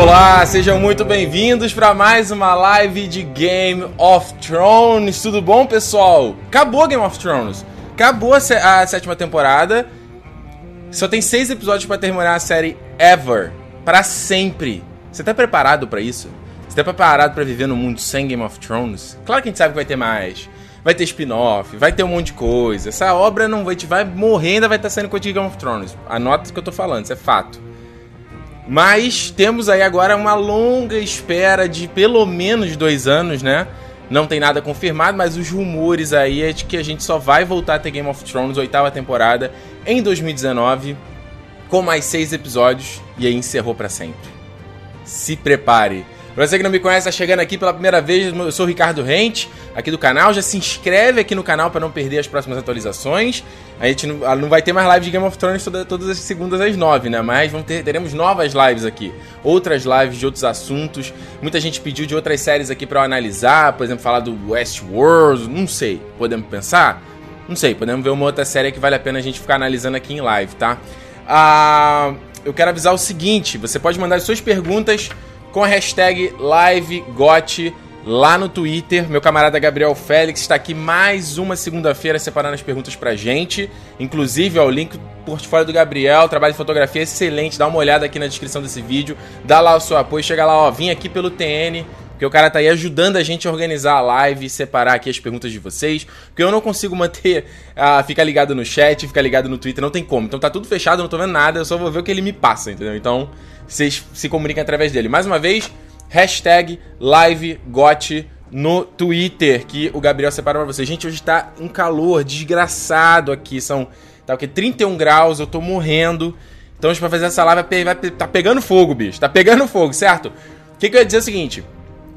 Olá, sejam muito bem-vindos para mais uma live de Game of Thrones. Tudo bom, pessoal? Acabou Game of Thrones. Acabou a, sétima temporada. Só tem seis episódios para terminar a série Ever, para sempre. Você tá preparado para isso? Você tá preparado para viver no mundo sem Game of Thrones? Claro que a gente sabe que vai ter mais. Vai ter spin-off, vai ter um monte de coisa. Essa obra não vai te vai morrer, ainda vai estar sendo coisa de Game of Thrones. Anota o que eu tô falando, isso é fato. Mas temos aí agora uma longa espera de pelo menos dois anos, né? Não tem nada confirmado, mas os rumores aí é de que a gente só vai voltar a ter Game of Thrones, oitava temporada, em 2019, com mais seis episódios, e aí encerrou para sempre. Se prepare. Pra você que não me conhece, tá chegando aqui pela primeira vez, eu sou o Ricardo Rente, aqui do canal. Já se inscreve aqui no canal para não perder as próximas atualizações. A gente não, não, vai ter mais live de Game of Thrones toda, todas as segundas às nove, né? Mas vamos ter, teremos novas lives aqui. Outras lives de outros assuntos. Muita gente pediu de outras séries aqui para eu analisar, por exemplo, falar do Westworld, não sei. Podemos pensar? Não sei, podemos ver uma outra série que vale a pena a gente ficar analisando aqui em live, tá? Ah, eu quero avisar o seguinte: você pode mandar suas perguntas com a hashtag LiveGote lá no Twitter. Meu camarada Gabriel Félix está aqui mais uma segunda-feira separando as perguntas pra gente. Inclusive, ó, o link do portfólio do Gabriel, trabalho de fotografia excelente. Dá uma olhada aqui na descrição desse vídeo. Dá lá o seu apoio. Chega lá, ó, vim aqui pelo TN. Porque o cara tá aí ajudando a gente a organizar a live e separar aqui as perguntas de vocês. Porque eu não consigo manter. Uh, ficar ligado no chat, ficar ligado no Twitter, não tem como. Então tá tudo fechado, não tô vendo nada, eu só vou ver o que ele me passa, entendeu? Então vocês se comuniquem através dele. Mais uma vez, hashtag LiveGote no Twitter, que o Gabriel separa pra vocês. Gente, hoje tá um calor desgraçado aqui. São, tá o quê? 31 graus, eu tô morrendo. Então, pra fazer essa live, vai, vai, tá pegando fogo, bicho. Tá pegando fogo, certo? O que, que eu ia dizer é o seguinte.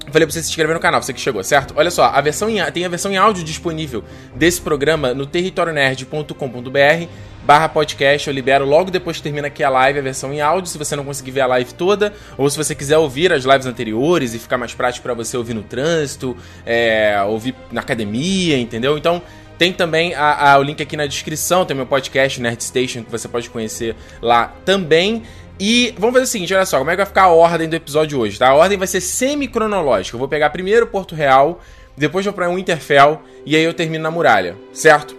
Falei pra você se inscrever no canal, você que chegou, certo? Olha só, a versão em, tem a versão em áudio disponível desse programa no territorionerd.com.br barra podcast, eu libero logo depois que termina aqui a live, a versão em áudio, se você não conseguir ver a live toda, ou se você quiser ouvir as lives anteriores e ficar mais prático para você ouvir no trânsito, é, ouvir na academia, entendeu? Então, tem também a, a, o link aqui na descrição, tem meu podcast Nerd Station, que você pode conhecer lá também. E vamos fazer o seguinte, olha só, como é que vai ficar a ordem do episódio hoje, tá? A ordem vai ser semi-cronológica. Eu vou pegar primeiro Porto Real, depois vou pra Winterfell, e aí eu termino na muralha, certo?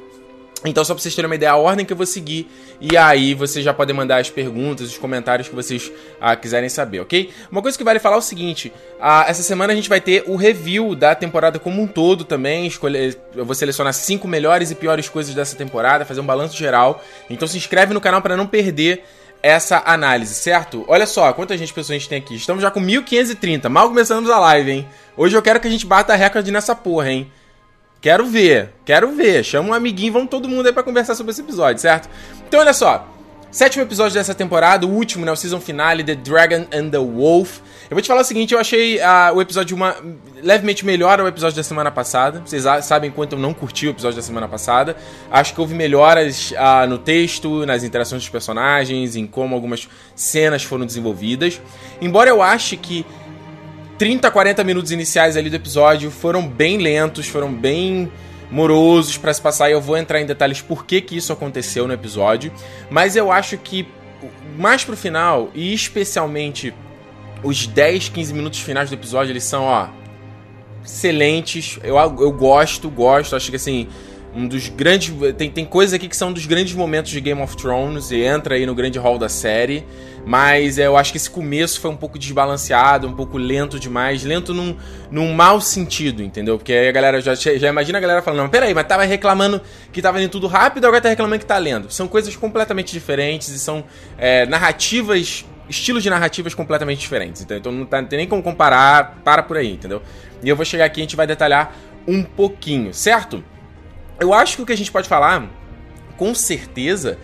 Então, só pra vocês terem uma ideia, a ordem que eu vou seguir. E aí, vocês já podem mandar as perguntas, os comentários que vocês ah, quiserem saber, ok? Uma coisa que vale falar é o seguinte: ah, essa semana a gente vai ter o review da temporada como um todo também. Escolher, eu vou selecionar cinco melhores e piores coisas dessa temporada, fazer um balanço geral. Então, se inscreve no canal para não perder essa análise, certo? Olha só, quanta gente pessoas a gente tem aqui. Estamos já com 1530. Mal começamos a live, hein? Hoje eu quero que a gente bata recorde nessa porra, hein? Quero ver, quero ver. Chama um amiguinho, vamos todo mundo aí pra conversar sobre esse episódio, certo? Então, olha só. Sétimo episódio dessa temporada, o último, né? O season finale, The Dragon and the Wolf. Eu vou te falar o seguinte, eu achei uh, o episódio uma, levemente melhor ao episódio da semana passada. Vocês sabem quanto eu não curti o episódio da semana passada. Acho que houve melhoras uh, no texto, nas interações dos personagens, em como algumas cenas foram desenvolvidas. Embora eu ache que 30, 40 minutos iniciais ali do episódio foram bem lentos, foram bem morosos para se passar e eu vou entrar em detalhes por que, que isso aconteceu no episódio, mas eu acho que mais pro final e especialmente os 10, 15 minutos finais do episódio, eles são, ó, excelentes. Eu, eu gosto, gosto, acho que assim, um dos grandes. Tem, tem coisas aqui que são dos grandes momentos de Game of Thrones e entra aí no grande hall da série. Mas é, eu acho que esse começo foi um pouco desbalanceado, um pouco lento demais. Lento num, num mau sentido, entendeu? Porque aí a galera já, já imagina a galera falando: não, peraí, mas tava reclamando que tava indo tudo rápido, agora tá reclamando que tá lendo. São coisas completamente diferentes e são é, narrativas estilos de narrativas completamente diferentes. Então, então não, tá, não tem nem como comparar, para por aí, entendeu? E eu vou chegar aqui e a gente vai detalhar um pouquinho, certo? Eu acho que o que a gente pode falar, com certeza,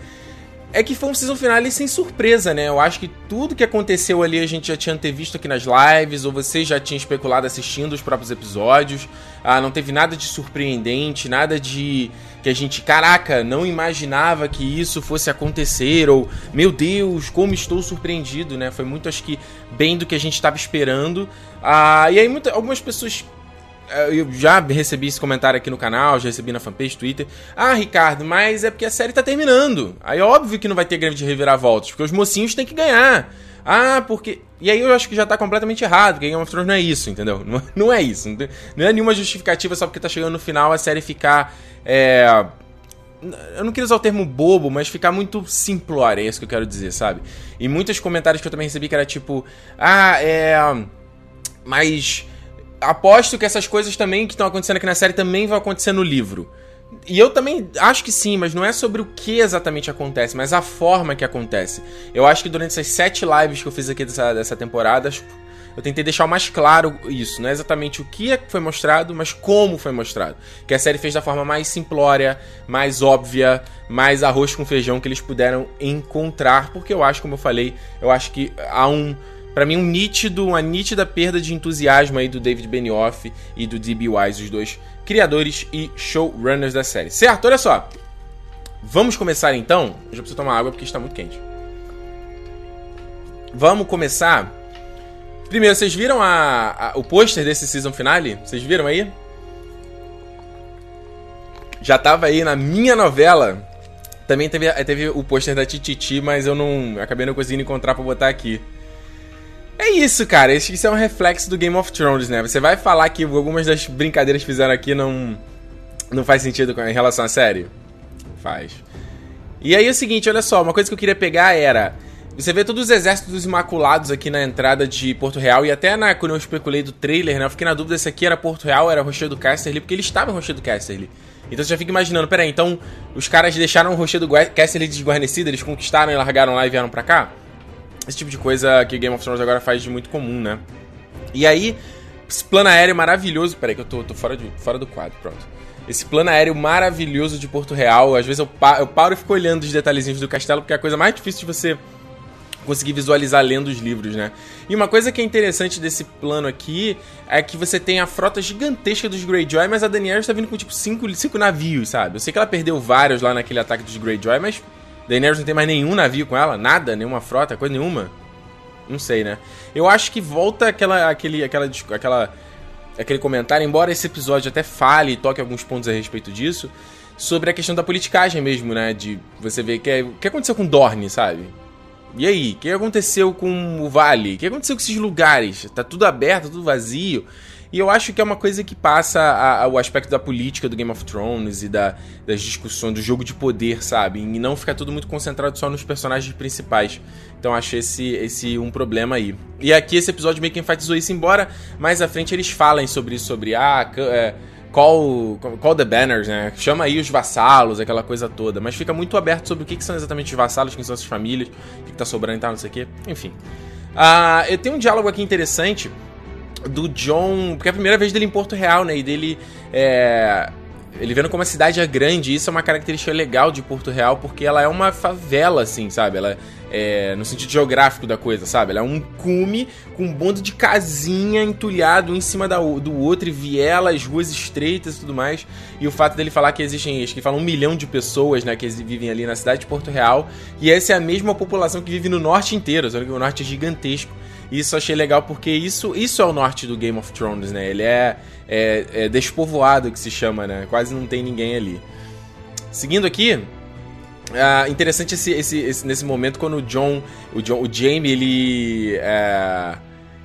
é que foi um season finale sem surpresa, né? Eu acho que tudo que aconteceu ali a gente já tinha visto aqui nas lives, ou você já tinha especulado assistindo os próprios episódios. Ah, não teve nada de surpreendente, nada de que a gente, caraca, não imaginava que isso fosse acontecer, ou meu Deus, como estou surpreendido, né? Foi muito, acho que, bem do que a gente estava esperando. Ah, e aí, muita, algumas pessoas eu já recebi esse comentário aqui no canal, já recebi na fanpage, Twitter. Ah, Ricardo, mas é porque a série tá terminando. Aí óbvio que não vai ter grande reviravoltas, porque os mocinhos têm que ganhar. Ah, porque. E aí eu acho que já tá completamente errado, porque Game of Thrones não é isso, entendeu? Não, não é isso. Não é nenhuma justificativa só porque tá chegando no final a série ficar. É... Eu não queria usar o termo bobo, mas ficar muito simplória, é isso que eu quero dizer, sabe? E muitos comentários que eu também recebi que era tipo. Ah, é. Mas. Aposto que essas coisas também que estão acontecendo aqui na série também vão acontecer no livro. E eu também acho que sim, mas não é sobre o que exatamente acontece, mas a forma que acontece. Eu acho que durante essas sete lives que eu fiz aqui dessa, dessa temporada, eu tentei deixar mais claro isso. Não é exatamente o que é foi mostrado, mas como foi mostrado. Que a série fez da forma mais simplória, mais óbvia, mais arroz com feijão que eles puderam encontrar. Porque eu acho, como eu falei, eu acho que há um para mim um nítido, uma nítida perda de entusiasmo aí do David Benioff e do D.B. Wise, os dois criadores e showrunners da série. Certo? Olha só. Vamos começar então. Eu já preciso tomar água porque está muito quente. Vamos começar. Primeiro, vocês viram a, a o pôster desse season finale? Vocês viram aí? Já tava aí na minha novela. Também teve, teve o pôster da Tititi, mas eu não acabei não conseguindo encontrar para botar aqui. É isso, cara. Isso é um reflexo do Game of Thrones, né? Você vai falar que algumas das brincadeiras que fizeram aqui não, não faz sentido em relação à série? Faz. E aí é o seguinte, olha só, uma coisa que eu queria pegar era. Você vê todos os exércitos imaculados aqui na entrada de Porto Real, e até na, quando eu especulei do trailer, né? Eu fiquei na dúvida se aqui era Porto Real, era Rochedo Casterly, porque ele estava em Rochedo Casterly. Então você já fica imaginando, peraí, então os caras deixaram o Rochedo Casterly desguarnecido, eles conquistaram e largaram lá e vieram pra cá? Esse tipo de coisa que Game of Thrones agora faz de muito comum, né? E aí, esse plano aéreo maravilhoso. Peraí, que eu tô, tô fora, de, fora do quadro, pronto. Esse plano aéreo maravilhoso de Porto Real. Às vezes eu, pa eu paro e fico olhando os detalhezinhos do castelo, porque é a coisa mais difícil de você conseguir visualizar lendo os livros, né? E uma coisa que é interessante desse plano aqui é que você tem a frota gigantesca dos Greyjoy, mas a Daenerys tá vindo com tipo cinco, cinco navios, sabe? Eu sei que ela perdeu vários lá naquele ataque dos Greyjoy, mas Daenerys não tem mais nenhum navio com ela? Nada? Nenhuma frota? Coisa nenhuma? Não sei, né? Eu acho que volta aquela, aquele, aquela, aquela, aquele comentário, embora esse episódio até fale e toque alguns pontos a respeito disso, sobre a questão da politicagem mesmo, né? De você ver que é, o que aconteceu com Dorne, sabe? E aí, o que aconteceu com o Vale? O que aconteceu com esses lugares? Tá tudo aberto, tudo vazio. E eu acho que é uma coisa que passa a, a, o aspecto da política do Game of Thrones e da, das discussões do jogo de poder, sabe? E não ficar tudo muito concentrado só nos personagens principais. Então acho esse, esse um problema aí. E aqui esse episódio meio que enfatizou isso, embora mais à frente eles falem sobre isso, sobre ah, é, call, call the banners, né? Chama aí os vassalos, aquela coisa toda. Mas fica muito aberto sobre o que, que são exatamente os vassalos, quem são essas famílias, o que, que tá sobrando e tal, não sei o quê. Enfim. Uh, eu tenho um diálogo aqui interessante do John. Porque é a primeira vez dele em Porto Real, né? E dele. É, ele vendo como a cidade é grande, isso é uma característica legal de Porto Real, porque ela é uma favela, assim, sabe? Ela é, no sentido geográfico da coisa, sabe? Ela é um cume com um bando de casinha entulhado um em cima da, do outro, e vielas, ruas estreitas e tudo mais. E o fato dele falar que existem, acho que falam um milhão de pessoas, né, que vivem ali na cidade de Porto Real, e essa é a mesma população que vive no norte inteiro, só que o norte é gigantesco. Isso achei legal porque isso, isso é o norte do Game of Thrones, né? Ele é, é, é despovoado que se chama, né? Quase não tem ninguém ali. Seguindo aqui, Uh, interessante esse, esse, esse, nesse momento quando o John, o John, o Jaime, ele uh,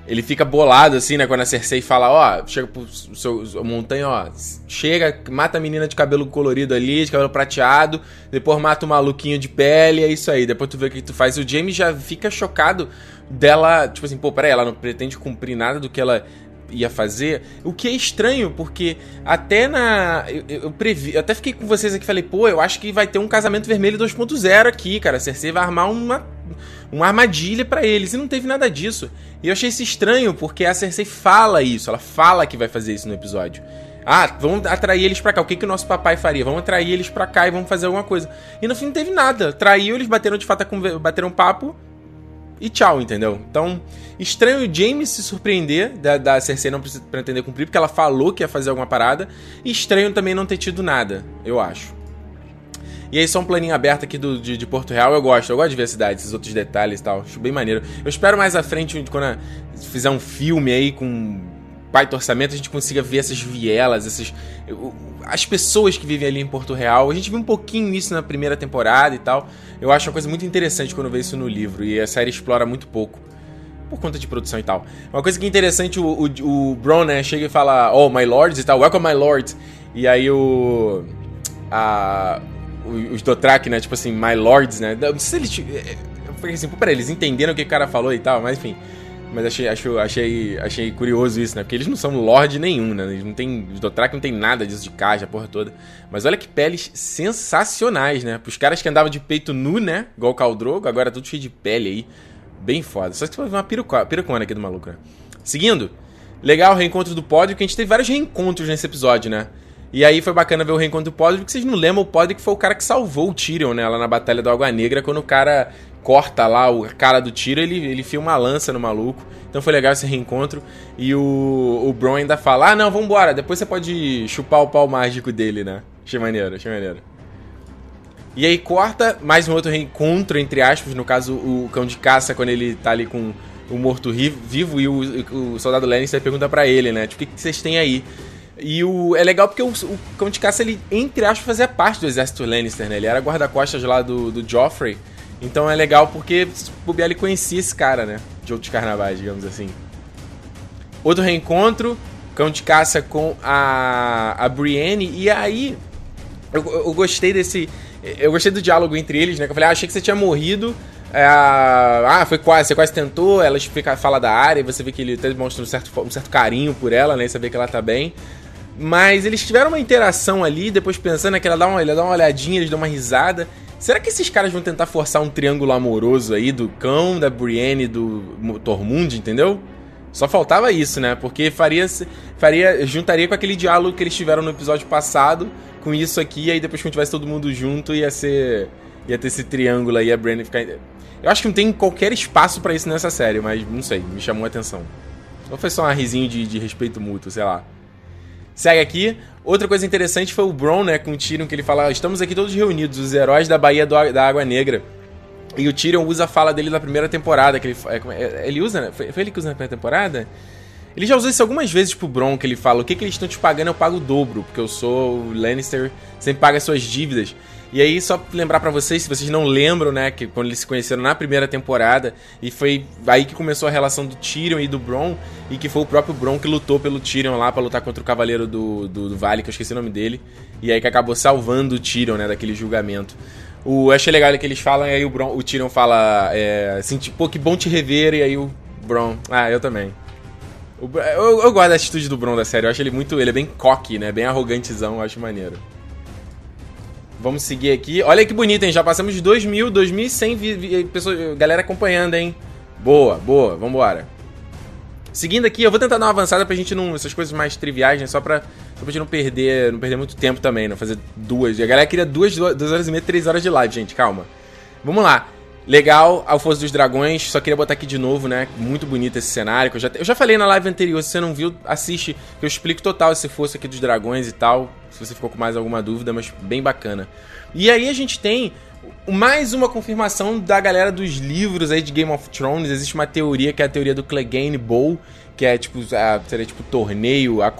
ele fica bolado assim, né, quando a Cersei fala, ó, oh, chega pro seu, seu montanha, ó, chega, mata a menina de cabelo colorido ali, de cabelo prateado, depois mata o maluquinho de pele, é isso aí, depois tu vê o que tu faz. O Jaime já fica chocado dela, tipo assim, pô, peraí, ela não pretende cumprir nada do que ela ia fazer, o que é estranho, porque até na. Eu, eu previ. Eu até fiquei com vocês aqui falei, pô, eu acho que vai ter um casamento vermelho 2.0 aqui, cara. A Cersei vai armar uma, uma armadilha para eles. E não teve nada disso. E eu achei isso estranho, porque a Cersei fala isso, ela fala que vai fazer isso no episódio. Ah, vamos atrair eles pra cá. O que, que o nosso papai faria? Vamos atrair eles pra cá e vamos fazer alguma coisa. E no fim não teve nada. Traiu, eles bateram de fato, bateram papo e tchau, entendeu? Então, estranho o James se surpreender da, da Cersei não pretender cumprir, porque ela falou que ia fazer alguma parada. E estranho também não ter tido nada, eu acho. E aí, só um planinho aberto aqui do, de, de, Porto Real, eu gosto. Eu gosto de ver a cidade, esses outros detalhes e tal. Acho bem maneiro. Eu espero mais à frente, quando fizer um filme aí com baita orçamento, a gente consiga ver essas vielas, essas. As pessoas que vivem ali em Porto Real. A gente viu um pouquinho isso na primeira temporada e tal. Eu acho uma coisa muito interessante quando vê isso no livro. E a série explora muito pouco. Por conta de produção e tal. Uma coisa que é interessante, o, o, o Bron, né, chega e fala, oh, my lords e tal, welcome my lords. E aí o. A, os Dothraki, né, tipo assim, my lords, né. Não sei se eles. Falei assim, pô, peraí, eles entenderam o que o cara falou e tal, mas enfim. Mas achei, achei, achei, achei curioso isso, né? Porque eles não são lord nenhum, né? Eles não tem. Os Dothraki não tem nada disso de caixa, a porra toda. Mas olha que peles sensacionais, né? Pros caras que andavam de peito nu, né? Igual o Caldrogo, agora tudo cheio de pele aí. Bem foda. Só que uma pirucona aqui do maluco, né? Seguindo. Legal o reencontro do pódio, que a gente teve vários reencontros nesse episódio, né? E aí foi bacana ver o reencontro do Podrick, porque vocês não lembram, o Podrick foi o cara que salvou o Tyrion, né? Lá na Batalha do Água Negra, quando o cara corta lá o cara do tiro, ele, ele fia uma lança no maluco. Então foi legal esse reencontro. E o, o Bron ainda fala: Ah, não, vambora, depois você pode chupar o pau mágico dele, né? Achei maneiro, achei maneiro. E aí corta mais um outro reencontro, entre aspas, no caso o cão de caça, quando ele tá ali com o morto vivo e o, o soldado Lannister pergunta para ele, né? Tipo, o que, vocês têm aí? E o, é legal porque o, o cão de caça, ele, entre aspas, fazia parte do exército Lannister, né? Ele era guarda-costas lá do, do Joffrey. Então é legal porque o Biel conhecia esse cara, né? De outros carnavais, digamos assim. Outro reencontro, cão de caça com a, a Brienne. E aí, eu, eu gostei desse. Eu gostei do diálogo entre eles, né? Que eu falei, ah, achei que você tinha morrido. É, ah, foi quase, você quase tentou. Ela explica, fala da área, você vê que ele até demonstra um certo, um certo carinho por ela, né? Você vê que ela tá bem. Mas eles tiveram uma interação ali, depois pensando né, que ela dá, uma, ela dá uma olhadinha, eles dão uma risada. Será que esses caras vão tentar forçar um triângulo amoroso aí do cão, da Brienne do Tormund, entendeu? Só faltava isso, né? Porque faria, faria, juntaria com aquele diálogo que eles tiveram no episódio passado, com isso aqui, e aí depois quando tivesse todo mundo junto, ia ser. ia ter esse triângulo aí, a Brienne ficar. Eu acho que não tem qualquer espaço para isso nessa série, mas não sei, me chamou a atenção. Ou foi só um risinho de, de respeito mútuo, sei lá. Segue aqui. Outra coisa interessante foi o Bron, né, com o Tyrion, que ele fala: Estamos aqui todos reunidos, os heróis da Baía do, da Água Negra. E o Tyrion usa a fala dele na primeira temporada, que ele, é, é, ele usa, né? Foi, foi ele que usa na primeira temporada? Ele já usou isso algumas vezes pro Bron, que ele fala: O que, que eles estão te pagando, eu pago o dobro, porque eu sou o Lannister, sempre paga suas dívidas. E aí, só lembrar para vocês, se vocês não lembram, né, que quando eles se conheceram na primeira temporada, e foi aí que começou a relação do Tyrion e do Bron, e que foi o próprio Bron que lutou pelo Tyrion lá para lutar contra o Cavaleiro do, do, do, Vale, que eu esqueci o nome dele, e aí que acabou salvando o Tyrion, né, daquele julgamento. O, eu achei legal que eles falam, e aí o, Bron, o Tyrion fala é, assim, tipo, pô, que bom te rever, e aí o Bron, ah, eu também. Eu, eu gosto da atitude do Bron da série, eu acho ele muito, ele é bem coque, né, bem arrogantezão, eu acho maneiro. Vamos seguir aqui. Olha que bonito, hein? Já passamos de 2.000, 2.100 pessoas, galera acompanhando, hein? Boa, boa. Vambora. Seguindo aqui, eu vou tentar dar uma avançada pra gente não... Essas coisas mais triviais, né? Só pra, só pra gente não perder, não perder muito tempo também, não fazer duas. A galera queria duas, duas horas e meia, três horas de live, gente. Calma. Vamos lá. Legal, a Força dos Dragões, só queria botar aqui de novo, né? Muito bonito esse cenário. Eu, já, eu já falei na live anterior, se você não viu, assiste, que eu explico total esse Força aqui dos Dragões e tal. Se você ficou com mais alguma dúvida, mas bem bacana. E aí a gente tem mais uma confirmação da galera dos livros aí de Game of Thrones. Existe uma teoria que é a teoria do Clegane Bowl, que é tipo, a, seria tipo torneio, a,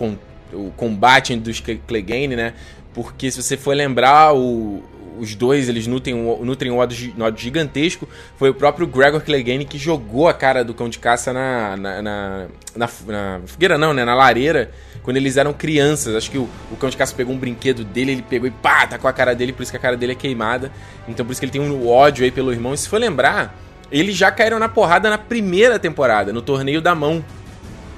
o combate dos Clegane, né? Porque se você for lembrar, o, os dois, eles nutrem, nutrem um ódio, ódio gigantesco. Foi o próprio Gregor Clegane que jogou a cara do cão de caça na, na, na, na, na fogueira, não, né? Na lareira, quando eles eram crianças. Acho que o, o cão de caça pegou um brinquedo dele, ele pegou e pá, tá com a cara dele, por isso que a cara dele é queimada. Então por isso que ele tem um ódio aí pelo irmão. E se for lembrar, eles já caíram na porrada na primeira temporada, no torneio da mão.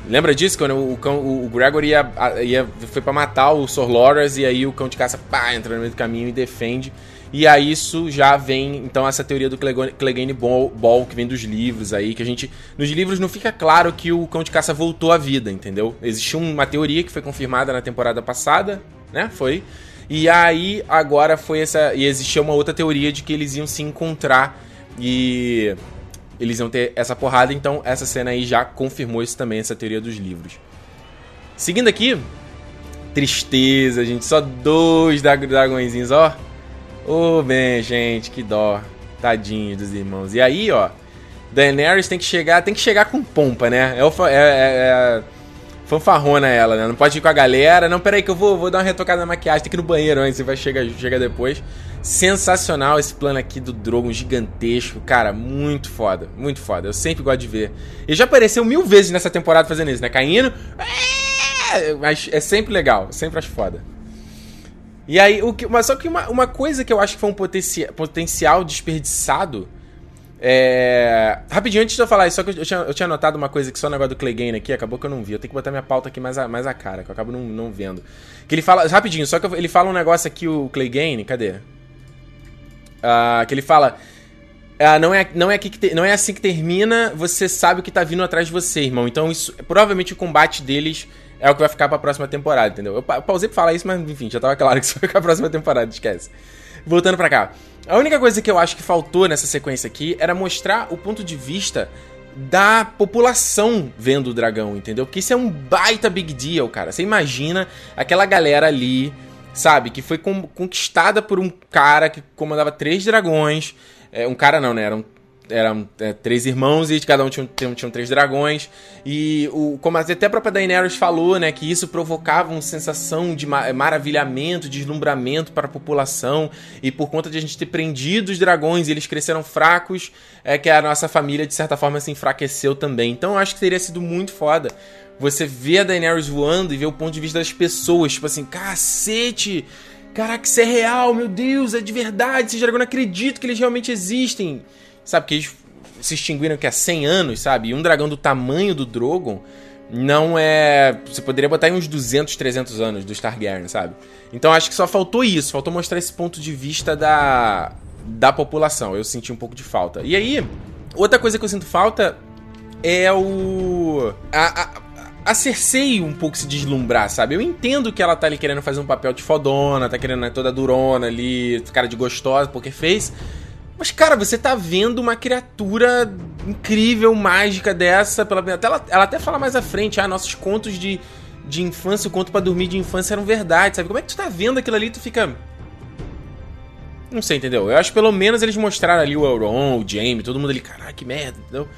Lembra disso? Quando o, cão, o Gregor ia, ia, foi para matar o Sor Loras e aí o cão de caça pá, entra no meio do caminho e defende. E aí isso já vem, então, essa teoria do Clegane Ball, Ball, que vem dos livros aí, que a gente. Nos livros não fica claro que o cão de caça voltou à vida, entendeu? Existiu uma teoria que foi confirmada na temporada passada, né? Foi. E aí agora foi essa. E existia uma outra teoria de que eles iam se encontrar e eles iam ter essa porrada, então essa cena aí já confirmou isso também, essa teoria dos livros. Seguindo aqui, tristeza, gente, só dois dragõezinhos, ó. Ô, oh, bem, gente, que dó. Tadinho dos irmãos. E aí, ó, Daenerys tem que chegar, tem que chegar com pompa, né? É, é, é, fanfarrona ela, né? Não pode ir com a galera. Não, peraí que eu vou, vou dar uma retocada na maquiagem, tem que ir no banheiro antes, você vai chegar chega depois. Sensacional esse plano aqui do Drogon gigantesco. Cara, muito foda, muito foda. Eu sempre gosto de ver. Ele já apareceu mil vezes nessa temporada fazendo isso, né? Caindo. É, mas é sempre legal, sempre acho foda. E aí, o que, mas só que uma, uma coisa que eu acho que foi um potencia, potencial desperdiçado é... Rapidinho, antes de eu falar isso, só que eu tinha, eu tinha notado uma coisa que só o negócio do Clegane aqui, acabou que eu não vi. Eu tenho que botar minha pauta aqui mais a, mais a cara, que eu acabo não, não vendo. Que ele fala. Rapidinho, só que ele fala um negócio aqui, o Clegane, cadê? Uh, que ele fala. Uh, não, é, não, é aqui que te, não é assim que termina, você sabe o que tá vindo atrás de você, irmão. Então, isso. Provavelmente o combate deles é o que vai ficar pra próxima temporada, entendeu? Eu pausei pra falar isso, mas enfim, já tava claro que isso vai ficar pra próxima temporada, esquece. Voltando pra cá. A única coisa que eu acho que faltou nessa sequência aqui era mostrar o ponto de vista da população vendo o dragão, entendeu? Porque isso é um baita big deal, cara. Você imagina aquela galera ali, sabe, que foi conquistada por um cara que comandava três dragões. É, um cara não, né? Eram eram é, três irmãos e cada um tinha, tinha, tinha três dragões. E o, como até a própria Daenerys falou, né, que isso provocava uma sensação de maravilhamento, de deslumbramento para a população. E por conta de a gente ter prendido os dragões eles cresceram fracos, é que a nossa família de certa forma se enfraqueceu também. Então eu acho que teria sido muito foda você ver a Daenerys voando e ver o ponto de vista das pessoas, tipo assim, cacete. Caraca, isso é real, meu Deus, é de verdade. Esses dragões não acredito que eles realmente existem. Sabe, que eles se extinguiram que há 100 anos, sabe? E um dragão do tamanho do Drogon não é. Você poderia botar em uns 200, 300 anos do Targaryen, sabe? Então acho que só faltou isso, faltou mostrar esse ponto de vista da, da população. Eu senti um pouco de falta. E aí, outra coisa que eu sinto falta é o. A, a, a Cersei um pouco se deslumbrar, sabe? Eu entendo que ela tá ali querendo fazer um papel de fodona, tá querendo né, toda durona ali, cara de gostosa, porque fez. Mas, cara, você tá vendo uma criatura incrível, mágica dessa. Pela... Até ela, ela até fala mais à frente, ah, nossos contos de, de infância, o conto para dormir de infância eram verdade, sabe? Como é que tu tá vendo aquilo ali tu fica. Não sei, entendeu? Eu acho que pelo menos eles mostraram ali o Euron, o Jaime, todo mundo ali, caraca, que merda, entendeu?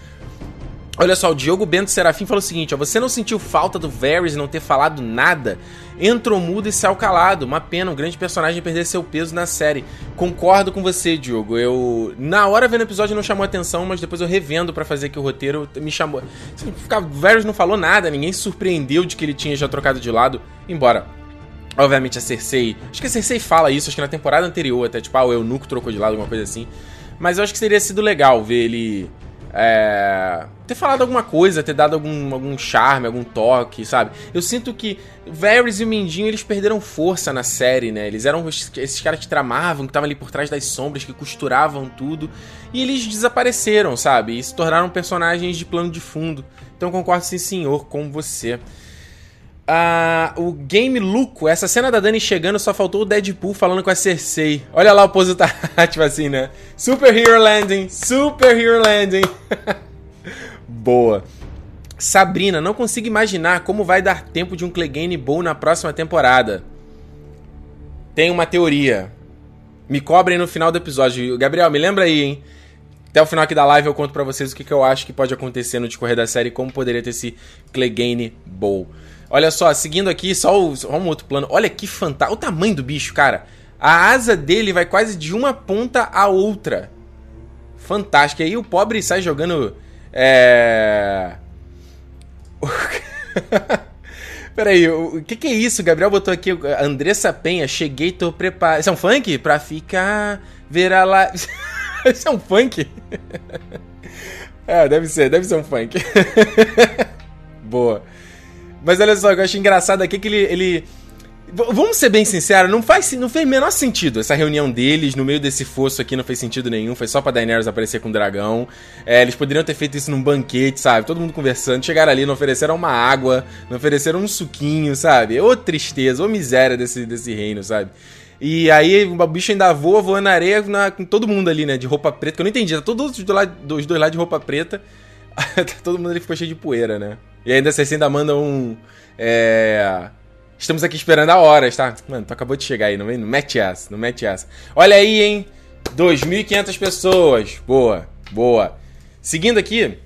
Olha só, o Diogo Bento Serafim falou o seguinte: ó, você não sentiu falta do Varys não ter falado nada? Entrou mudo e saiu calado. Uma pena, um grande personagem perder seu peso na série. Concordo com você, Diogo. Eu. Na hora vendo o episódio não chamou atenção, mas depois eu revendo para fazer aqui o roteiro, me chamou. O Varys não falou nada, ninguém se surpreendeu de que ele tinha já trocado de lado. Embora Obviamente a Cersei. Acho que a Cersei fala isso, acho que na temporada anterior, até tipo, ah, o Eunuco trocou de lado, alguma coisa assim. Mas eu acho que teria sido legal ver ele é, ter falado alguma coisa, ter dado algum, algum charme, algum toque, sabe? Eu sinto que Varys e o Mindinho, eles perderam força na série, né? Eles eram esses caras que tramavam, que estavam ali por trás das sombras, que costuravam tudo. E eles desapareceram, sabe? E se tornaram personagens de plano de fundo. Então concordo sim, senhor, com você. Uh, o Game Luco, essa cena da Dani chegando, só faltou o Deadpool falando com a Cersei. Olha lá o pose tá, tipo assim, né? Super Hero Landing, Super Hero Landing. Boa. Sabrina, não consigo imaginar como vai dar tempo de um Clegane Bowl na próxima temporada. Tem uma teoria. Me cobrem no final do episódio. Gabriel, me lembra aí, hein? Até o final aqui da live eu conto para vocês o que, que eu acho que pode acontecer no decorrer da série como poderia ter esse Clegane Bowl. Olha só, seguindo aqui, só, o, só um outro plano. Olha que fantástico. O tamanho do bicho, cara. A asa dele vai quase de uma ponta a outra. Fantástico. E aí o pobre sai jogando. É. Peraí, o que, que é isso? O Gabriel botou aqui. Andressa Penha, cheguei, tô preparado. Isso é um funk? Pra ficar. Ver a lá. isso é um funk? é, deve ser, deve ser um funk. Boa. Mas olha só, eu acho engraçado aqui é que ele, ele. Vamos ser bem sinceros, não faz não fez menor sentido essa reunião deles no meio desse fosso aqui, não fez sentido nenhum, foi só pra Daenerys aparecer com o dragão. É, eles poderiam ter feito isso num banquete, sabe? Todo mundo conversando, chegaram ali, não ofereceram uma água, não ofereceram um suquinho, sabe? Ô tristeza, ô miséria desse, desse reino, sabe? E aí o bicho ainda voa, voando na areia na, com todo mundo ali, né? De roupa preta, que eu não entendi, tá todos os dois, lados de roupa preta. todo mundo ali ficou cheio de poeira, né? E ainda assim ainda manda um. É. Estamos aqui esperando a horas, tá? Mano, tu acabou de chegar aí, não, não mete essa, não mete essa. Olha aí, hein? 2.500 pessoas. Boa, boa. Seguindo aqui,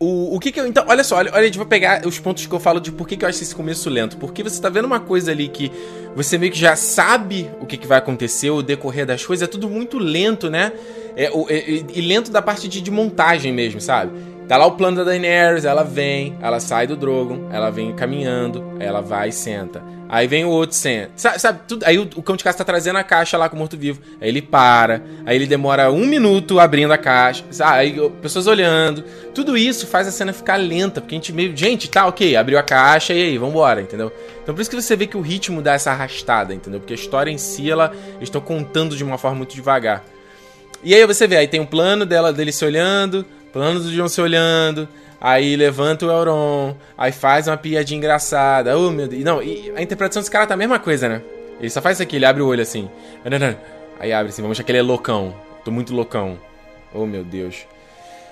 o, o que que eu. Então, olha só, olha, olha, a gente vai pegar os pontos que eu falo de por que, que eu acho esse começo lento. Porque você tá vendo uma coisa ali que você meio que já sabe o que, que vai acontecer, o decorrer das coisas, é tudo muito lento, né? É, é, e lento da parte de, de montagem mesmo, sabe? Tá lá o plano da Daenerys, ela vem, ela sai do Drogon, ela vem caminhando, ela vai e senta. Aí vem o outro senta. Sabe, sabe tudo, aí o, o cão de caça tá trazendo a caixa lá com o morto-vivo. Aí ele para, aí ele demora um minuto abrindo a caixa. Sabe? Aí pessoas olhando. Tudo isso faz a cena ficar lenta, porque a gente meio. Gente, tá, ok, abriu a caixa e aí, vambora, entendeu? Então por isso que você vê que o ritmo dá essa arrastada, entendeu? Porque a história em si, ela. Estão contando de uma forma muito devagar. E aí você vê, aí tem um plano dela, dele se olhando, plano do John se olhando, aí levanta o Euron, aí faz uma piadinha engraçada. Oh, meu Deus. Não, a interpretação desse cara tá a mesma coisa, né? Ele só faz isso aqui, ele abre o olho assim. Aí abre assim, vamos achar que ele é loucão. Tô muito loucão. Oh, meu Deus.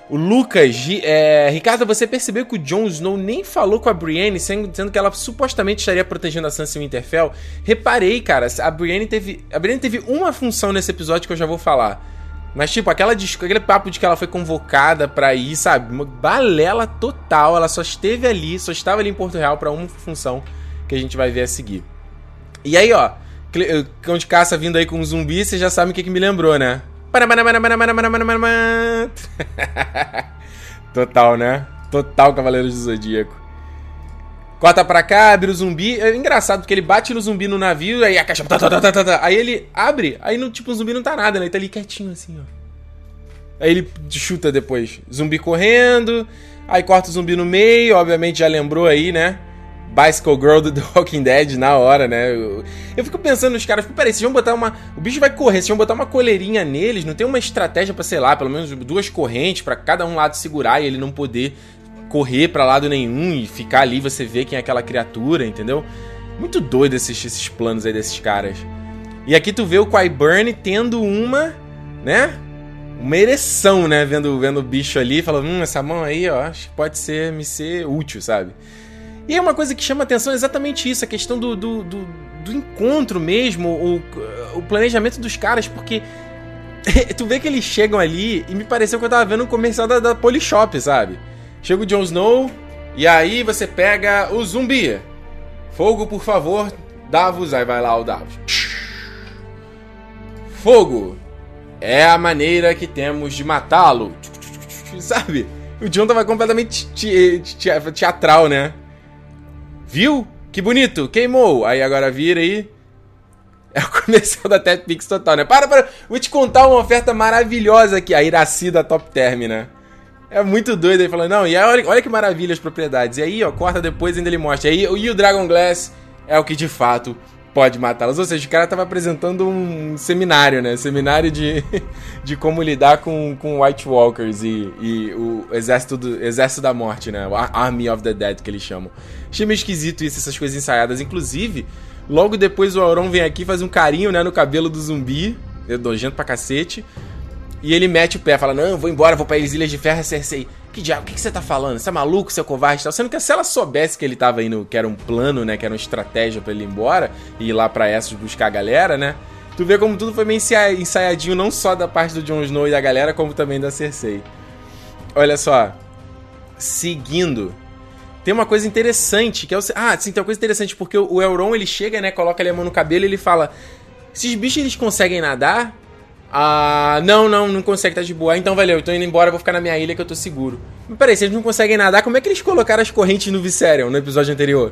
O Lucas, é, Ricardo, você percebeu que o Jon Snow nem falou com a Brienne, sendo, sendo que ela supostamente estaria protegendo a Sansa e Winterfell? Reparei, cara, a Brienne teve, a Brienne teve uma função nesse episódio que eu já vou falar. Mas, tipo, aquela, aquele papo de que ela foi convocada pra ir, sabe? Uma balela total. Ela só esteve ali, só estava ali em Porto Real pra uma função que a gente vai ver a seguir. E aí, ó, cão de caça vindo aí com um zumbi, você já sabe o que, que me lembrou, né? Total, né? Total Cavaleiros do Zodíaco. Corta pra cá, abre o zumbi. É engraçado, porque ele bate no zumbi no navio, aí a caixa. Tá, tá, tá, tá, tá, aí ele abre, aí no, tipo, o zumbi não tá nada, né? Ele tá ali quietinho assim, ó. Aí ele chuta depois. Zumbi correndo. Aí corta o zumbi no meio, obviamente já lembrou aí, né? Bicycle Girl do The Walking Dead na hora, né? Eu, eu fico pensando nos caras, peraí, vocês vão botar uma. O bicho vai correr, vocês vão botar uma coleirinha neles, não tem uma estratégia para sei lá, pelo menos duas correntes para cada um lado segurar e ele não poder correr para lado nenhum e ficar ali você vê quem é aquela criatura, entendeu? Muito doido esses, planos aí desses caras. E aqui tu vê o Qyburn tendo uma, né? Uma ereção, né? Vendo, vendo o bicho ali, falando, hum, essa mão aí, ó, acho que pode ser, me ser útil, sabe? E é uma coisa que chama atenção é exatamente isso, a questão do, do, do, do encontro mesmo, o, o planejamento dos caras, porque tu vê que eles chegam ali e me pareceu que eu tava vendo um comercial da, da Polishop, sabe? Chega o Jon Snow e aí você pega o zumbi. Fogo, por favor, Davos. Aí vai lá o Davos. Fogo é a maneira que temos de matá-lo. Sabe? O John tava completamente teatral, né? Viu? Que bonito, queimou. Aí agora vira aí. É o comercial da Tetpix total, né? Para, para. Vou te contar uma oferta maravilhosa aqui. A Iraci da Top Term, né? É muito doido ele falando, não, e aí, olha, olha que maravilha as propriedades. E aí, ó, corta depois ainda ele mostra. E, aí, e o Dragon Glass é o que de fato pode matá-las. Ou seja, o cara tava apresentando um seminário, né? Seminário de, de como lidar com, com White Walkers e, e o exército, do, exército da morte, né? Army of the Dead, que eles chamam. Achei meio esquisito isso, essas coisas ensaiadas. Inclusive, logo depois o Auron vem aqui faz um carinho, né, no cabelo do zumbi. É nojento pra cacete. E ele mete o pé, fala: Não, vou embora, vou pra Ilhas de Ferro, Cersei. Que diabo, o que, que, você tá falando? Você é maluco, seu covarde e tal? Sendo que se ela soubesse que ele tava indo, que era um plano, né? Que era uma estratégia para ele ir embora e ir lá pra Essos buscar a galera, né? Tu vê como tudo foi meio ensaiadinho, não só da parte do Jon Snow e da galera, como também da Cersei. Olha só. Seguindo. Tem uma coisa interessante, que é o... Ah, sim, tem uma coisa interessante, porque o Elron, ele chega, né, coloca ali a mão no cabelo e ele fala... Esses bichos, eles conseguem nadar? Ah, não, não, não consegue, tá de boa. Ah, então valeu, eu tô indo embora, vou ficar na minha ilha que eu tô seguro. Mas peraí, se eles não conseguem nadar, como é que eles colocaram as correntes no Viserion no episódio anterior?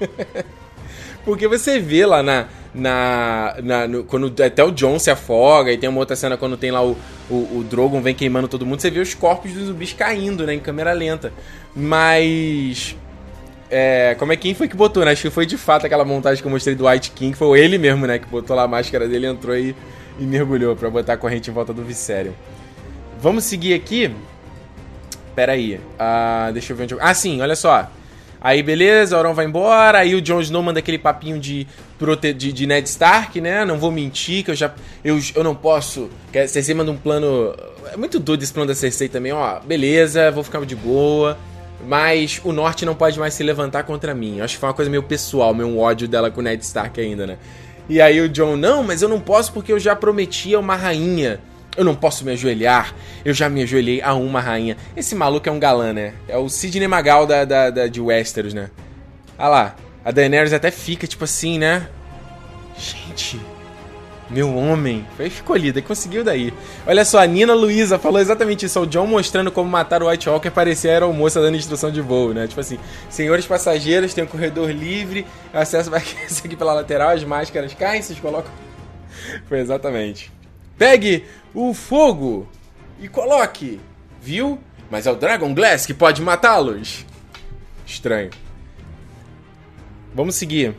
Porque você vê lá na. na, na no, quando até o John se afoga, e tem uma outra cena quando tem lá o, o, o Drogon vem queimando todo mundo, você vê os corpos dos zumbis caindo, né, em câmera lenta. Mas. É, como é quem foi que botou, né? Acho que foi de fato aquela montagem que eu mostrei do White King, foi ele mesmo, né? Que botou lá a máscara dele, entrou aí. E e mergulhou para botar a corrente em volta do Viserion. Vamos seguir aqui. Pera aí. Uh, deixa eu ver onde eu... Ah, sim, olha só. Aí, beleza, Auron vai embora. Aí o Jon Snow manda aquele papinho de, prote... de, de Ned Stark, né? Não vou mentir, que eu já. Eu, eu não posso. A Cersei manda um plano. É muito doido esse plano da Cersei também, ó. Beleza, vou ficar de boa. Mas o norte não pode mais se levantar contra mim. Eu acho que foi uma coisa meio pessoal, meio ódio dela com o Ned Stark ainda, né? E aí o John, não, mas eu não posso porque eu já prometi a uma rainha Eu não posso me ajoelhar. Eu já me ajoelhei a uma rainha. Esse maluco é um galã, né? É o Sidney Magal da, da, da de Westeros, né? Olha lá. A Daenerys até fica tipo assim, né? Gente. Meu homem. Foi escolhida, conseguiu daí. Olha só, a Nina Luiza falou exatamente isso. O John mostrando como matar o White Walker parecia a aeromoça dando instrução de voo, né? Tipo assim, senhores passageiros, tem um corredor livre, acesso vai aqui pela lateral, as máscaras caem, vocês colocam. Foi exatamente. Pegue o fogo e coloque, viu? Mas é o Dragon Glass que pode matá-los. Estranho. Vamos seguir.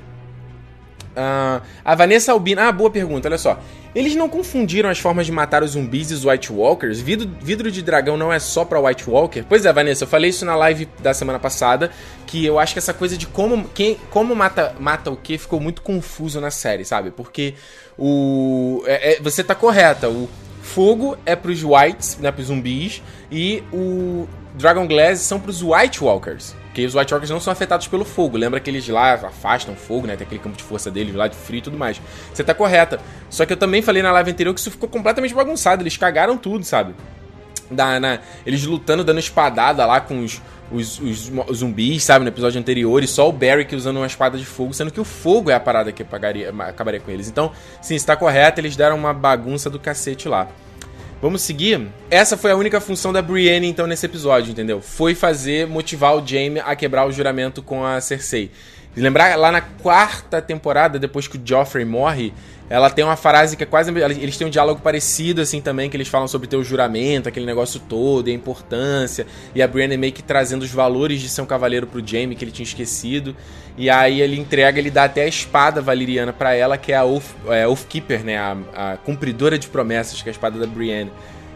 Uh, a Vanessa Albino. Ah, boa pergunta, olha só. Eles não confundiram as formas de matar os zumbis e os White Walkers? Vidro, vidro de dragão não é só pra White Walker? Pois é, Vanessa, eu falei isso na live da semana passada, que eu acho que essa coisa de como, quem, como mata, mata o que ficou muito confuso na série, sabe? Porque o. É, é, você tá correta, o fogo é pros Whites, né, pros zumbis, e o Dragon Glass são pros White Walkers. Porque os White Walkers não são afetados pelo fogo. Lembra que eles lá afastam fogo, né? Tem aquele campo de força deles lá de frio e tudo mais. Você tá correta. Só que eu também falei na live anterior que isso ficou completamente bagunçado. Eles cagaram tudo, sabe? Da, na, eles lutando, dando espadada lá com os, os, os, os, zumbis, sabe? No episódio anterior. E só o Barrick usando uma espada de fogo. Sendo que o fogo é a parada que apagaria, acabaria com eles. Então, sim, está correto. Eles deram uma bagunça do cacete lá. Vamos seguir? Essa foi a única função da Brienne, então, nesse episódio, entendeu? Foi fazer, motivar o Jaime a quebrar o juramento com a Cersei. Lembrar, lá na quarta temporada, depois que o Joffrey morre, ela tem uma frase que é quase. Eles têm um diálogo parecido, assim, também, que eles falam sobre ter o juramento, aquele negócio todo, e a importância. E a Brienne meio que trazendo os valores de ser um cavaleiro pro Jaime, que ele tinha esquecido. E aí ele entrega, ele dá até a espada valeriana para ela, que é a Oath, é, Oathkeeper, né? A, a, cumpridora de promessas, que é a espada da Brienne.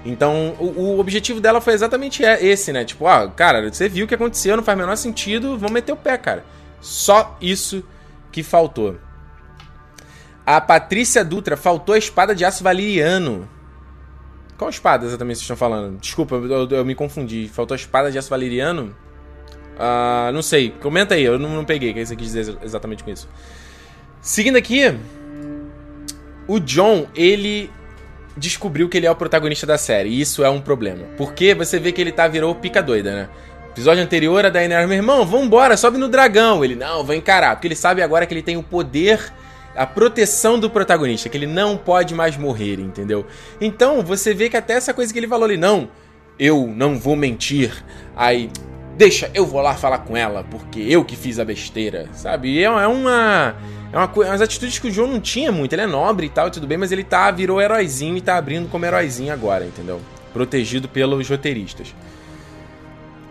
Então, o, o, objetivo dela foi exatamente esse, né? Tipo, ó, cara, você viu o que aconteceu, não faz o menor sentido, vamos meter o pé, cara. Só isso que faltou. A Patrícia Dutra faltou a espada de aço valeriano. Qual espada exatamente vocês estão falando? Desculpa, eu, eu me confundi. Faltou a espada de aço valeriano? Uh, não sei. Comenta aí, eu não, não peguei o que você quis dizer exatamente com isso. Seguindo aqui, o John, ele descobriu que ele é o protagonista da série. E isso é um problema. Porque você vê que ele tá virou pica doida, né? Episódio anterior, a Daenerys, meu irmão, vambora, sobe no dragão. Ele, não, vou encarar. Porque ele sabe agora que ele tem o poder a proteção do protagonista, que ele não pode mais morrer, entendeu? Então, você vê que até essa coisa que ele falou ali, não, eu não vou mentir. Aí, deixa, eu vou lá falar com ela, porque eu que fiz a besteira, sabe? E é, é uma. É uma coisa, umas atitudes que o João não tinha muito. Ele é nobre e tal, tudo bem, mas ele tá, virou heróizinho e tá abrindo como heróizinho agora, entendeu? Protegido pelos roteiristas.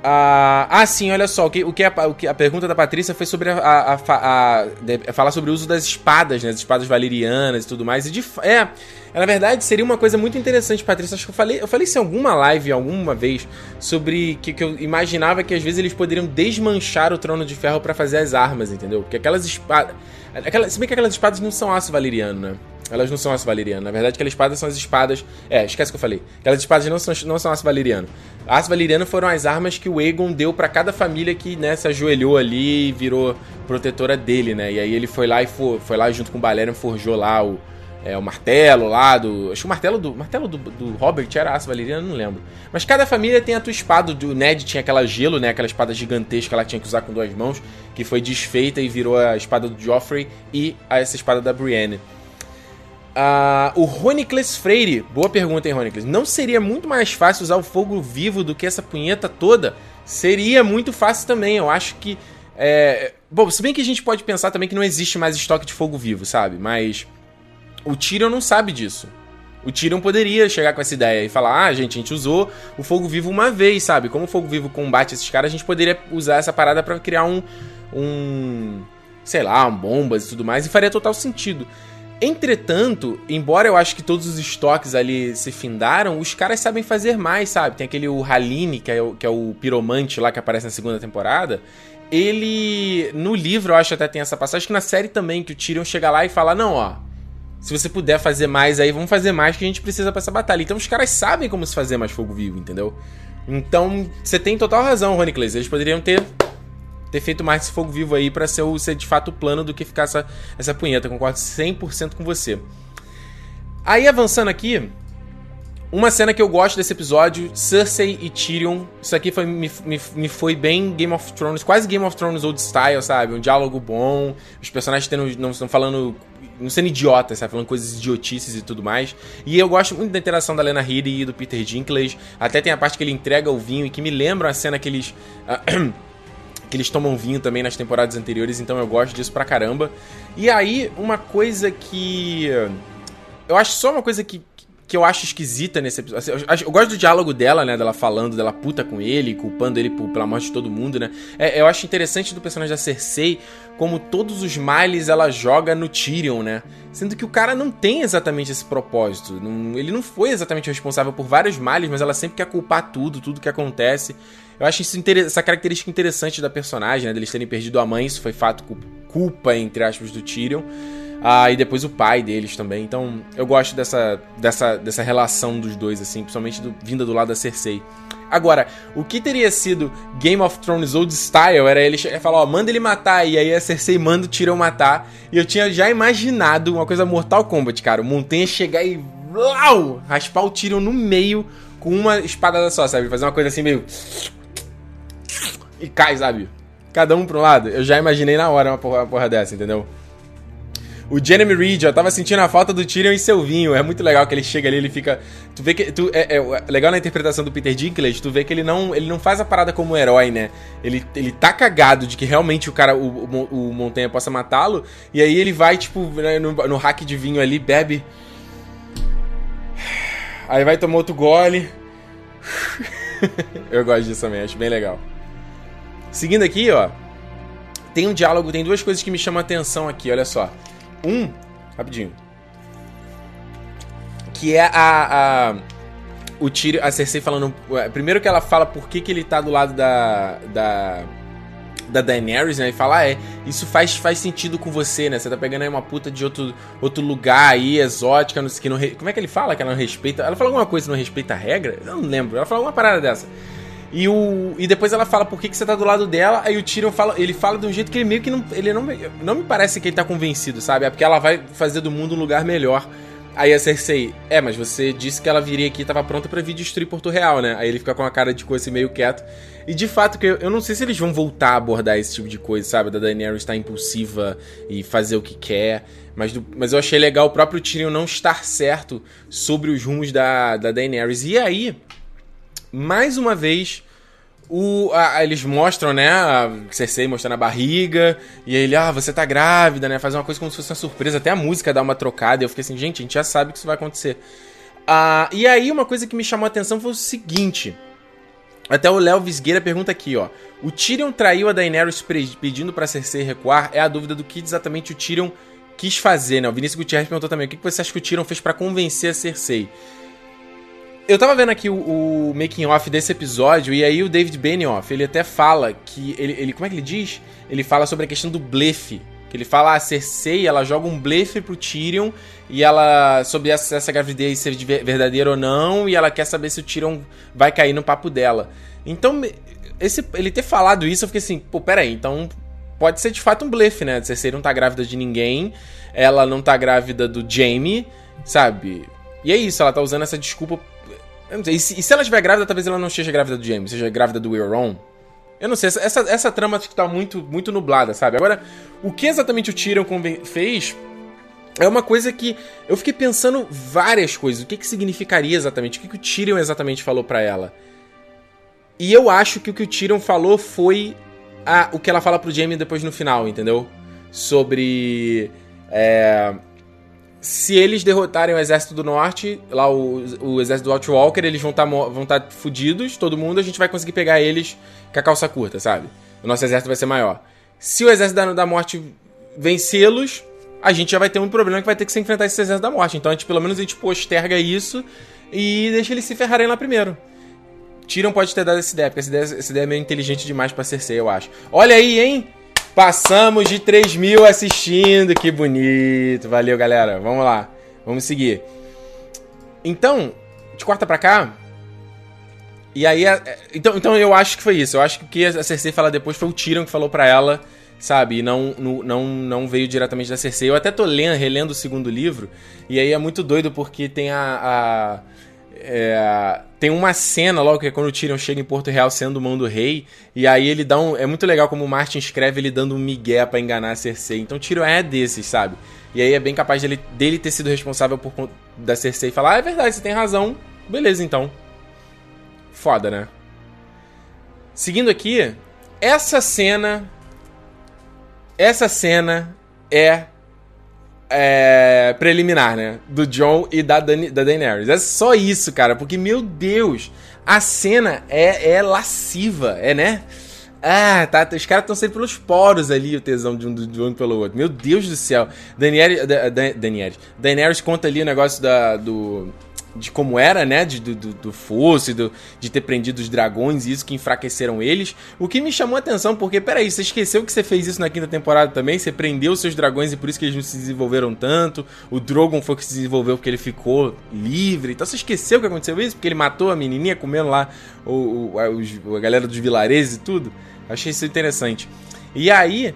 Ah, ah, sim, olha só. O que, o que, a, o que a pergunta da Patrícia foi sobre a, a, a, a, falar sobre o uso das espadas, né? As espadas valerianas e tudo mais. E de, é, na verdade, seria uma coisa muito interessante, Patrícia. Acho que eu falei, eu falei isso em alguma live alguma vez sobre que, que eu imaginava que às vezes eles poderiam desmanchar o trono de ferro para fazer as armas, entendeu? Porque aquelas espadas. Aquela, se bem que aquelas espadas não são aço valeriano, né? Elas não são aço valeriano. Na verdade, aquelas espadas são as espadas. É, esquece que eu falei. Aquelas espadas não são, não são aço valeriano. Aço valeriano foram as armas que o Aegon deu para cada família que né, se ajoelhou ali e virou protetora dele, né? E aí ele foi lá e for, foi lá junto com o Balerion forjou lá o, é, o martelo lá do. Acho que o martelo do. martelo do, do Robert era aço valeriano, não lembro. Mas cada família tem a tua espada. O Ned tinha aquela gelo, né? Aquela espada gigantesca que ela tinha que usar com duas mãos, que foi desfeita e virou a espada do Joffrey e essa espada da Brienne. Uh, o Ronicles Freire, boa pergunta, hein, Ronicles? Não seria muito mais fácil usar o fogo vivo do que essa punheta toda? Seria muito fácil também. Eu acho que. É... Bom, se bem que a gente pode pensar também que não existe mais estoque de fogo vivo, sabe? Mas. O Tyrion não sabe disso. O Tyrion poderia chegar com essa ideia e falar: ah, gente, a gente usou o fogo vivo uma vez, sabe? Como o fogo vivo combate esses caras, a gente poderia usar essa parada para criar um. um. sei lá, um bombas e tudo mais, e faria total sentido. Entretanto, embora eu acho que todos os estoques ali se findaram, os caras sabem fazer mais, sabe? Tem aquele o Haline, que é o, que é o piromante lá que aparece na segunda temporada. Ele. No livro, eu acho até tem essa passagem, que na série também, que o Tyrion chega lá e fala: Não, ó. Se você puder fazer mais aí, vamos fazer mais que a gente precisa pra essa batalha. Então os caras sabem como se fazer mais fogo vivo, entendeu? Então, você tem total razão, Rony Clays. Eles poderiam ter ter feito mais esse fogo vivo aí para ser, ser de fato plano do que ficar essa, essa punheta. Concordo 100% com você. Aí avançando aqui, uma cena que eu gosto desse episódio, Cersei e Tyrion. Isso aqui foi, me, me, me, foi bem Game of Thrones, quase Game of Thrones old style, sabe? Um diálogo bom, os personagens tendo, não estão falando. não sendo idiotas, sabe? Falando coisas idiotices e tudo mais. E eu gosto muito da interação da Lena Headey e do Peter Dinklage. Até tem a parte que ele entrega o vinho e que me lembra a cena que eles. que eles tomam vinho também nas temporadas anteriores, então eu gosto disso pra caramba. E aí, uma coisa que. Eu acho só uma coisa que, que eu acho esquisita nesse episódio. Assim, eu, eu, gosto do diálogo dela, né? Dela falando, dela puta com ele, culpando ele por, pela morte de todo mundo, né? É, eu acho interessante do personagem da Cersei como todos os males ela joga no Tyrion, né? Sendo que o cara não tem exatamente esse propósito. Não, ele não foi exatamente responsável por vários males, mas ela sempre quer culpar tudo, tudo que acontece. Eu acho essa característica interessante da personagem, né? Deles terem perdido a mãe, isso foi fato culpa, entre aspas, do Tyrion. Ah, e depois o pai deles também. Então, eu gosto dessa, dessa, dessa relação dos dois, assim, principalmente do, vinda do lado da Cersei. Agora, o que teria sido Game of Thrones Old Style era ele falar, ó, manda ele matar, e aí a Cersei manda o Tyrion matar. E eu tinha já imaginado uma coisa Mortal Kombat, cara. O Montanha chegar e uau, raspar o Tyrion no meio com uma espada só, sabe? Fazer uma coisa assim meio... E cai, sabe? Cada um pro lado. Eu já imaginei na hora uma porra, uma porra dessa, entendeu? O Jeremy Reed, ó, tava sentindo a falta do Tyrion e seu vinho. É muito legal que ele chega ali, ele fica. Tu vê que. Tu, é, é, legal na interpretação do Peter Dinklage, tu vê que ele não, ele não faz a parada como um herói, né? Ele, ele tá cagado de que realmente o cara, o, o, o Montanha possa matá-lo. E aí ele vai, tipo, né, no, no hack de vinho ali, bebe. Aí vai tomar outro gole. Eu gosto disso também, acho bem legal. Seguindo aqui, ó. Tem um diálogo, tem duas coisas que me chamam a atenção aqui, olha só. Um, rapidinho. Que é a, a o Tyrion, a Cersei falando. Primeiro que ela fala por que, que ele tá do lado da. da. Da Daenerys, né? E fala, ah, é, isso faz, faz sentido com você, né? Você tá pegando aí uma puta de outro, outro lugar aí, exótica, não sei que não. Como é que ele fala que ela não respeita? Ela fala alguma coisa não respeita a regra? Eu não lembro. Ela fala alguma parada dessa. E, o, e depois ela fala por que, que você tá do lado dela, aí o Tyrion fala, ele fala de um jeito que ele meio que não. Ele não, não me parece que ele tá convencido, sabe? É porque ela vai fazer do mundo um lugar melhor. Aí a Cersei, é, mas você disse que ela viria aqui e tava pronta para vir destruir Porto Real, né? Aí ele fica com a cara de coisa assim meio quieto. E de fato, que eu, eu não sei se eles vão voltar a abordar esse tipo de coisa, sabe? Da Daenerys estar impulsiva e fazer o que quer. Mas, do, mas eu achei legal o próprio Tyrion não estar certo sobre os rumos da, da Daenerys. E aí, mais uma vez, o, a, eles mostram, né, a Cersei mostrando a barriga, e ele, ah, você tá grávida, né, faz uma coisa como se fosse uma surpresa, até a música dá uma trocada, e eu fiquei assim, gente, a gente já sabe que isso vai acontecer. Ah, e aí uma coisa que me chamou a atenção foi o seguinte, até o Léo Visgueira pergunta aqui, ó, o Tyrion traiu a Daenerys pedindo pra Cersei recuar, é a dúvida do que exatamente o Tyrion quis fazer, né, o Vinícius Gutierrez perguntou também, o que você acha que o Tyrion fez para convencer a Cersei? Eu tava vendo aqui o, o making off desse episódio e aí o David Benioff, ele até fala que ele, ele como é que ele diz? Ele fala sobre a questão do blefe, que ele fala a ah, Cersei, ela joga um blefe pro Tyrion e ela sobre essa, essa gravidez ser verdadeira ou não e ela quer saber se o Tyrion vai cair no papo dela. Então, esse, ele ter falado isso, eu fiquei assim, pô, peraí, então pode ser de fato um blefe, né? A Cersei não tá grávida de ninguém, ela não tá grávida do Jaime, sabe? E é isso, ela tá usando essa desculpa eu não sei. E se, e se ela estiver grávida, talvez ela não esteja grávida do James, seja grávida do Euron. Eu não sei, essa, essa, essa trama tá muito, muito nublada, sabe? Agora, o que exatamente o Tyrion fez é uma coisa que eu fiquei pensando várias coisas. O que, que significaria exatamente? O que, que o Tyrion exatamente falou para ela? E eu acho que o que o Tyrion falou foi a, o que ela fala pro Jaime depois no final, entendeu? Sobre. É, se eles derrotarem o exército do norte, lá o, o exército do Outwalker, eles vão estar tá, vão tá fudidos, todo mundo, a gente vai conseguir pegar eles com a calça curta, sabe? O nosso exército vai ser maior. Se o exército da, da morte vencê-los, a gente já vai ter um problema que vai ter que se enfrentar esse exército da morte. Então a gente, pelo menos, a gente posterga isso e deixa eles se ferrarem lá primeiro. Tyrion pode ter dado essa ideia, porque essa ideia, essa ideia é meio inteligente demais pra Cersei, eu acho. Olha aí, hein? Passamos de 3 mil assistindo, que bonito. Valeu, galera. Vamos lá. Vamos seguir. Então, de quarta pra cá. E aí. Então, então eu acho que foi isso. Eu acho que o que a Cersei fala depois foi o Tyrion que falou pra ela, sabe? E não, não, não veio diretamente da Cersei. Eu até tô lendo, relendo o segundo livro. E aí é muito doido porque tem a, a É, tem uma cena logo que é quando o Tyrion chega em Porto Real sendo mão do rei, e aí ele dá um. É muito legal como o Martin escreve ele dando um migué pra enganar a Cersei. Então o Tyrion é desses, sabe? E aí é bem capaz dele, dele ter sido responsável por da Cersei falar: ah, é verdade, você tem razão. Beleza, então. Foda, né? Seguindo aqui, essa cena. Essa cena é é, preliminar, né? Do John e da, Dani, da Daenerys. É só isso, cara, porque, meu Deus, a cena é, é lasciva, é, né? Ah, tá, os caras estão sempre pelos poros ali, o tesão de um, de um pelo outro. Meu Deus do céu. Daenerys, da, da, Daenerys, Daenerys conta ali o negócio da, do de como era, né? De, do, do fosso, do, de ter prendido os dragões e isso que enfraqueceram eles. O que me chamou a atenção, porque, peraí, você esqueceu que você fez isso na quinta temporada também? Você prendeu seus dragões e por isso que eles não se desenvolveram tanto. O Drogon foi que se desenvolveu porque ele ficou livre. Então você esqueceu que aconteceu isso? Porque ele matou a menininha comendo lá o, o, a, a galera dos vilarejos e tudo? Achei isso interessante. E aí.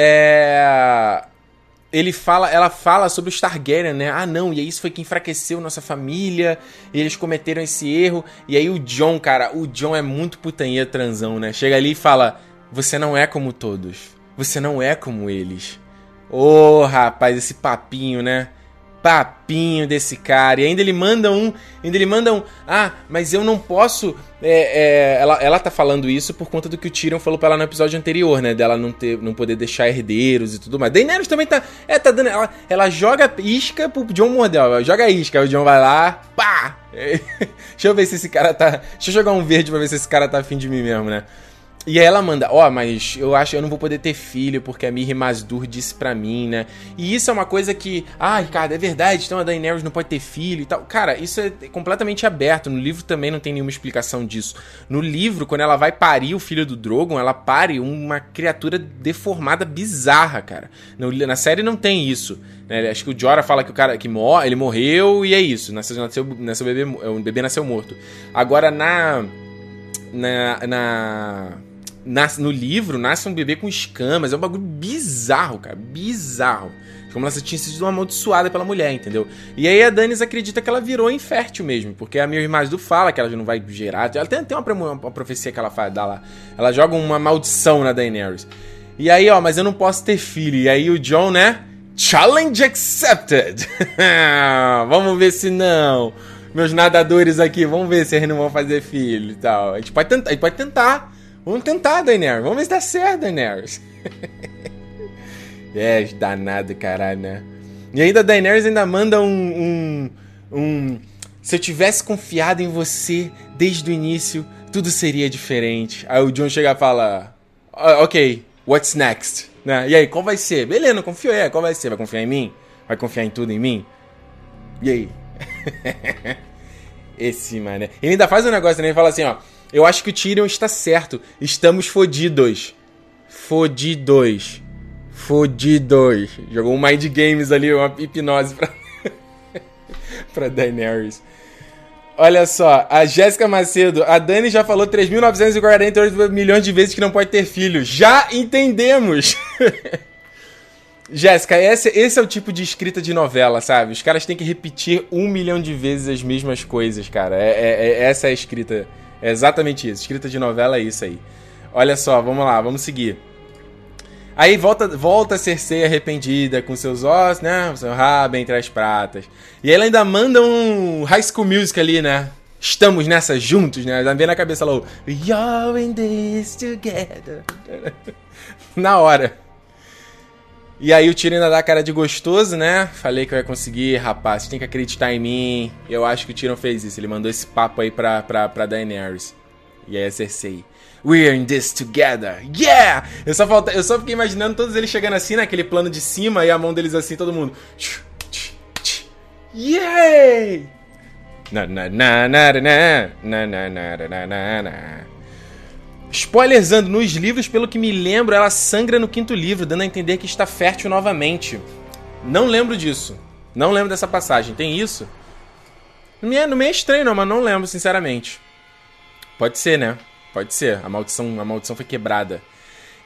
É ele fala, ela fala sobre os Targaryen, né? Ah, não, e isso foi que enfraqueceu nossa família, eles cometeram esse erro. E aí o John, cara, o John é muito putanha transão, né? Chega ali e fala: "Você não é como todos. Você não é como eles." Ô, oh, rapaz, esse papinho, né? Papinho desse cara. E ainda ele manda um. Ainda ele manda um. Ah, mas eu não posso. É, é, ela, ela tá falando isso por conta do que o Tyrion falou pra ela no episódio anterior, né? Dela não, ter, não poder deixar herdeiros e tudo mais. Daenerys também tá. É, tá dando. Ela, ela joga isca pro John Mordel. Joga isca. Aí o John vai lá. Pá! Deixa eu ver se esse cara tá. Deixa eu jogar um verde pra ver se esse cara tá afim de mim mesmo, né? E aí ela manda, ó, oh, mas eu acho que eu não vou poder ter filho porque a Miri Mazdur disse pra mim, né? E isso é uma coisa que, ah, Ricardo, é verdade, então a Daenerys não pode ter filho e tal. Cara, isso é completamente aberto. No livro também não tem nenhuma explicação disso. No livro, quando ela vai parir o filho do Drogon, ela pare uma criatura deformada bizarra, cara. Na série não tem isso. Né? Acho que o Jorah fala que o cara que morre, ele morreu e é isso. Nasceu, nasceu, nasceu bebê, o bebê nasceu morto. Agora na na, na nasce, no livro nasce um bebê com escamas. É um bagulho bizarro, cara. Bizarro. Como ela tinha sido amaldiçoada pela mulher, entendeu? E aí a Danis acredita que ela virou infértil mesmo, porque a minha irmã do fala que ela não vai gerar. Ela tem, tem uma, uma, profecia que ela faz, dá lá. Ela joga uma maldição na Daenerys. E aí, ó, mas eu não posso ter filho. E aí o John, né? Challenge accepted! Vamos ver se não. Meus nadadores aqui, vamos ver se eles não vão fazer filho e tal. A gente pode tentar. A gente pode tentar. Vamos tentar, Daenerys. Vamos ver se dá certo, Daenerys. é, danado, caralho, né? E ainda a Daenerys ainda manda um, um, um... Se eu tivesse confiado em você desde o início, tudo seria diferente. Aí o John chega e fala... Ok, what's next? Né? E aí, qual vai ser? Beleza, não confio. É, qual vai ser? Vai confiar em mim? Vai confiar em tudo em mim? E aí? Esse, mano. Ele ainda faz um negócio também, ele fala assim, ó... Eu acho que o Tyrion está certo. Estamos fodidos. Fodidos. Fodidos. Jogou um Mind Games ali, uma hipnose pra, pra Daenerys. Olha só, a Jéssica Macedo, a Dani já falou 3.948 milhões de vezes que não pode ter filho. Já entendemos! Jéssica, esse, esse é o tipo de escrita de novela, sabe? Os caras têm que repetir um milhão de vezes as mesmas coisas, cara. É, é, é essa é a escrita é exatamente isso. Escrita de novela é isso aí. Olha só, vamos lá, vamos seguir. Aí volta, volta a Cersei arrependida com seus ossos, né? Seu rabo entre as pratas. E ela ainda manda um High School Music ali, né? Estamos nessa juntos, né? Vem na cabeça lá o You're in this together. na hora. E aí o Tyrion ainda dá cara de gostoso, né? Falei que ia conseguir, rapaz, você tem que acreditar em mim. Eu acho que o Tyrion fez isso, ele mandou esse papo aí pra, pra, pra Daenerys. E aí a Cersei. We're in this together. Yeah! Eu só, falta, eu só fiquei imaginando todos eles chegando assim, naquele plano de cima, e a mão deles assim, todo mundo. Yay! Na na na na na na na na na na Spoilerzando, nos livros, pelo que me lembro, ela sangra no quinto livro, dando a entender que está fértil novamente. Não lembro disso. Não lembro dessa passagem. Tem isso? Não me é, não me é estranho, não, mas não lembro, sinceramente. Pode ser, né? Pode ser. A maldição, a maldição foi quebrada.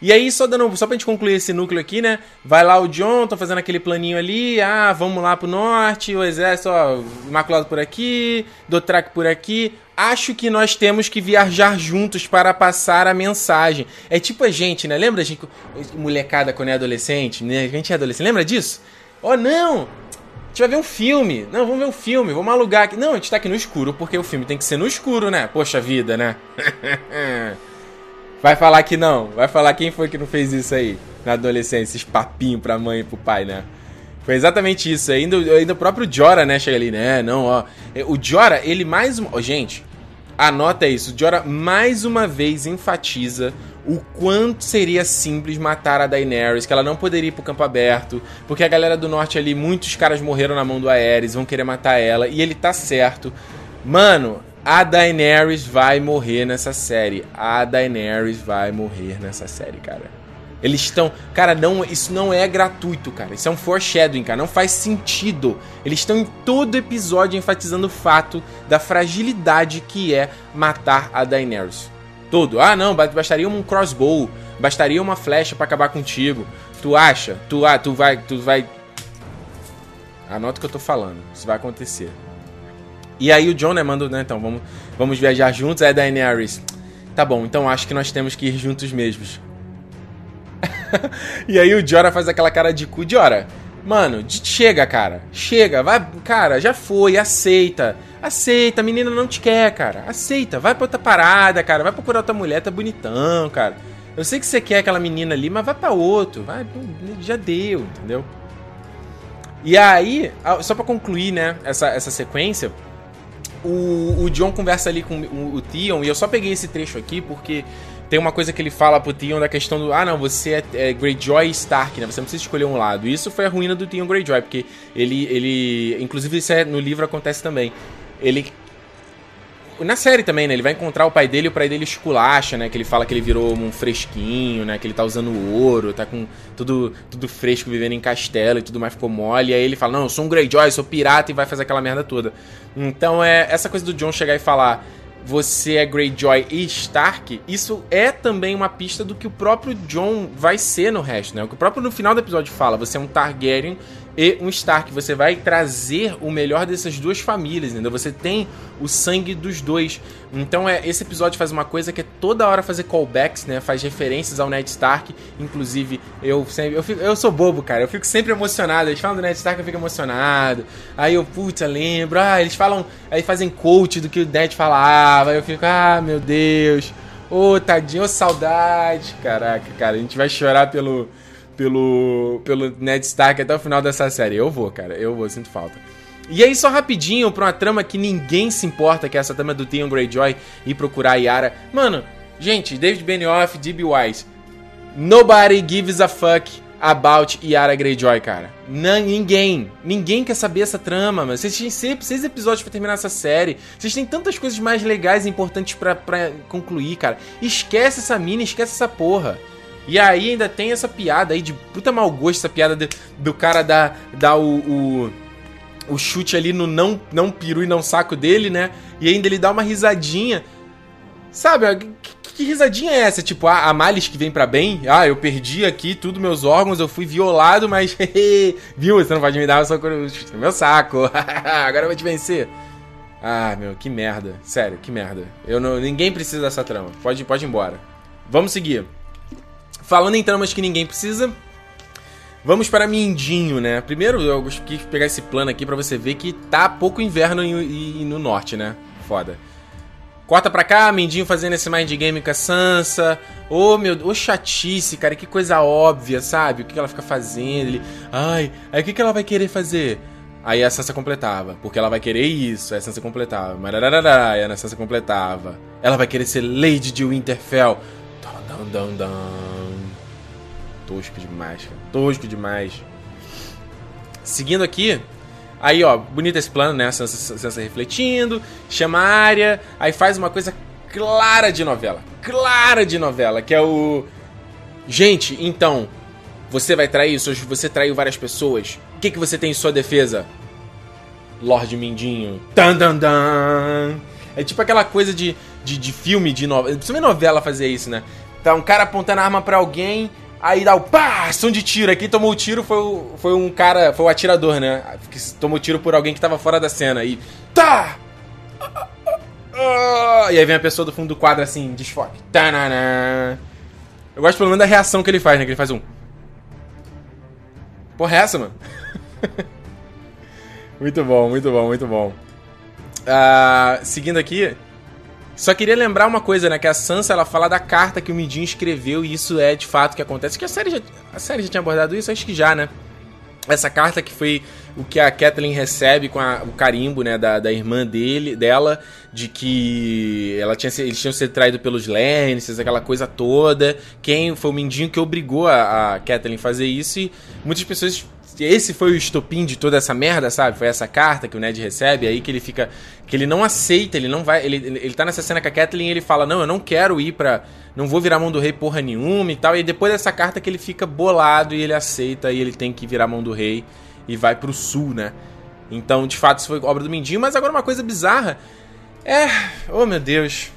E aí, só dando, só pra gente concluir esse núcleo aqui, né? Vai lá o John, tô fazendo aquele planinho ali, ah, vamos lá pro norte, o exército, ó, Imaculado por aqui, Dotrak por aqui. Acho que nós temos que viajar juntos para passar a mensagem. É tipo a gente, né? Lembra a gente, molecada quando é adolescente, né? A gente é adolescente, lembra disso? Oh, não! A gente vai ver um filme. Não, vamos ver um filme, vamos alugar aqui. Não, a gente tá aqui no escuro, porque o filme tem que ser no escuro, né? Poxa vida, né? Vai falar que não. Vai falar quem foi que não fez isso aí na adolescência, esses papinhos pra mãe e pro pai, né? Foi exatamente isso. Ainda, ainda o próprio Jora, né, chega ali, né? Não, ó. O Jora, ele mais uma. Gente, anota isso. O Jora mais uma vez enfatiza o quanto seria simples matar a Daenerys, que ela não poderia ir pro campo aberto, porque a galera do norte ali, muitos caras morreram na mão do Aerys, vão querer matar ela, e ele tá certo. Mano, a Daenerys vai morrer nessa série. A Daenerys vai morrer nessa série, cara. Eles estão. Cara, não, isso não é gratuito, cara. Isso é um foreshadowing, cara. Não faz sentido. Eles estão em todo episódio enfatizando o fato da fragilidade que é matar a Daenerys. Todo. Ah, não, bastaria um crossbow. Bastaria uma flecha para acabar contigo. Tu acha? Tu, ah, tu vai. Tu vai. Anota o que eu tô falando. Isso vai acontecer. E aí o John, né, manda, né, então, vamos, vamos viajar juntos. A Daenerys, tá bom, então acho que nós temos que ir juntos mesmos. e aí o Jora faz aquela cara de cu. Jora, mano, chega, cara. Chega, vai, cara, já foi, aceita. Aceita, a menina não te quer, cara. Aceita, vai pra outra parada, cara. Vai procurar outra mulher, tá bonitão, cara. Eu sei que você quer aquela menina ali, mas vai pra outro. Vai, já deu, entendeu? E aí, só para concluir, né, essa, essa sequência, o, o John conversa ali com o, o Theon, e eu só peguei esse trecho aqui porque tem uma coisa que ele fala pro Theon da questão do ah não, você é, é Greyjoy e Stark, né? Você não precisa escolher um lado. E isso foi a ruína do Theon Greyjoy, porque ele ele inclusive isso é, no livro acontece também. Ele na série também, né? Ele vai encontrar o pai dele e o pai dele esculacha, né? Que ele fala que ele virou um fresquinho, né? Que ele tá usando ouro, tá com tudo, tudo fresco, vivendo em castelo e tudo mais ficou mole. E aí ele fala, não, eu sou um Greyjoy, sou pirata e vai fazer aquela merda toda. Então é essa coisa do John chegar e falar você é Greyjoy e Stark, isso é também uma pista do que o próprio John vai ser no resto, né? O que o próprio no final do episódio fala, você é um Targaryen e um Stark. Você vai trazer o melhor dessas duas famílias, entendeu? Você tem o sangue dos dois. Então é esse episódio faz uma coisa que é toda hora fazer callbacks, né? Faz referências ao Ned Stark. Inclusive, eu sempre. Eu, fico, eu sou bobo, cara. Eu fico sempre emocionado. Eles falam do Ned Stark, eu fico emocionado. Aí eu, puta, lembro. Ah, eles falam. Aí fazem coach do que o Ned falava. Aí eu fico, ah, meu Deus. Ô, oh, tadinho, oh, saudade. Caraca, cara, a gente vai chorar pelo pelo, pelo Ned Stark até o final dessa série. Eu vou, cara. Eu vou, sinto falta. E aí, só rapidinho, pra uma trama que ninguém se importa, que é essa trama do Theon Greyjoy e procurar a Yara. Mano, gente, David Benioff, D.B. Wise. Nobody gives a fuck about Yara Greyjoy, cara. Não, ninguém. Ninguém quer saber essa trama, mas vocês têm sempre seis episódios para terminar essa série. Vocês têm tantas coisas mais legais e importantes para concluir, cara. Esquece essa mina, esquece essa porra. E aí ainda tem essa piada aí de puta mau gosto, essa piada de, do cara dar, dar o, o, o, chute ali no não, não peru e não saco dele, né? E ainda ele dá uma risadinha. Sabe, que, que risadinha é essa? Tipo, ah, a males que vem para bem? Ah, eu perdi aqui tudo meus órgãos, eu fui violado, mas viu? Você não pode me dar só meu saco. Agora eu vou te vencer. Ah, meu, que merda. Sério, que merda. Eu não, ninguém precisa dessa trama. Pode, pode ir embora. Vamos seguir. Falando em tramas que ninguém precisa, vamos para Mindinho, né? Primeiro, eu quis pegar esse plano aqui para você ver que tá pouco inverno e no norte, né? Foda. Corta pra cá, Mindinho fazendo esse mind game com a Sansa. Ô, oh, meu, ô oh, chatice, cara, que coisa óbvia, sabe? O que ela fica fazendo? Ele, ai, aí o que, ela vai querer fazer? Aí a Sansa completava, porque ela vai querer isso. Aí a Sansa completava, aí a Sansa completava. Ela vai querer ser Lady de Winterfell. Dun tosco demais, cara. Tosco demais. Seguindo aqui, aí ó, bonito esse plano, né? Sansa, Sansa refletindo, chama a área, aí faz uma coisa clara de novela. Clara de novela, que é o. Gente, então, você vai trair, você traiu várias pessoas. O que, que você tem em sua defesa? Lorde Mindinho. Dan, dan, dan. É tipo aquela coisa de, de, de filme, de novela. Principalmente novela fazer isso, né? Tá um cara apontando arma para alguém, aí dá o pá, som de tiro. Aqui tomou o tiro foi, foi um cara, foi o atirador, né? Que tomou tiro por alguém que tava fora da cena. E tá! E aí vem a pessoa do fundo do quadro assim, desfoque. Tanana. Eu gosto pelo menos da reação que ele faz, né? Que ele faz um. Porra, é essa, mano? muito bom, muito bom, muito bom. Uh, seguindo aqui, só queria lembrar uma coisa, né? Que a Sansa ela fala da carta que o Midin escreveu e isso é de fato que acontece. Que a série já, a série já tinha abordado isso, acho que já, né? Essa carta que foi o que a Kathleen recebe com a, o carimbo, né, da, da irmã dele, dela, de que ela tinha, eles tinham sido traídos pelos Lannisters, aquela coisa toda. Quem foi o Mindinho que obrigou a, a Kathleen a fazer isso e muitas pessoas esse foi o estopim de toda essa merda, sabe? Foi essa carta que o Ned recebe, aí que ele fica. que ele não aceita, ele não vai. Ele, ele tá nessa cena com a Kathleen e ele fala: Não, eu não quero ir pra. Não vou virar mão do rei porra nenhuma e tal. E depois dessa carta que ele fica bolado e ele aceita e ele tem que virar mão do rei e vai pro sul, né? Então, de fato, isso foi obra do Mindinho. Mas agora uma coisa bizarra. É. Oh meu Deus.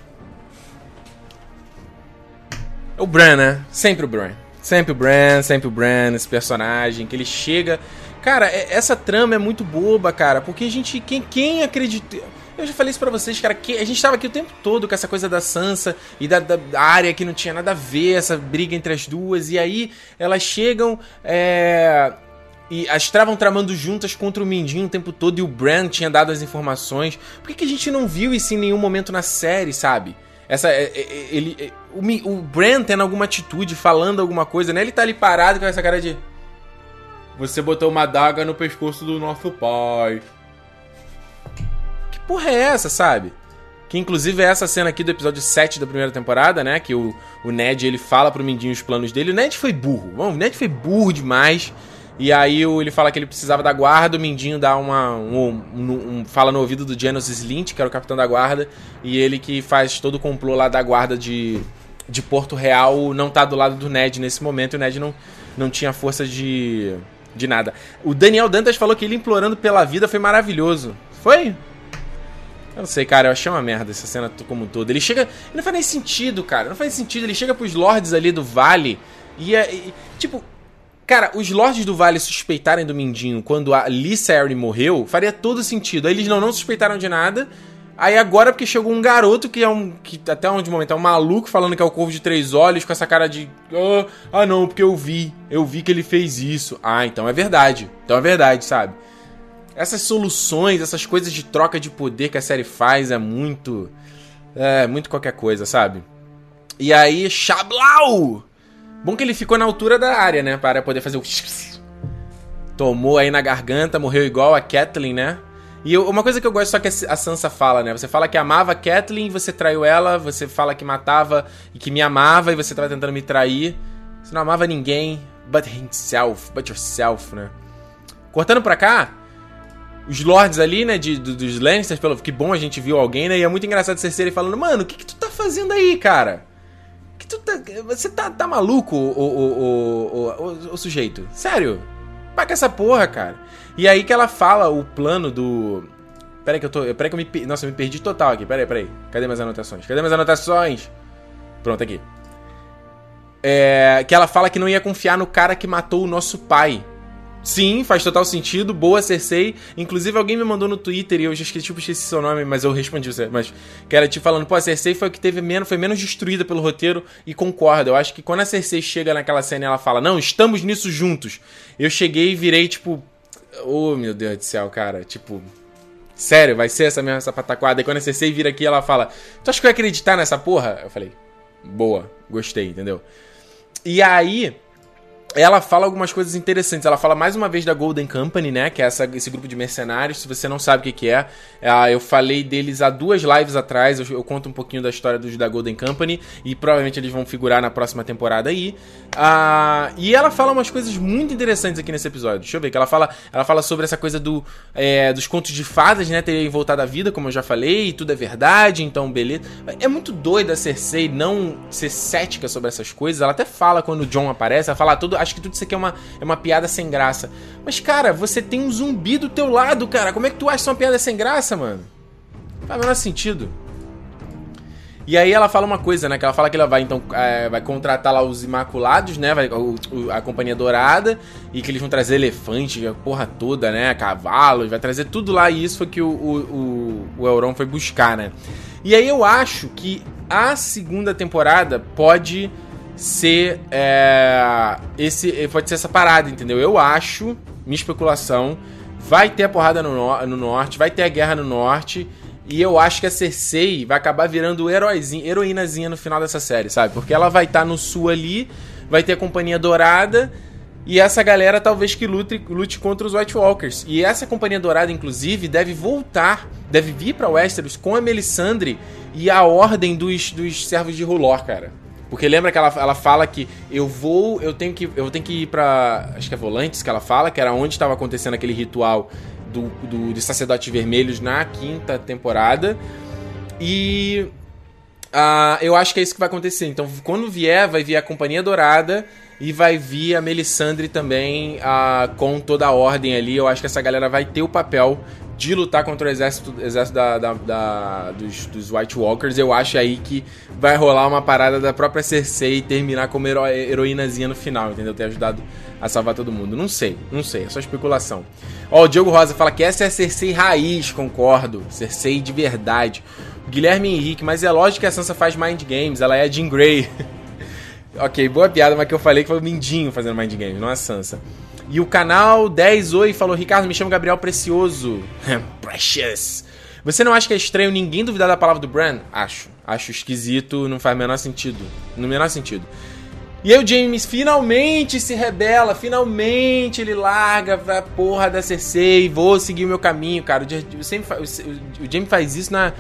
O Bran, né? Sempre o Bran. Sempre o Bran, sempre o Bran, esse personagem, que ele chega. Cara, é, essa trama é muito boba, cara, porque a gente. Quem, quem acredita. Eu já falei isso pra vocês, cara, que a gente tava aqui o tempo todo com essa coisa da Sansa e da, da área que não tinha nada a ver, essa briga entre as duas, e aí elas chegam. É, e as estavam tramando juntas contra o Mindinho o tempo todo e o Bran tinha dado as informações. Por que, que a gente não viu isso em nenhum momento na série, sabe? Essa, é, é, é, ele, o, o Bran tendo alguma atitude, falando alguma coisa, né? Ele tá ali parado com essa cara de. Você botou uma daga no pescoço do nosso pai. Que porra é essa, sabe? Que inclusive é essa cena aqui do episódio 7 da primeira temporada, né? Que o, o Ned ele fala pro Mindinho os planos dele. O Ned foi burro. Bom, o Ned foi burro demais. E aí ele fala que ele precisava da guarda, o Mindinho dá uma. Um, um, um, fala no ouvido do Janos Slint, que era o capitão da guarda, e ele que faz todo o complô lá da guarda de, de Porto Real não tá do lado do Ned nesse momento, e o Ned não, não tinha força de. de nada. O Daniel Dantas falou que ele implorando pela vida foi maravilhoso. Foi? Eu não sei, cara, eu achei uma merda essa cena como um todo. Ele chega. Não faz nem sentido, cara. Não faz sentido. Ele chega pros lords ali do vale e, é, e tipo, Cara, os Lordes do Vale suspeitarem do Mindinho quando a Lisa Arryn morreu, faria todo sentido. Aí eles não, não suspeitaram de nada. Aí agora, porque chegou um garoto que é um. que até onde momento é um maluco falando que é o Corvo de Três Olhos, com essa cara de. Oh, ah, não, porque eu vi. Eu vi que ele fez isso. Ah, então é verdade. Então é verdade, sabe? Essas soluções, essas coisas de troca de poder que a série faz é muito. É, muito qualquer coisa, sabe? E aí, Xablau! Bom que ele ficou na altura da área, né? Para poder fazer o. Tomou aí na garganta, morreu igual a Kathleen, né? E uma coisa que eu gosto só que a Sansa fala, né? Você fala que amava a Kathleen, você traiu ela, você fala que matava e que me amava e você tava tentando me trair. Você não amava ninguém, but himself, but yourself, né? Cortando pra cá, os lords ali, né, de, dos Lannisters, pelo que bom a gente viu alguém, né? E é muito engraçado Cersei falando, mano, o que, que tu tá fazendo aí, cara? Que tu tá, você tá, tá maluco, o, o, o, o, sujeito? Sério? Paga essa porra, cara. E aí que ela fala o plano do. Peraí que eu tô. Peraí que eu me. Nossa, eu me perdi total aqui. Peraí, peraí. Cadê minhas anotações? Cadê minhas anotações? Pronto, aqui. É, que ela fala que não ia confiar no cara que matou o nosso pai. Sim, faz total sentido. Boa, Cersei. Inclusive, alguém me mandou no Twitter e eu já esqueci, tipo, esqueci seu nome, mas eu respondi você. Mas que era te tipo, falando, pô, a Cersei foi o que teve menos, foi menos destruída pelo roteiro e concordo. Eu acho que quando a Cersei chega naquela cena e ela fala, não, estamos nisso juntos. Eu cheguei e virei, tipo. Oh, meu Deus do céu, cara. Tipo. Sério, vai ser essa mesma essa pataquada. E quando a Cersei vira aqui, ela fala: Tu acha que eu ia acreditar nessa porra? Eu falei: Boa, gostei, entendeu? E aí ela fala algumas coisas interessantes. Ela fala mais uma vez da Golden Company, né? Que é essa, esse grupo de mercenários. Se você não sabe o que, que é, é eu falei deles há duas lives atrás. Eu, eu, conto um pouquinho da história dos da Golden Company. E provavelmente eles vão figurar na próxima temporada aí. Ah, e ela fala umas coisas muito interessantes aqui nesse episódio. Deixa eu ver. Que ela fala, ela fala sobre essa coisa do, é, dos contos de fadas, né? Terem voltado à vida, como eu já falei. Tudo é verdade, então beleza. É muito doida a Cersei não ser cética sobre essas coisas. Ela até fala quando o John aparece. Ela fala ah, tudo acho que tudo isso aqui é uma, é uma piada sem graça. Mas, cara, você tem um zumbi do teu lado, cara. Como é que tu acha uma piada sem graça, mano? Faz o menor sentido. E aí ela fala uma coisa, né? Que ela fala que ela vai, então, é, vai contratar lá os Imaculados, né? Vai, o, a Companhia Dourada. E que eles vão trazer elefante, a porra toda, né? Cavalos, vai trazer tudo lá. E isso foi que o, o, o, o Euron foi buscar, né? E aí eu acho que a segunda temporada pode ser é, esse pode ser essa parada, entendeu? Eu acho, minha especulação, vai ter a porrada no, no norte, vai ter a guerra no norte e eu acho que a Cersei vai acabar virando heroizinha, heroínazinha no final dessa série, sabe? Porque ela vai estar tá no sul ali, vai ter a Companhia Dourada e essa galera talvez que lute, lute contra os White Walkers. E essa Companhia Dourada, inclusive, deve voltar, deve vir pra Westeros com a Melisandre e a ordem dos, dos servos de Rulor, cara. Porque lembra que ela, ela fala que eu vou, eu tenho que, eu tenho que ir pra. Acho que é Volantes que ela fala, que era onde estava acontecendo aquele ritual do, do, dos sacerdotes vermelhos na quinta temporada. E uh, eu acho que é isso que vai acontecer. Então, quando vier, vai vir a Companhia Dourada e vai vir a Melisandre também uh, com toda a ordem ali. Eu acho que essa galera vai ter o papel de lutar contra o exército, exército da, da, da, dos, dos, White Walkers. Eu acho aí que vai rolar uma parada da própria Cersei terminar como hero, heroínazinha no final, entendeu? Ter ajudado a salvar todo mundo. Não sei, não sei, é só especulação. Ó, o Diogo Rosa fala que essa é a Cersei raiz, concordo. Cersei de verdade. Guilherme Henrique, mas é lógico que a Sansa faz Mind Games, ela é a Jean Grey. ok, boa piada, mas que eu falei que foi o Mindinho fazendo Mind Games, não a Sansa. E o canal 10 Oi falou: Ricardo, me chamo Gabriel Precioso. Precious. Você não acha que é estranho ninguém duvidar da palavra do Bran? Acho. Acho esquisito, não faz o menor sentido. No menor sentido. E aí o James finalmente se rebela, finalmente ele larga a porra da Cersei, vou seguir o meu caminho, cara. O, sempre faz, o James faz isso na.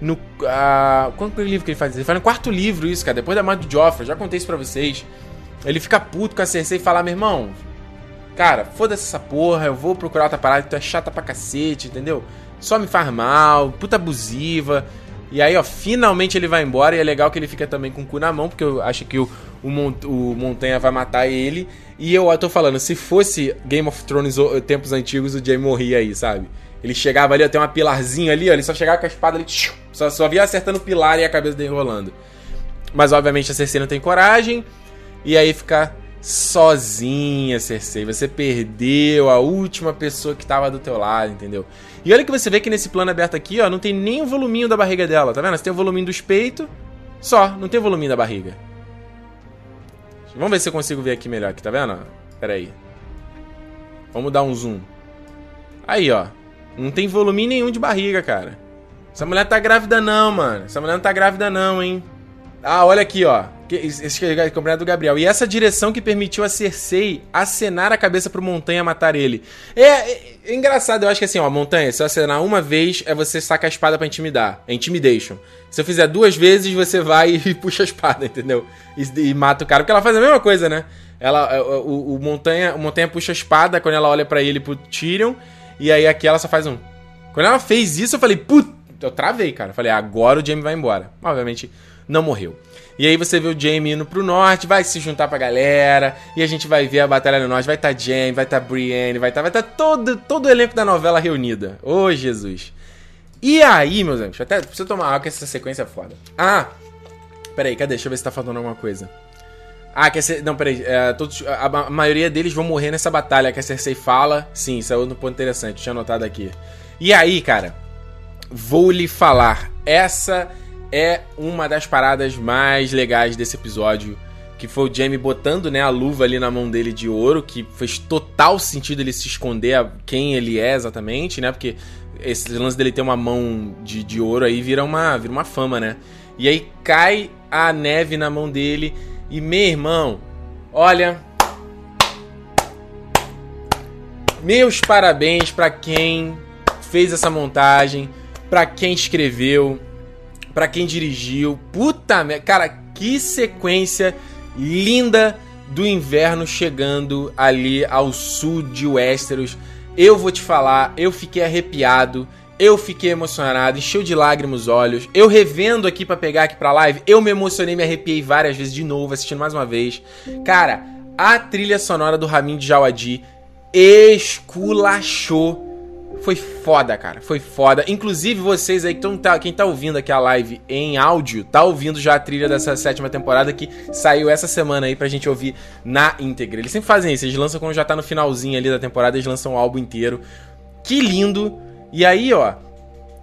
No. Uh, quanto livro que ele faz? Ele faz no quarto livro isso, cara. Depois da morte do Joffrey, já contei isso pra vocês. Ele fica puto com a Cersei e fala, meu irmão, Cara, foda-se essa porra, eu vou procurar outra parada, tu é chata pra cacete, entendeu? Só me faz mal, puta abusiva. E aí, ó, finalmente ele vai embora e é legal que ele fica também com o cu na mão, porque eu acho que o, o, Mont o Montanha vai matar ele. E eu, eu tô falando, se fosse Game of Thrones tempos antigos, o Jay morria aí, sabe? Ele chegava ali, ó, tem uma pilarzinha ali, ó, ele só chegava com a espada ali, só, só via acertando o pilar e a cabeça dele rolando. Mas obviamente a Cersei não tem coragem, e aí fica sozinha, Cersei. Você perdeu a última pessoa que tava do teu lado, entendeu? E olha que você vê que nesse plano aberto aqui, ó, não tem nem o voluminho da barriga dela, tá vendo? Você tem o voluminho dos peitos, só, não tem o voluminho da barriga. Vamos ver se eu consigo ver aqui melhor, aqui, tá vendo? Pera aí. Vamos dar um zoom. Aí, ó. Não tem voluminho nenhum de barriga, cara. Essa mulher tá grávida não, mano. Essa mulher não tá grávida não, hein. Ah, olha aqui, ó. Esse é campeonato do Gabriel. E essa direção que permitiu a Cersei acenar a cabeça pro Montanha matar ele. É, é, é engraçado, eu acho que assim, ó, Montanha, se eu acenar uma vez, é você sacar a espada para intimidar. É intimidation. Se eu fizer duas vezes, você vai e puxa a espada, entendeu? E, e mata o cara. Porque ela faz a mesma coisa, né? Ela, é, o, o, Montanha, o Montanha puxa a espada quando ela olha para ele pro Tyrion. E aí aqui ela só faz um. Quando ela fez isso, eu falei, puta. Eu travei, cara. Eu falei, agora o Jamie vai embora. Obviamente, não morreu. E aí você vê o Jamie indo pro norte, vai se juntar pra galera, e a gente vai ver a Batalha no Norte. Vai estar tá Jamie, vai estar tá Brienne, vai estar tá, vai tá todo, todo o elenco da novela reunida. Ô, oh, Jesus. E aí, meus amigos, até preciso tomar água que essa sequência é foda. Ah, peraí, cadê? Deixa eu ver se tá faltando alguma coisa. Ah, quer ser. Não, peraí. É, todos, a, a, maioria deles vão morrer nessa batalha que a Cersei fala. Sim, isso é outro ponto interessante. Tinha anotado aqui. E aí, cara. Vou lhe falar. Essa é uma das paradas mais legais desse episódio. Que foi o Jamie botando né, a luva ali na mão dele de ouro, que fez total sentido ele se esconder quem ele é exatamente, né? Porque esse lance dele ter uma mão de, de ouro aí vira uma, vira uma fama, né? E aí cai a neve na mão dele. E meu irmão, olha. Meus parabéns para quem fez essa montagem, para quem escreveu para quem dirigiu. Puta merda. Cara, que sequência linda do inverno chegando ali ao sul de Westeros. Eu vou te falar, eu fiquei arrepiado, eu fiquei emocionado, encheu de lágrimas os olhos. Eu revendo aqui para pegar aqui pra live, eu me emocionei, me arrepiei várias vezes de novo, assistindo mais uma vez. Cara, a trilha sonora do Ramin de Jawadi esculachou Foi foda, cara. Foi foda. Inclusive, vocês aí, que tá, quem tá ouvindo aqui a live em áudio, tá ouvindo já a trilha dessa sétima temporada que saiu essa semana aí pra gente ouvir na íntegra. Eles sempre fazem isso, eles lançam quando já tá no finalzinho ali da temporada, eles lançam o álbum inteiro. Que lindo! E aí, ó,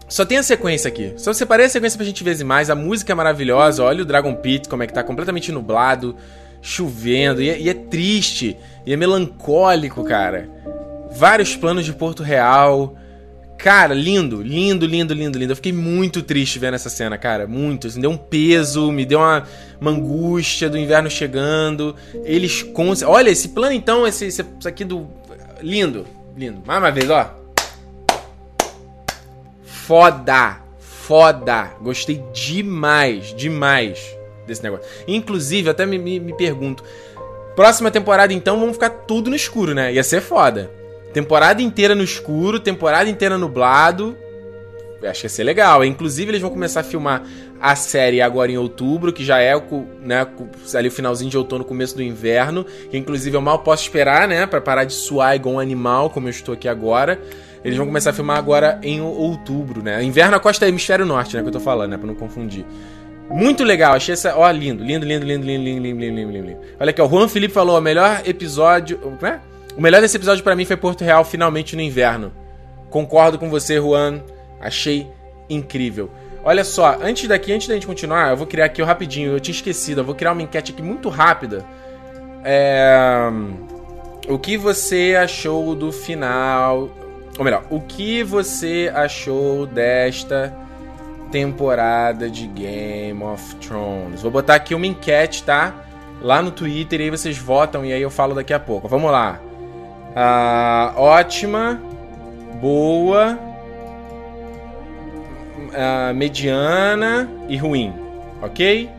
só tem a sequência aqui. Só separei a sequência pra gente ver mais. A música é maravilhosa. Olha o Dragon Pit, como é que tá completamente nublado, chovendo. E é, e é triste. E é melancólico, cara. Vários planos de Porto Real. Cara, lindo, lindo, lindo, lindo, lindo. Eu fiquei muito triste vendo essa cena, cara. Muito. Assim, deu um peso, me deu uma, uma angústia do inverno chegando. Eles com. Olha, esse plano então, esse, esse aqui do. Lindo, lindo. Mais uma vez, ó. Foda! Foda! Gostei demais, demais desse negócio. Inclusive, até me, me, me pergunto. Próxima temporada, então, vamos ficar tudo no escuro, né? Ia ser foda. Temporada inteira no escuro, temporada inteira nublado. Acho que ia ser legal. Inclusive, eles vão começar a filmar a série agora em outubro, que já é né, ali o finalzinho de outono, começo do inverno. Que inclusive eu mal posso esperar, né? Pra parar de suar igual um animal, como eu estou aqui agora. Eles vão começar a filmar agora em outubro, né? Inverno a costa é hemisfério norte, né? Que eu tô falando, né? Pra não confundir. Muito legal, achei essa. Ó, lindo, lindo, lindo, lindo, lindo, lindo, lindo, lindo, lindo, lindo. Olha aqui, ó. O Juan Felipe falou: o melhor episódio. Como é? O melhor desse episódio para mim foi Porto Real, finalmente no inverno. Concordo com você, Juan. Achei incrível. Olha só, antes daqui, antes da gente continuar, eu vou criar aqui rapidinho. Eu tinha esquecido, eu vou criar uma enquete aqui muito rápida. É... O que você achou do final? Ou melhor, o que você achou desta temporada de Game of Thrones? Vou botar aqui uma enquete, tá? Lá no Twitter e aí vocês votam e aí eu falo daqui a pouco. Vamos lá. Ah, ótima, boa, ah, mediana e ruim, ok?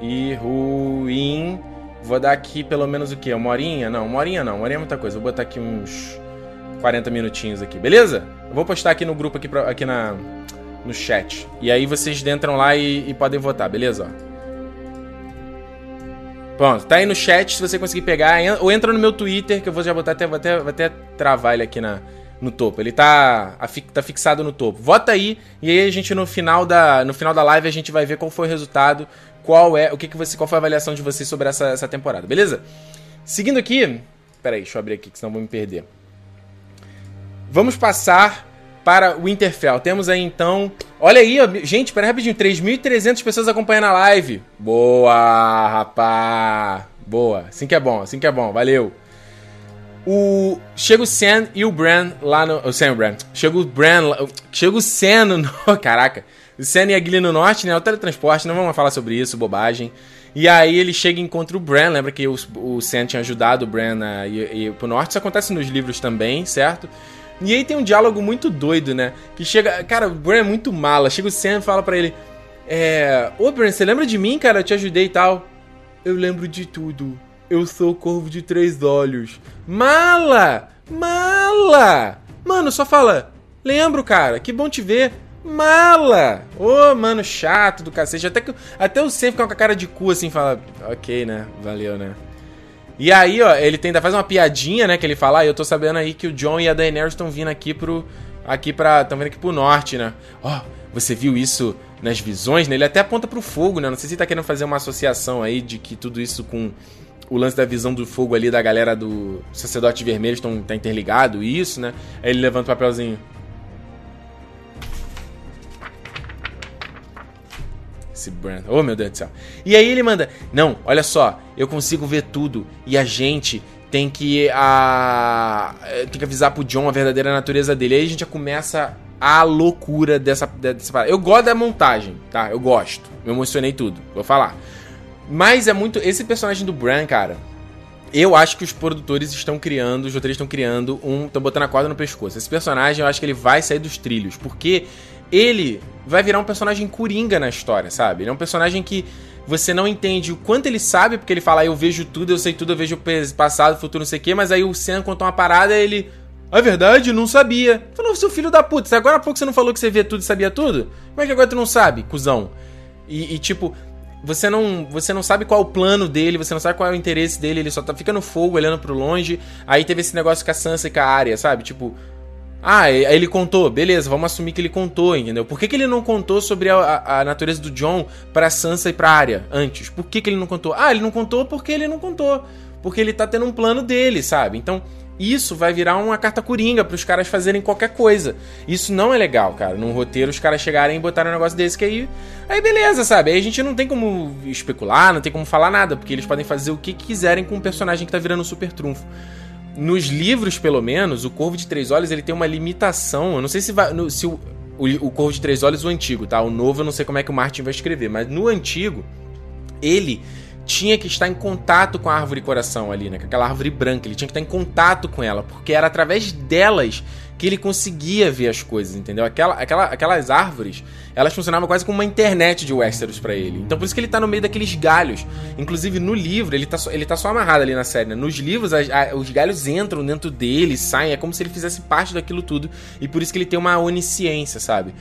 E ruim. Vou dar aqui pelo menos o quê? Uma horinha? Não, uma horinha não. Uma horinha é muita coisa. Vou botar aqui uns 40 minutinhos aqui, beleza? Eu vou postar aqui no grupo, aqui, pra, aqui na, no chat. E aí vocês entram lá e, e podem votar, beleza? Pronto, tá aí no chat, se você conseguir pegar. Ou entra no meu Twitter, que eu vou já botar até, vou até, vou até travar ele aqui na, no topo. Ele tá, tá fixado no topo. Vota aí e aí a gente no final da, no final da live a gente vai ver qual foi o resultado, qual é, o que que você, qual foi a avaliação de vocês sobre essa, essa temporada, beleza? Seguindo aqui, pera aí, deixa eu abrir aqui, que senão eu vou me perder. Vamos passar para Winterfell. Temos aí então. Olha aí, gente, pera rapidinho. 3.300 pessoas acompanhando a live. Boa, rapá. Boa. Assim que é bom, assim que é bom. Valeu. O... Chega o Sam e o Bran lá no. O Sam e o Bran. Chega o Bran. Chega o Sam no. Caraca. O Sam e a Gilly no norte, né? O teletransporte, não vamos falar sobre isso, bobagem. E aí ele chega e encontra o Bran. Lembra que o, Sam tinha ajudado o Bran a ir, ir pro norte. Isso acontece nos livros também, certo? E aí tem um diálogo muito doido, né? Que chega. Cara, o Bran é muito mala. Chega o Sam e fala para ele: É. Ô, Bran, você lembra de mim, cara? Eu te ajudei e tal. Eu lembro de tudo. Eu sou o corvo de três olhos. Mala! Mala! Mano, só fala. Lembro, cara. Que bom te ver. Mala! Ô, oh, mano, chato do cacete. Até, que, até o Sam fica com a cara de cu assim fala. Ok, né? Valeu, né? E aí, ó, ele tenta fazer uma piadinha, né? Que ele fala, ah, eu tô sabendo aí que o John e a Daenerys estão vindo aqui pro. Aqui pra. estão vindo aqui pro norte, né? Ó, oh, você viu isso nas visões, né? Ele até aponta pro fogo, né? Não sei se ele tá querendo fazer uma associação aí de que tudo isso com o lance da visão do fogo ali da galera do sacerdote vermelho estão tá interligado, isso, né? Aí ele levanta o papelzinho. Esse Brand. Oh, meu Deus do céu. E aí ele manda: Não, olha só, eu consigo ver tudo. E a gente tem que. A... Tem que avisar pro John a verdadeira natureza dele. Aí a gente já começa a loucura dessa, dessa parada. Eu gosto da montagem, tá? Eu gosto. Me emocionei tudo. Vou falar. Mas é muito. Esse personagem do Bran, cara. Eu acho que os produtores estão criando, os roteiristas estão criando um. estão botando a corda no pescoço. Esse personagem eu acho que ele vai sair dos trilhos. Porque ele vai virar um personagem coringa na história, sabe? Ele é um personagem que você não entende o quanto ele sabe, porque ele fala, ah, eu vejo tudo, eu sei tudo, eu vejo o passado, futuro, não sei o quê, mas aí o Sam conta uma parada e ele. É verdade, não sabia. Falou, seu filho da puta, agora há pouco você não falou que você vê tudo e sabia tudo? Como é que agora tu não sabe, cuzão? E, e, tipo, você não, você não sabe qual é o plano dele, você não sabe qual é o interesse dele, ele só tá fica no fogo olhando pro longe. Aí teve esse negócio com a Sansa e com a Arya, sabe? Tipo, Ah, ele contou, beleza, vamos assumir que ele contou, entendeu? Por que, que ele não contou sobre a, a, natureza do John pra Sansa e pra Arya antes? Por que, que ele não contou? Ah, ele não contou porque ele não contou. Porque ele tá tendo um plano dele, sabe? Então, isso vai virar uma carta coringa para os caras fazerem qualquer coisa. Isso não é legal, cara. Num roteiro, os caras chegarem e botarem um negócio desse que aí. Aí beleza, sabe? Aí a gente não tem como especular, não tem como falar nada, porque eles podem fazer o que quiserem com o personagem que tá virando um super trunfo. Nos livros, pelo menos, o Corvo de Três Olhos ele tem uma limitação. Eu não sei se, vai, no, se o, o, o Corvo de Três Olhos, o antigo, tá? O novo eu não sei como é que o Martin vai escrever, mas no antigo, ele tinha que estar em contato com a árvore coração ali, né? Com aquela árvore branca. Ele tinha que estar em contato com ela, porque era através delas que ele conseguia ver as coisas, entendeu? Aquela, aquela, aquelas árvores, elas funcionavam quase como uma internet de Westeros para ele. Então por isso que ele tá no meio daqueles galhos. Inclusive no livro, ele tá ele tá só amarrado ali na série, né? Nos livros, a, a, os galhos entram dentro dele, saem, é como se ele fizesse parte daquilo tudo. E por isso que ele tem uma onisciência, sabe?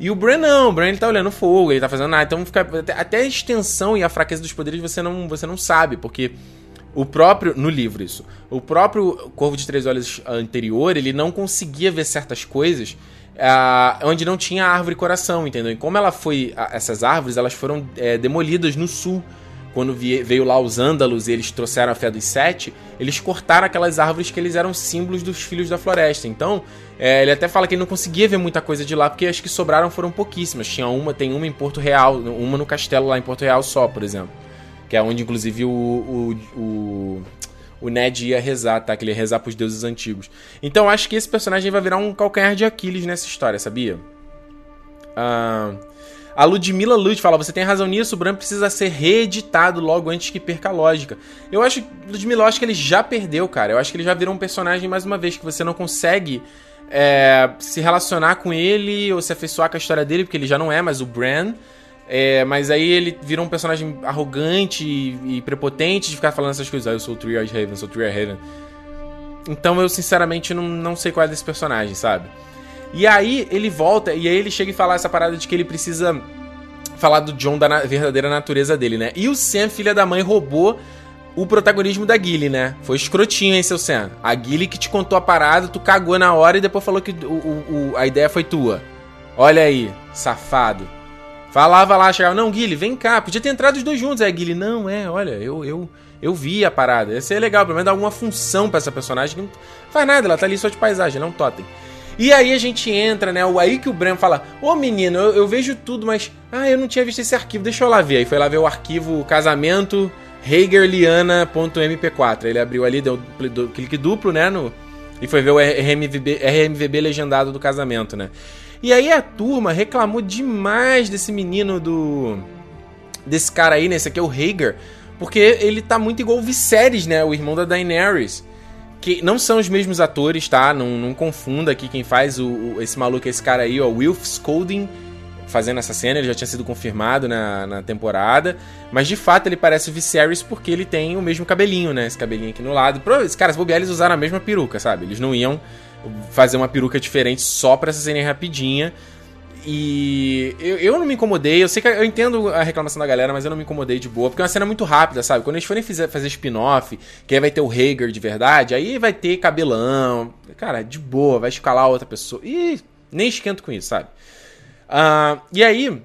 E o Bran não, o Bran ele tá olhando fogo, ele tá fazendo nada. Então fica, até a extensão e a fraqueza dos poderes você não, você não sabe, porque o próprio. No livro, isso. O próprio Corvo de Três Olhos anterior, ele não conseguia ver certas coisas uh, onde não tinha árvore coração, entendeu? E como ela foi. Essas árvores, elas foram é, demolidas no sul quando veio lá os ândalos e eles trouxeram a fé dos sete, eles cortaram aquelas árvores que eles eram símbolos dos filhos da floresta. Então, é, ele até fala que ele não conseguia ver muita coisa de lá, porque as que sobraram foram pouquíssimas. Tinha uma, tem uma em Porto Real, uma no castelo lá em Porto Real só, por exemplo. Que é onde, inclusive, o, o, o, o Ned ia rezar, tá? Que ele ia rezar pros deuses antigos. Então, acho que esse personagem vai virar um calcanhar de Aquiles nessa história, sabia? Ah... A Ludmilla Lud fala: você tem razão nisso, o Bran precisa ser reeditado logo antes que perca a lógica. Eu acho, Ludmilla, eu acho que ele já perdeu, cara. Eu acho que ele já virou um personagem mais uma vez, que você não consegue é, se relacionar com ele ou se afeiçoar com a história dele, porque ele já não é mais o Bran. É, mas aí ele virou um personagem arrogante e, e, prepotente de ficar falando essas coisas. Ah, eu sou o Tree Raven, sou o Tree Raven. Então eu sinceramente não, não sei qual é desse personagem, sabe? E aí ele volta e aí ele chega e fala essa parada de que ele precisa falar do John da na verdadeira natureza dele, né? E o Sam, filha da mãe, roubou o protagonismo da Gilly, né? Foi escrotinho, hein, seu Sam? A Gilly que te contou a parada, tu cagou na hora e depois falou que o, o, o a ideia foi tua. Olha aí, safado. Falava lá, chegava, não, Gilly, vem cá. Podia ter entrado os dois juntos. Aí Gilly, não, é, olha, eu, eu, eu vi a parada. Ia ser legal, pelo menos dar alguma função para essa personagem que não faz nada, ela tá ali só de paisagem, não é um totem. E aí a gente entra, né? Aí que o Bran fala: Ô menino, eu, eu, vejo tudo, mas. Ah, eu não tinha visto esse arquivo, deixa eu lá ver. Aí foi lá ver o arquivo casamento hagerliana.mp4. Ele abriu ali, deu clique duplo, né? No, e foi ver o RMVB, RMVB legendado do casamento, né? E aí a turma reclamou demais desse menino do. Desse cara aí, né? Esse aqui é o Hager. Porque ele tá muito igual o Viserys, né? O irmão da Daenerys que não são os mesmos atores, tá? Não, não confunda aqui quem faz o, o, esse maluco, esse cara aí, ó, Wilf Scolding, fazendo essa cena, ele já tinha sido confirmado na, na temporada, mas de fato ele parece o Viserys porque ele tem o mesmo cabelinho, né? Esse cabelinho aqui no lado. Esses caras, bobear, eles usaram a mesma peruca, sabe? Eles não iam fazer uma peruca diferente só pra essa cena rapidinha. E eu, eu não me incomodei, eu sei que eu entendo a reclamação da galera, mas eu não me incomodei de boa, porque é uma cena muito rápida, sabe? Quando eles forem fazer, fazer spin-off, que aí vai ter o Hager de verdade, aí vai ter cabelão. Cara, de boa, vai escalar outra pessoa. E nem esquento com isso, sabe? Uh, e aí,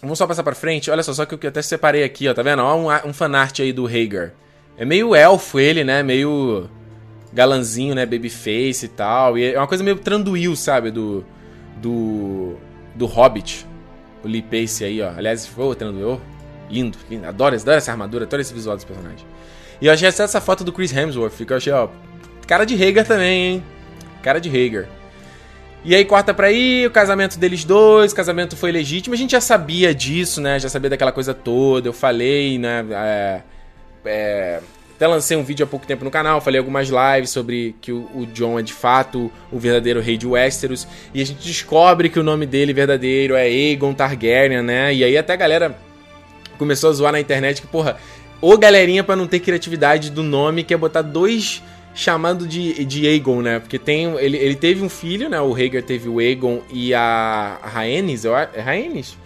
vamos só passar pra frente. Olha só, só que eu até separei aqui, ó, tá vendo? Ó, um, um fanart aí do Hager. É meio elfo ele, né? Meio galanzinho, né? Babyface e tal. E é uma coisa meio Tranduil, sabe? Do. Do do Hobbit. O Lee Pace aí, ó. Aliás, foi o treinador. Lindo, lindo. Adoro, adoro essa armadura, adoro esse visual dos personagens. E eu achei essa foto do Chris Hemsworth, que eu achei, ó. Cara de Hager também, hein? Cara de Hager. E aí corta pra aí, o casamento deles dois, o casamento foi legítimo. A gente já sabia disso, né? Já sabia daquela coisa toda. Eu falei, né? É, é, até lancei um vídeo há pouco tempo no canal, falei algumas lives sobre que o, o, John é de fato o verdadeiro rei de Westeros. E a gente descobre que o nome dele verdadeiro é Aegon Targaryen, né? E aí até a galera começou a zoar na internet que, porra, ô galerinha pra não ter criatividade do nome, quer botar dois chamando de, de Aegon, né? Porque tem, ele, ele teve um filho, né? O Rhaegar teve o Aegon e a, Rhaenys, eu, é Rhaenys?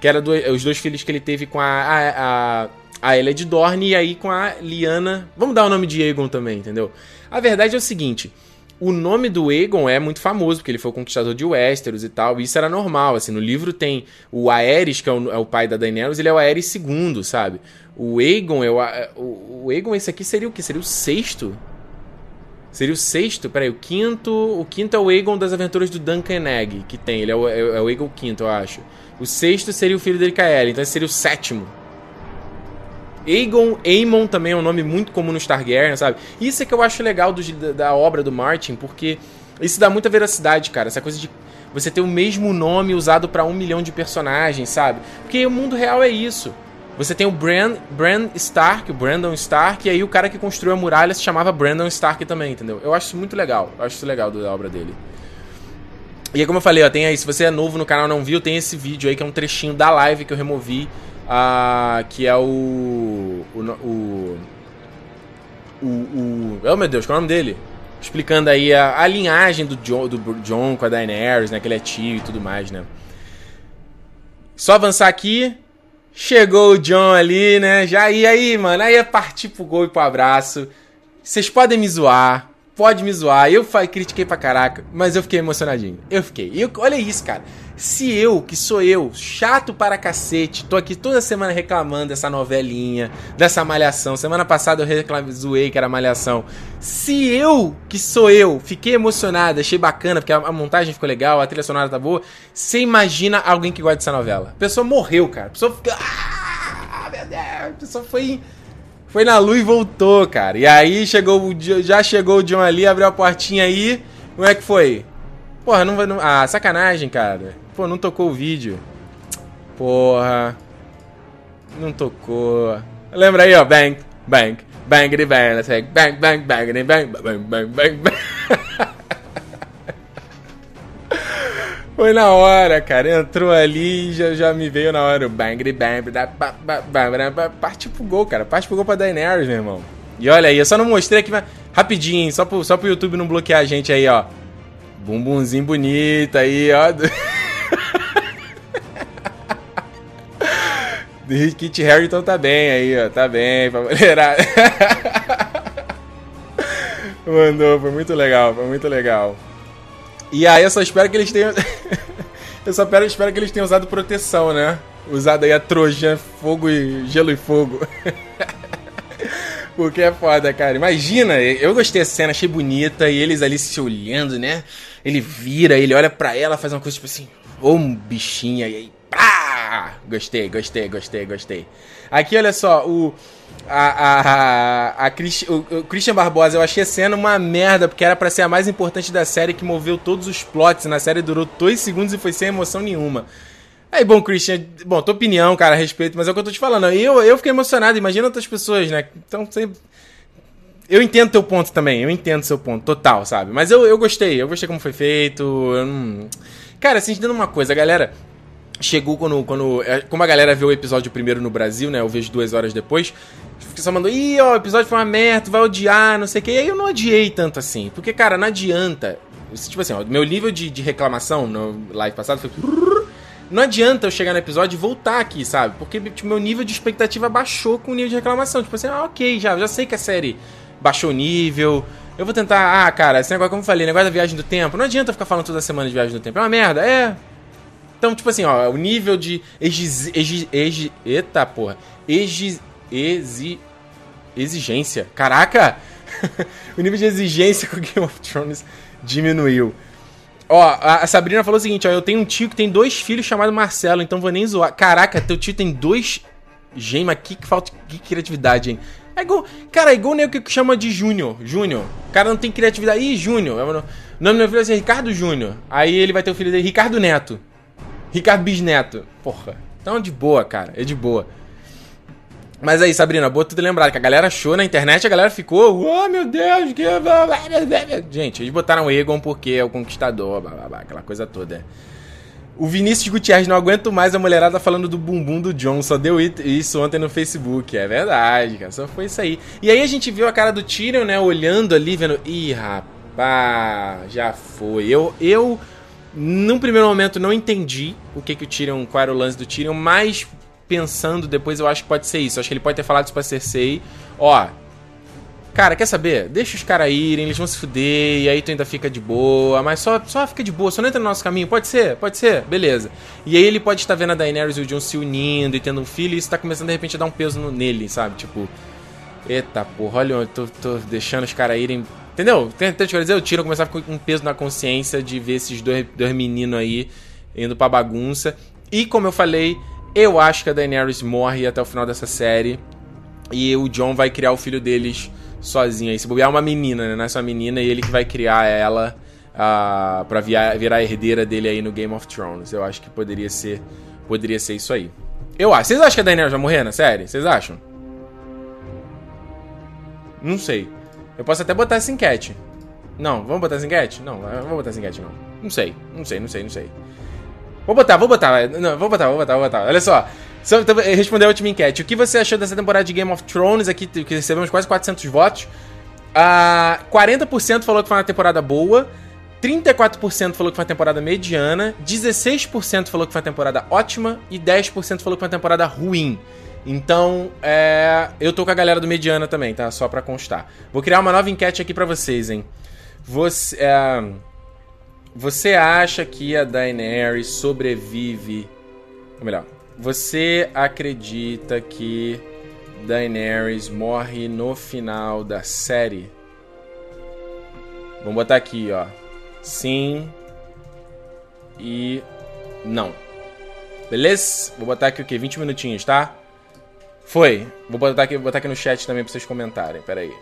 Que era os dois filhos que ele teve com a, a, a a Elia de Dorne e aí com a Liana. Vamos dar o nome de Aegon também, entendeu? A verdade é o seguinte: o nome do Aegon é muito famoso, porque ele foi o conquistador de Westeros e tal, e isso era normal, assim, no livro tem o Aerys, que é o, é o pai da Daenerys, ele é o Aerys II, sabe? O Aegon, é o, o, o Aegon, esse aqui seria o que? Seria o sexto? Seria o sexto? Peraí, o quinto. O quinto é o Aegon das aventuras do Duncan Egg, que tem. Ele é o, é, é o Aegon quinto, eu acho. O sexto seria o filho dele, Kaeli, então esse seria o sétimo. Aegon, Aemon também é um nome muito comum no Targaryen, sabe? Isso é que eu acho legal do, da, obra do Martin, porque isso dá muita veracidade, cara. Essa coisa de você ter o mesmo nome usado para um milhão de personagens, sabe? Porque o mundo real é isso. Você tem o Brand, Brand Stark, o Brandon Stark, e aí o cara que construiu a muralha se chamava Brandon Stark também, entendeu? Eu acho isso muito legal. Eu acho isso legal da obra dele. E aí, como eu falei, ó, tem aí, se você é novo no canal não viu, tem esse vídeo aí que é um trechinho da live que eu removi que é o. O. O. o, o oh meu Deus, qual é o nome dele? Explicando aí a, a linhagem do John, do John com a Daenerys, né? Que ele é tio e tudo mais, né? Só avançar aqui. Chegou o John ali, né? Já e aí, mano. Aí é partir pro gol e pro abraço. Vocês podem me zoar pode me zoar. Eu critiquei pra caraca, mas eu fiquei emocionadinho. Eu fiquei. Eu, olha isso, cara. Se eu, que sou eu, chato para cacete, tô aqui toda semana reclamando dessa novelinha, dessa malhação. Semana passada eu reclamei, zoei que era malhação. Se eu, que sou eu, fiquei emocionado, achei bacana, porque a, a montagem ficou legal, a trilha sonora tá boa. Você imagina alguém que gosta dessa novela? A pessoa morreu, cara. A pessoa fica. Ah, meu Deus. A pessoa foi foi na lua e voltou, cara. E aí chegou já chegou o John ali, abriu a portinha aí. Como é que foi? Porra, não vai. Ah, sacanagem, cara. Pô, não tocou o vídeo. Porra. Não tocou. Lembra aí, ó. Bang, bang, bang, bang, bang, bang, bang, bang, bang, bang, bang, bang, bang. Foi na hora, cara. Entrou ali e já, já me veio na hora o bang, bang, bang, parte pro gol, cara. Parte pro gol pra Daenerys, meu irmão. E olha aí, eu só não mostrei aqui, mas rapidinho, só pro, só pro YouTube não bloquear a gente aí, ó. Bumbumzinho bonito aí, ó. Kit Harrington tá bem aí, ó. Tá bem, pra mulherada. Mandou, foi muito legal, foi muito legal. E aí eu só espero que eles tenham. eu só espero, espero que eles tenham usado proteção, né? Usado aí a Trojan, fogo e gelo e fogo. Porque é foda, cara. Imagina, eu gostei dessa cena, achei bonita, e eles ali se olhando, né? Ele vira, ele olha pra ela, faz uma coisa tipo assim, ô um bichinha, e aí, pá! Gostei, gostei, gostei, gostei. Aqui, olha só, o a, a, a, a o, o, Christian Barbosa, eu achei a cena uma merda, porque era para ser a mais importante da série, que moveu todos os plots. Na série durou dois segundos e foi sem emoção nenhuma. Aí, bom, Christian, bom, tua opinião, cara, a respeito, mas é o que eu tô te falando. Eu, eu fiquei emocionado, imagina outras pessoas, né? Então, sempre. Eu entendo teu ponto também, eu entendo seu ponto, total, sabe? Mas eu, eu gostei, eu gostei como foi feito. Cara, assim, entendendo uma coisa, galera chegou quando, quando. É, como a galera viu o episódio primeiro no Brasil, né? Eu vejo duas horas depois. Só mandou, ih, ó, o episódio foi uma merda, vai odiar, não sei o que. E aí eu não odiei tanto assim. Porque, cara, não adianta. Tipo assim, ó, meu nível de, de reclamação no live passado foi. Não adianta eu chegar no episódio e voltar aqui, sabe? Porque tipo, meu nível de expectativa baixou com o nível de reclamação. Tipo assim, ah, ok, já, já sei que a série baixou o nível. Eu vou tentar. Ah, cara, esse negócio, como eu falei, negócio da viagem do tempo. Não adianta ficar falando toda semana de viagem do tempo. É uma merda. É, então, tipo assim, ó, o nível de exi, exi, exi, eita porra, exi, exi, exigência. Caraca! o nível de exigência com Game of Thrones diminuiu. Ó, a Sabrina falou o seguinte, ó, eu tenho um tio que tem dois filhos chamados Marcelo, então vou nem zoar. Caraca, teu tio tem dois gema que falta que criatividade, hein? É igual, cara, é igual o que chama de Júnior. Júnior. O cara não tem criatividade. Ih, Júnior. O nome do meu filho vai ser Ricardo Júnior. Aí ele vai ter o filho dele, Ricardo Neto. Ricardo Bisneto. Porra. Então de boa, cara. É de boa. Mas aí, Sabrina, boa tudo lembrado que a galera achou na internet, a galera ficou, oh meu Deus, que. Gente, eles botaram Egon porque é o conquistador, blá, blá, blá, aquela coisa toda. O Vinícius Gutierrez não aguento mais a mulherada falando do bumbum do John, só deu isso ontem no Facebook. É verdade, cara, só foi isso aí. E aí a gente viu a cara do Tyrion, né, olhando ali, vendo, ih, rapaz, já foi. Eu, eu num primeiro momento não entendi o que que o Tyrion, qual era o lance do Tyrion, mas pensando depois eu acho que pode ser isso. Eu acho que ele pode ter falado isso pra Cersei, ó, Cara, quer saber? Deixa os caras irem, eles vão se fuder, e aí tu ainda fica de boa, mas só, só fica de boa, só não entra no nosso caminho. Pode ser? Pode ser? Beleza. E aí ele pode estar vendo a Daenerys e o Jon se unindo e tendo um filho, e isso tá começando de repente a dar um peso no, nele, sabe? Tipo, eita porra, olha, eu tô, tô deixando os caras irem. Entendeu? Tenta te dizer, o Tiro começar com um peso na consciência de ver esses dois, dois meninos aí indo pra bagunça. E como eu falei, eu acho que a Daenerys morre até o final dessa série. E o John vai criar o filho deles sozinho aí. Se bobear é uma menina, né? Nasce uma menina e ele que vai criar ela uh, pra virar, virar a herdeira dele aí no Game of Thrones. Eu acho que poderia ser, poderia ser isso aí. Eu acho. Vocês acham que a Daenerys vai morrer na série? Vocês acham? Não sei. Eu posso até botar essa enquete. Não, vamos botar essa enquete? Não, vamos botar essa enquete não. Não sei, não sei, não sei, não sei. Vou botar, vou botar. Não, vou botar, vou botar, vou botar. Olha só. Então, responder a última enquete. O que você achou dessa temporada de Game of Thrones aqui, que recebemos quase 400 votos? Uh, 40% falou que foi uma temporada boa, 34% falou que foi uma temporada mediana, 16% falou que foi uma temporada ótima e 10% falou que foi uma temporada ruim. Então, é, eu tô com a galera do mediana também, tá? Só pra constar. Vou criar uma nova enquete aqui pra vocês, hein? Você, é, você acha que a Daenerys sobrevive... Ou melhor, você acredita que Daenerys morre no final da série? Vamos botar aqui, ó. Sim e não. Beleza? Vou botar aqui o quê? 20 minutinhos, tá? Foi. Vou botar aqui, botar aqui no chat também pra vocês comentarem. Pera aí.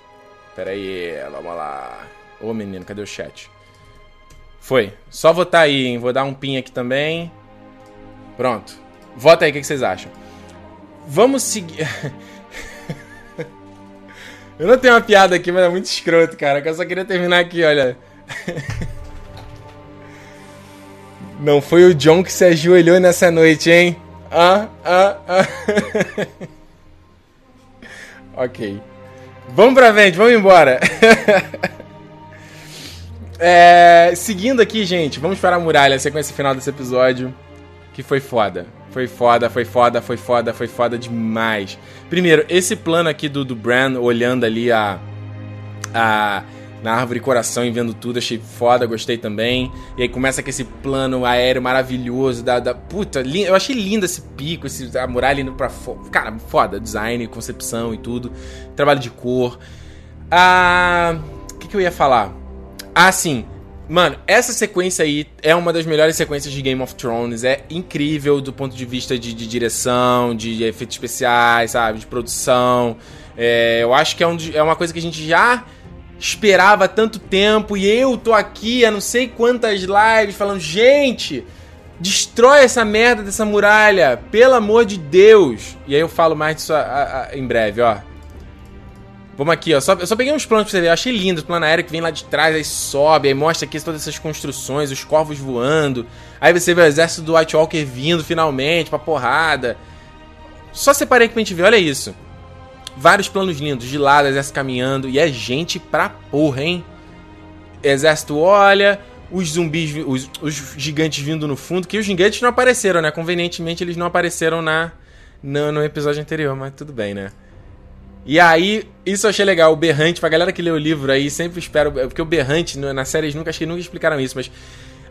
Pera aí, vamos lá. Ô menino, cadê o chat? Foi. Só votar aí, hein? Vou dar um pin aqui também. Pronto. Vota aí, o que vocês acham? Vamos seguir. eu não tenho uma piada aqui, mas é muito escroto, cara. Eu só queria terminar aqui, olha. Não foi o John que se ajoelhou nessa noite, hein? Ah, ah, ah. ok. Vamos pra frente, vamos embora. é, seguindo aqui, gente, vamos para a muralha, a sequência final desse episódio, que foi foda. Foi foda, foi foda, foi foda, foi foda demais. Primeiro, esse plano aqui do, do Bran olhando ali a. a na árvore coração e vendo tudo, achei foda, gostei também. E aí começa com esse plano aéreo maravilhoso da. da puta, eu achei lindo esse pico, esse, a muralha indo pra fora. Cara, foda, design, concepção e tudo. Trabalho de cor. Ah. O que, que eu ia falar? Ah, sim. Mano, essa sequência aí é uma das melhores sequências de Game of Thrones. É incrível do ponto de vista de, de direção, de efeitos especiais, sabe? De produção. É, eu acho que é, um, é uma coisa que a gente já esperava há tanto tempo. E eu tô aqui há não sei quantas lives falando: gente, destrói essa merda dessa muralha, pelo amor de Deus. E aí eu falo mais disso a, a, a, em breve, ó. Vamos aqui, ó. Só, eu só peguei uns planos pra você ver. Eu achei lindo o plano aéreo que vem lá de trás, aí sobe, aí mostra aqui todas essas construções, os corvos voando. Aí você vê o exército do White Walker vindo finalmente pra porrada. Só separei aqui pra gente ver, olha isso. Vários planos lindos, de lado, exército caminhando. E é gente pra porra, hein? Exército olha, os zumbis, os, os gigantes vindo no fundo. Que os gigantes não apareceram, né? Convenientemente eles não apareceram na, no, no episódio anterior, mas tudo bem, né? E aí, isso eu achei legal. O Berrante, pra galera que lê o livro aí, sempre espero. Porque o Berrante, na série, nunca, acho que nunca explicaram isso, mas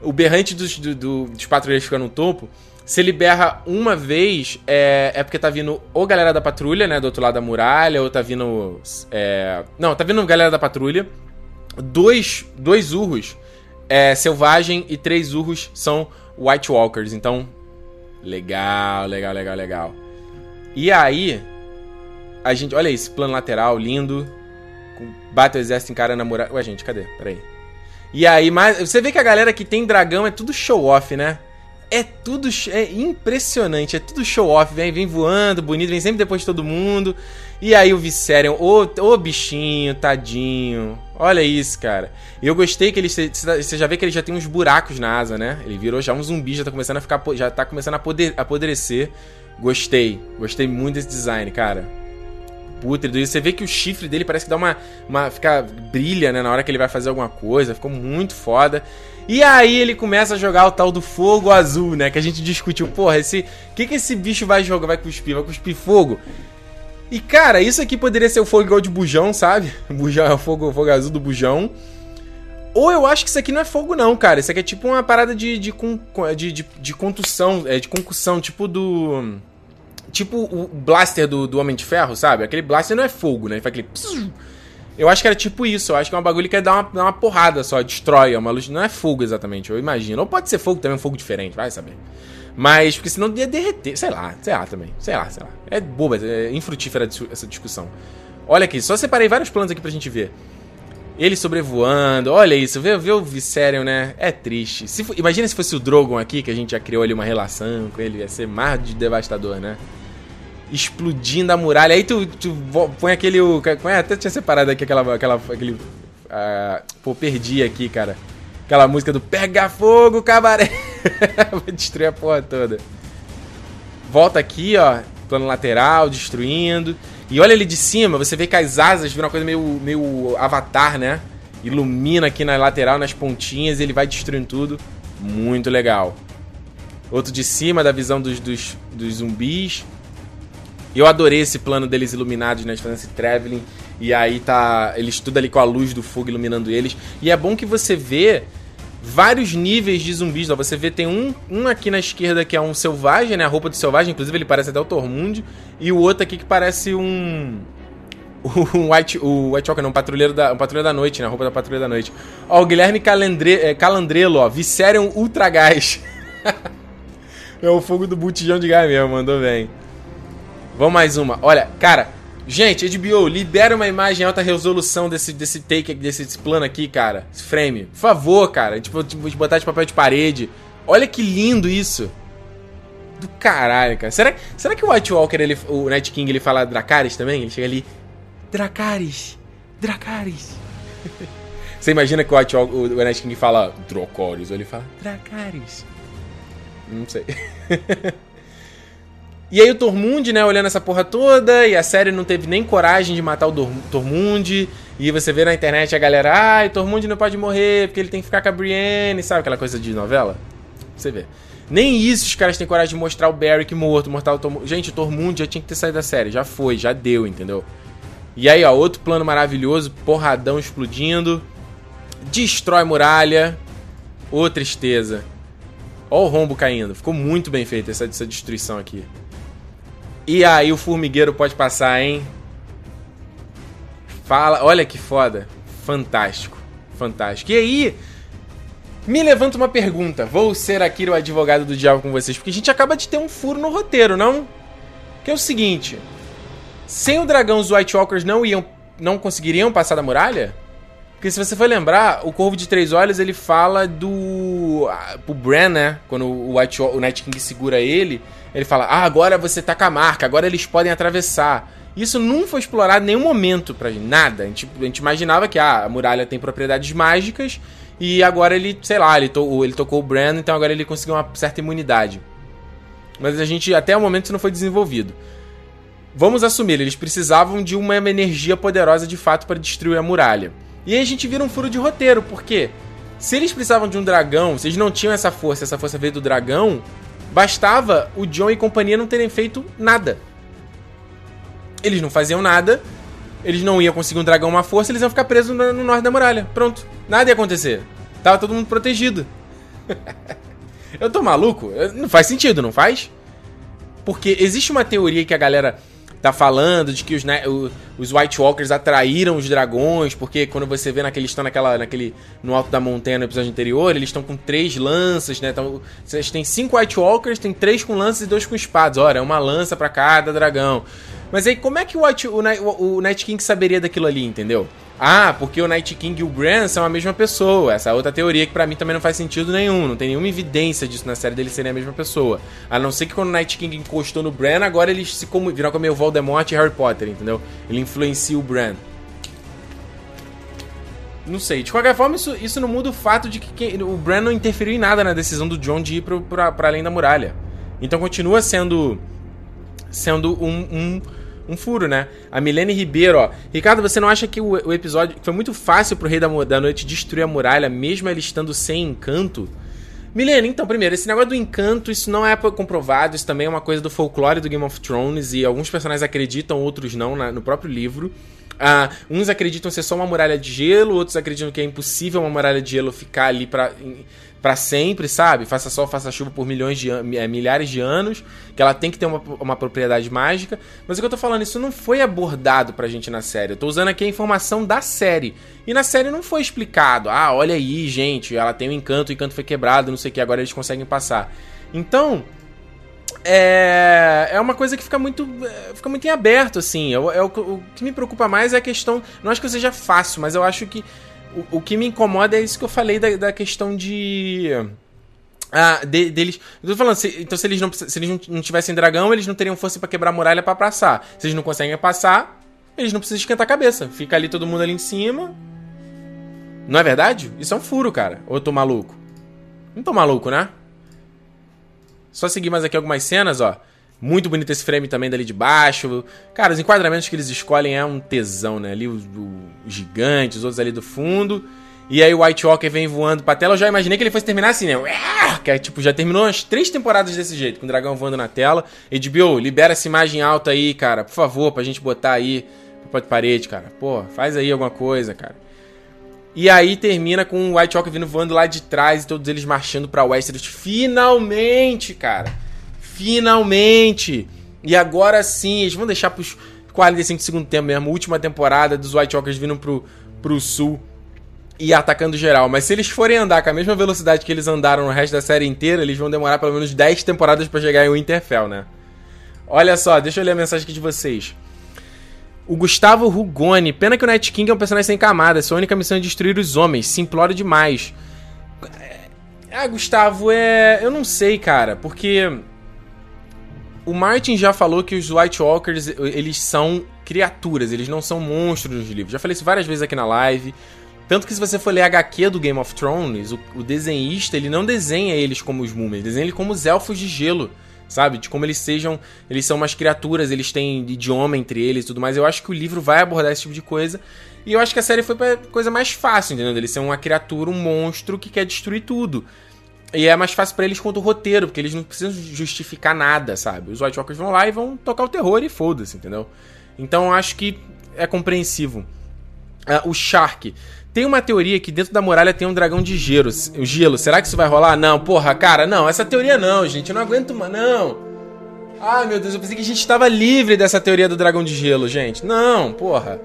o Berrante dos, do, do, dos patrulheiros que fica no topo, se ele berra uma vez, é, é porque tá vindo ou galera da patrulha, né, do outro lado da muralha, ou tá vindo. É, não, tá vindo galera da patrulha. Dois, dois urros é, selvagem e três urros são White Walkers. Então, legal, legal, legal, legal. E aí, a gente. Olha esse plano lateral lindo. Bate o exército encarando a muralha. Ué, gente, cadê? Peraí. E aí, mas você vê que a galera que tem dragão é tudo show off, né? É tudo é impressionante, é tudo show off, vem, vem voando, bonito, vem sempre depois de todo mundo. E aí o Viserion, ô, bichinho, tadinho. Olha isso, cara. Eu gostei que ele você já vê que ele já tem uns buracos na asa, né? Ele virou já um zumbi, já tá começando a ficar já tá começando a apodrecer. Gostei. Gostei muito desse design, cara pútrido. E você vê que o chifre dele parece que dá uma. uma fica, brilha, né? Na hora que ele vai fazer alguma coisa. Ficou muito foda. E aí ele começa a jogar o tal do fogo azul, né? Que a gente discutiu. Porra, esse. O que, que esse bicho vai jogar? Vai cuspir? Vai cuspir fogo? E, cara, isso aqui poderia ser o fogo igual de bujão, sabe? Bujão é o fogo, fogo azul do bujão. Ou eu acho que isso aqui não é fogo, não, cara. Isso aqui é tipo uma parada de, de, de, de, de contusão, é, de concussão, tipo do. Tipo o blaster do, do Homem de Ferro, sabe? Aquele blaster não é fogo, né? Ele faz aquele. Eu acho que era tipo isso. Eu acho que é um bagulho que é dar uma, uma porrada só, destrói. É uma luz. Não é fogo exatamente, eu imagino. Ou pode ser fogo também, um fogo diferente, vai saber. Mas, porque senão ia derreter. Sei lá, sei lá também. Sei lá, sei lá. É boba, é infrutífera essa discussão. Olha aqui, só separei vários planos aqui pra gente ver. Ele sobrevoando, olha isso, vê, vê o Viserion, né? É triste. Se, imagina se fosse o Drogon aqui, que a gente já criou ali uma relação com ele, ia ser mais de devastador, né? Explodindo a muralha. Aí tu, tu põe aquele. Põe, até tinha separado aqui aquela. aquela aquele, uh, pô, perdi aqui, cara. Aquela música do Pega Fogo, cabaré. Vai destruir a porra toda. Volta aqui, ó. Plano lateral, destruindo. E olha ele de cima, você vê que as asas viram uma coisa meio, meio avatar, né? Ilumina aqui na lateral, nas pontinhas, ele vai destruindo tudo. Muito legal. Outro de cima, da visão dos, dos, dos zumbis. Eu adorei esse plano deles iluminados, né? Fazendo esse traveling. E aí tá. Eles tudo ali com a luz do fogo iluminando eles. E é bom que você vê vários níveis de zumbis. Ó. Você vê, tem um, um aqui na esquerda que é um selvagem, né? A roupa do selvagem, inclusive ele parece até o Tormund. E o outro aqui que parece um. O White, o White Walker, não, um patrulheiro, da, um patrulheiro da noite, né? A roupa da patrulha da noite. Ó, o Guilherme Calandre, é, Calandrelo, ó. Viserion Ultra Gás. é o fogo do botijão de gás mesmo, mandou bem. Vamos mais uma. Olha, cara, Gente, HBO, libera uma imagem em alta resolução desse, desse take, desse, desse plano aqui, cara. Esse frame. Por favor, cara. Tipo, tipo, botar de papel de parede. Olha que lindo isso. Do caralho, cara. Será, será que o White Walker, ele, o Night King, ele fala Dracarys também? Ele chega ali. Dracarys. Dracarys. Você imagina que o, White Walker, o Night King fala Drocorys, ou ele fala Dracarys. Não sei. E aí o Tormund, né, olhando essa porra toda, e a série não teve nem coragem de matar o Tormund. E você vê na internet a galera, ai, ah, Tormund não pode morrer porque ele tem que ficar com a Brienne, sabe aquela coisa de novela? Você vê. Nem isso os caras têm coragem de mostrar o Beric morto, mostrar o Tormund. Gente, o Tormund já tinha que ter saído da série, já foi, já deu, entendeu? E aí, ó, outro plano maravilhoso, porradão explodindo. Destrói muralha. Ô, oh, tristeza. Ó o rombo caindo. Ficou muito bem feita essa, essa destruição aqui. E aí o formigueiro pode passar, hein? Fala, olha que foda. Fantástico. Fantástico. E aí, me levanta uma pergunta. Vou ser aqui o advogado do diabo com vocês, porque a gente acaba de ter um furo no roteiro, não? Que é o seguinte: sem o dragão, os White Walkers não iam, não conseguiriam passar da muralha? Porque se você for lembrar, o Corvo de Três Olhos ele fala do. Ah, pro Bran, né? Quando o, White, o Night King segura ele, ele fala: Ah, agora você tá com a marca, agora eles podem atravessar. Isso não foi explorado em nenhum momento pra gente, nada. A gente, a gente imaginava que ah, a muralha tem propriedades mágicas e agora ele, sei lá, ele, to, ele tocou o Bran, então agora ele conseguiu uma certa imunidade. Mas a gente, até o momento, isso não foi desenvolvido. Vamos assumir, eles precisavam de uma energia poderosa de fato para destruir a muralha. E aí a gente vira um furo de roteiro, porque se eles precisavam de um dragão, se eles não tinham essa força, essa força veio do dragão, bastava o John e companhia não terem feito nada. Eles não faziam nada, eles não iam conseguir um dragão uma força, eles iam ficar presos no, no norte da muralha. Pronto, nada ia acontecer. Tava todo mundo protegido. Eu tô maluco? Não faz sentido, não faz? Porque existe uma teoria que a galera tá falando de que os, né, os White Walkers atraíram os dragões, porque quando você vê naquele estão naquela, naquele no alto da montanha no episódio anterior, eles estão com três lanças, né? Então, vocês têm cinco White Walkers, tem três com lanças e dois com espadas. Olha, é uma lança para cada dragão. Mas aí como é que o, White, o, o, o Night King saberia daquilo ali, entendeu? Ah, porque o Night King e o Bran são a mesma pessoa. Essa é outra teoria que para mim também não faz sentido nenhum. Não tem nenhuma evidência disso na série deles serem a mesma pessoa. A não ser que quando o Night King encostou no Bran, agora eles se como, viram como o Voldemort e Harry Potter, entendeu? Ele influencia o Bran. Não sei. De qualquer forma, isso, isso não muda o fato de que o Bran não interferiu em nada na decisão do John de ir pro, pra, pra além da muralha. Então continua sendo. sendo um, um um furo, né? A Milene Ribeiro, ó. Ricardo, você não acha que o, o episódio foi muito fácil pro Rei da, da Noite destruir a muralha, mesmo ele estando sem encanto? Milena, então, primeiro, esse negócio do encanto, isso não é comprovado, isso também é uma coisa do folclore do Game of Thrones, e alguns personagens acreditam, outros não, na, no próprio livro. Uh, uns acreditam ser só uma muralha de gelo, outros acreditam que é impossível uma muralha de gelo ficar ali pra, para sempre, sabe? Faça sol, faça chuva por milhões de é, milhares de anos, que ela tem que ter uma, uma propriedade mágica. Mas o que eu tô falando, isso não foi abordado pra gente na série. Eu tô usando aqui a informação da série. E na série não foi explicado. Ah, olha aí, gente, ela tem um encanto, o encanto foi quebrado, não sei o que, agora eles conseguem passar. Então, é, é uma coisa que fica muito, é, fica muito em aberto, assim. Eu, é, o, o que me preocupa mais é a questão. Não acho que seja fácil, mas eu acho que o, que me incomoda é isso que eu falei da, da questão de. Ah, de, deles. Eu tô falando, se, então se eles, não, se eles não tivessem dragão, eles não teriam força para quebrar a muralha para passar. Se eles não conseguem passar, eles não precisam esquentar a cabeça. Fica ali todo mundo ali em cima. Não é verdade? Isso é um furo, cara. Ou eu tô maluco? Não tô maluco, né? Só seguir mais aqui algumas cenas, ó. Muito bonito esse frame também dali de baixo. Cara, os enquadramentos que eles escolhem é um tesão, né? Ali o, o gigante, os outros ali do fundo. E aí o White Walker vem voando pra tela. Eu já imaginei que ele fosse terminar assim, né? Que é, tipo, já terminou umas três temporadas desse jeito, com o dragão voando na tela. HBO, libera essa imagem alta aí, cara. Por favor, pra gente botar aí pra parede, cara. Pô, faz aí alguma coisa, cara. E aí termina com o White Walker vindo voando lá de trás e todos eles marchando pra Westeros. Finalmente, cara! Finalmente! E agora sim, eles vão deixar pros 45 segundo tempo mesmo, última temporada dos White Walkers vindo pro, pro sul e atacando geral. Mas se eles forem andar com a mesma velocidade que eles andaram no resto da série inteira, eles vão demorar pelo menos 10 temporadas para chegar em Winterfell, né? Olha só, deixa eu ler a mensagem aqui de vocês. O Gustavo Rugoni. Pena que o Night King é um personagem sem camada. Sua única missão é destruir os homens. Simplório demais. Ah, Gustavo, é. Eu não sei, cara. Porque o Martin já falou que os White Walkers, eles são criaturas, eles não são monstros nos livros. Já falei isso várias vezes aqui na live. Tanto que se você for ler a HQ do Game of Thrones, o, o desenhista, ele não desenha eles como os múmias, ele desenha eles como os elfos de gelo, sabe? De como eles sejam, eles são umas criaturas, eles têm idioma entre eles e tudo mais. Eu acho que o livro vai abordar esse tipo de coisa. E eu acho que a série foi pra coisa mais fácil, entendeu? Ele ser uma criatura, um monstro que quer destruir tudo. E é mais fácil para eles quanto o roteiro, porque eles não precisam justificar nada, sabe? Os White Walkers vão lá e vão tocar o terror e foda-se, entendeu? Então acho que é compreensivo. Uh, o Shark. Tem uma teoria que dentro da muralha tem um dragão de gelo. Gelo, será que isso vai rolar? Não, porra, cara, não. Essa teoria não, gente. Eu não aguento mais, não. Ai, meu Deus, eu pensei que a gente estava livre dessa teoria do dragão de gelo, gente. Não, porra.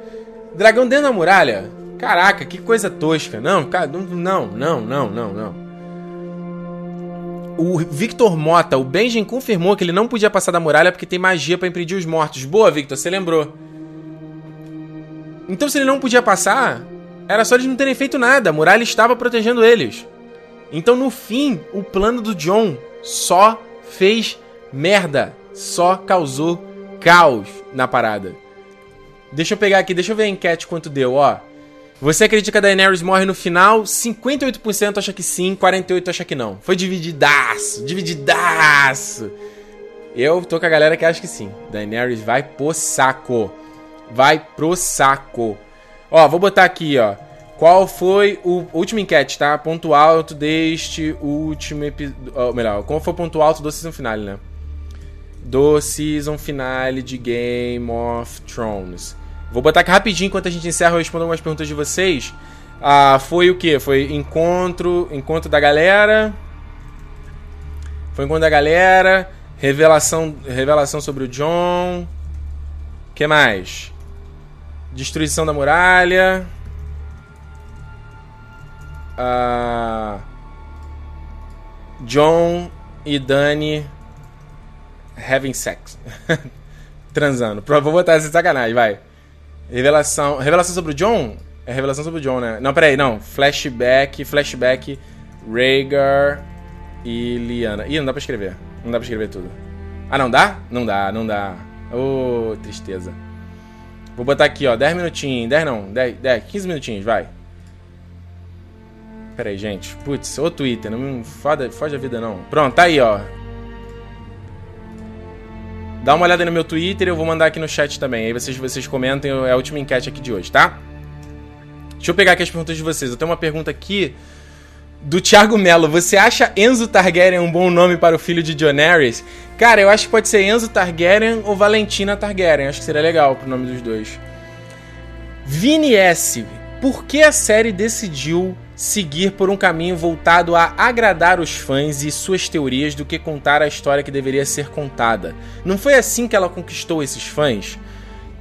Dragão dentro da muralha? Caraca, que coisa tosca. Não, cara, não, não, não, não, não. O Victor Mota, o Benjen confirmou que ele não podia passar da muralha porque tem magia para impedir os mortos. Boa, Victor, você lembrou. Então, se ele não podia passar, era só eles não terem feito nada. A muralha estava protegendo eles. Então, no fim, o plano do John só fez merda. Só causou caos na parada. Deixa eu pegar aqui, deixa eu ver a enquete quanto deu, ó. Você acredita que a Daenerys morre no final? 58% acha que sim, 48% acha que não. Foi divididaço, divididaço. Eu tô com a galera que acha que sim. Daenerys vai pro saco. Vai pro saco. Ó, vou botar aqui, ó. Qual foi o último enquete, tá? Ponto alto deste último episódio. Oh, melhor, qual foi o ponto alto do season finale, né? Do season finale de Game of Thrones. Vou botar aqui rapidinho enquanto a gente encerra eu respondo algumas perguntas de vocês. Ah, foi o que? Foi encontro, encontro da galera. Foi encontro da galera. Revelação, revelação sobre o John. que mais? Destruição da muralha. Ah, John e Dani having sex. Transando. Vou botar essa sacanagem, vai. Revelação. Revelação sobre o John? É revelação sobre o John, né? Não, peraí, não. Flashback, flashback, Rhaegar e Liana. Ih, não dá pra escrever. Não dá pra escrever tudo. Ah, não dá? Não dá, não dá. Ô, oh, tristeza. Vou botar aqui, ó, 10 minutinhos. 10 não, 10, 10 15 minutinhos, vai. Pera aí, gente. Putz, ô Twitter, não me foda, foge a vida não. Pronto, tá aí, ó. Dá uma olhada no meu Twitter, eu vou mandar aqui no chat também. Aí vocês, vocês comentem, é a última enquete aqui de hoje, tá? Deixa eu pegar aqui as perguntas de vocês. Eu tenho uma pergunta aqui do Thiago Mello, você acha Enzo Targaryen um bom nome para o filho de Daenerys? Cara, eu acho que pode ser Enzo Targaryen ou Valentina Targaryen. Acho que seria legal pro nome dos dois. Vini S. Por que a série decidiu seguir por um caminho voltado a agradar os fãs e suas teorias do que contar a história que deveria ser contada? Não foi assim que ela conquistou esses fãs?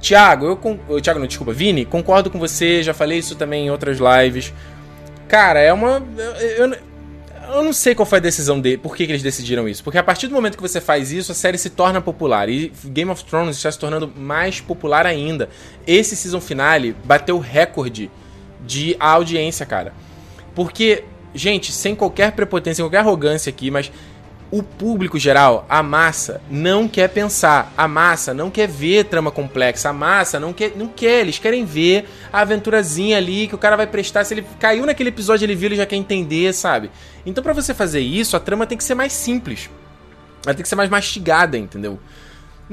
Tiago, eu. Tiago, não, desculpa, Vini, concordo com você, já falei isso também em outras lives. Cara, é uma. Eu, eu, eu não sei qual foi a decisão dele, por que, que, eles decidiram isso. Porque a partir do momento que você faz isso, a série se torna popular. E Game of Thrones está se tornando mais popular ainda. Esse season finale bateu recorde de audiência, cara. Porque, gente, sem qualquer prepotência, sem qualquer arrogância aqui, mas o público geral, a massa, não quer pensar. A massa não quer ver trama complexa. A massa não quer, não quer. Eles querem ver a aventurazinha ali que o cara vai prestar. Se ele caiu naquele episódio, ele viu, ele já quer entender, sabe? Então, para você fazer isso, a trama tem que ser mais simples. Ela tem que ser mais mastigada, entendeu?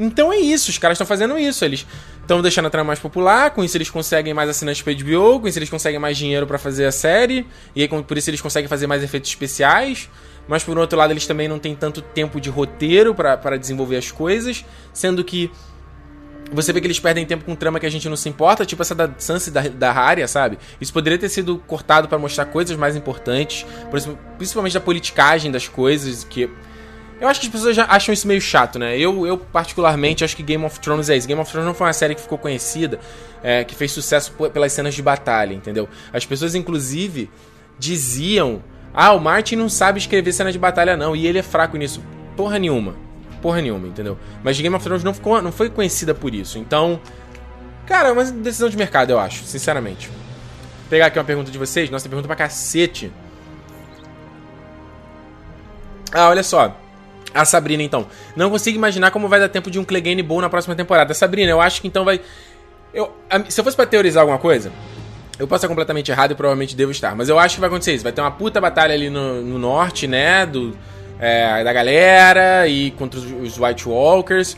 Então é isso, os caras estão fazendo isso. Eles estão deixando a trama mais popular, com isso eles conseguem mais assinantes pra HBO, com isso eles conseguem mais dinheiro para fazer a série, e aí por isso eles conseguem fazer mais efeitos especiais mas por outro lado eles também não têm tanto tempo de roteiro para desenvolver as coisas, sendo que você vê que eles perdem tempo com trama que a gente não se importa, tipo essa da Sansa da, da Arya, sabe? Isso poderia ter sido cortado para mostrar coisas mais importantes, principalmente da politicagem das coisas, que eu acho que as pessoas já acham isso meio chato, né? Eu, eu particularmente, acho que Game of Thrones é isso. Game of Thrones não foi uma série que ficou conhecida, é, que fez sucesso pelas cenas de batalha, entendeu? As pessoas, inclusive, diziam ah, o Martin não sabe escrever cena de batalha, não. E ele é fraco nisso. Porra nenhuma. Porra nenhuma, entendeu? Mas Game of Thrones não, ficou, não foi conhecida por isso. Então. Cara, é uma decisão de mercado, eu acho, sinceramente. Vou pegar aqui uma pergunta de vocês. Nossa, pergunta pra cacete. Ah, olha só. A Sabrina, então. Não consigo imaginar como vai dar tempo de um Clegane bom na próxima temporada. Sabrina, eu acho que então vai. Eu, se eu fosse pra teorizar alguma coisa, eu posso estar completamente errado e provavelmente devo estar. Mas eu acho que vai acontecer isso. Vai ter uma puta batalha ali no, no norte, né? Do, é, da galera e contra os, os White Walkers.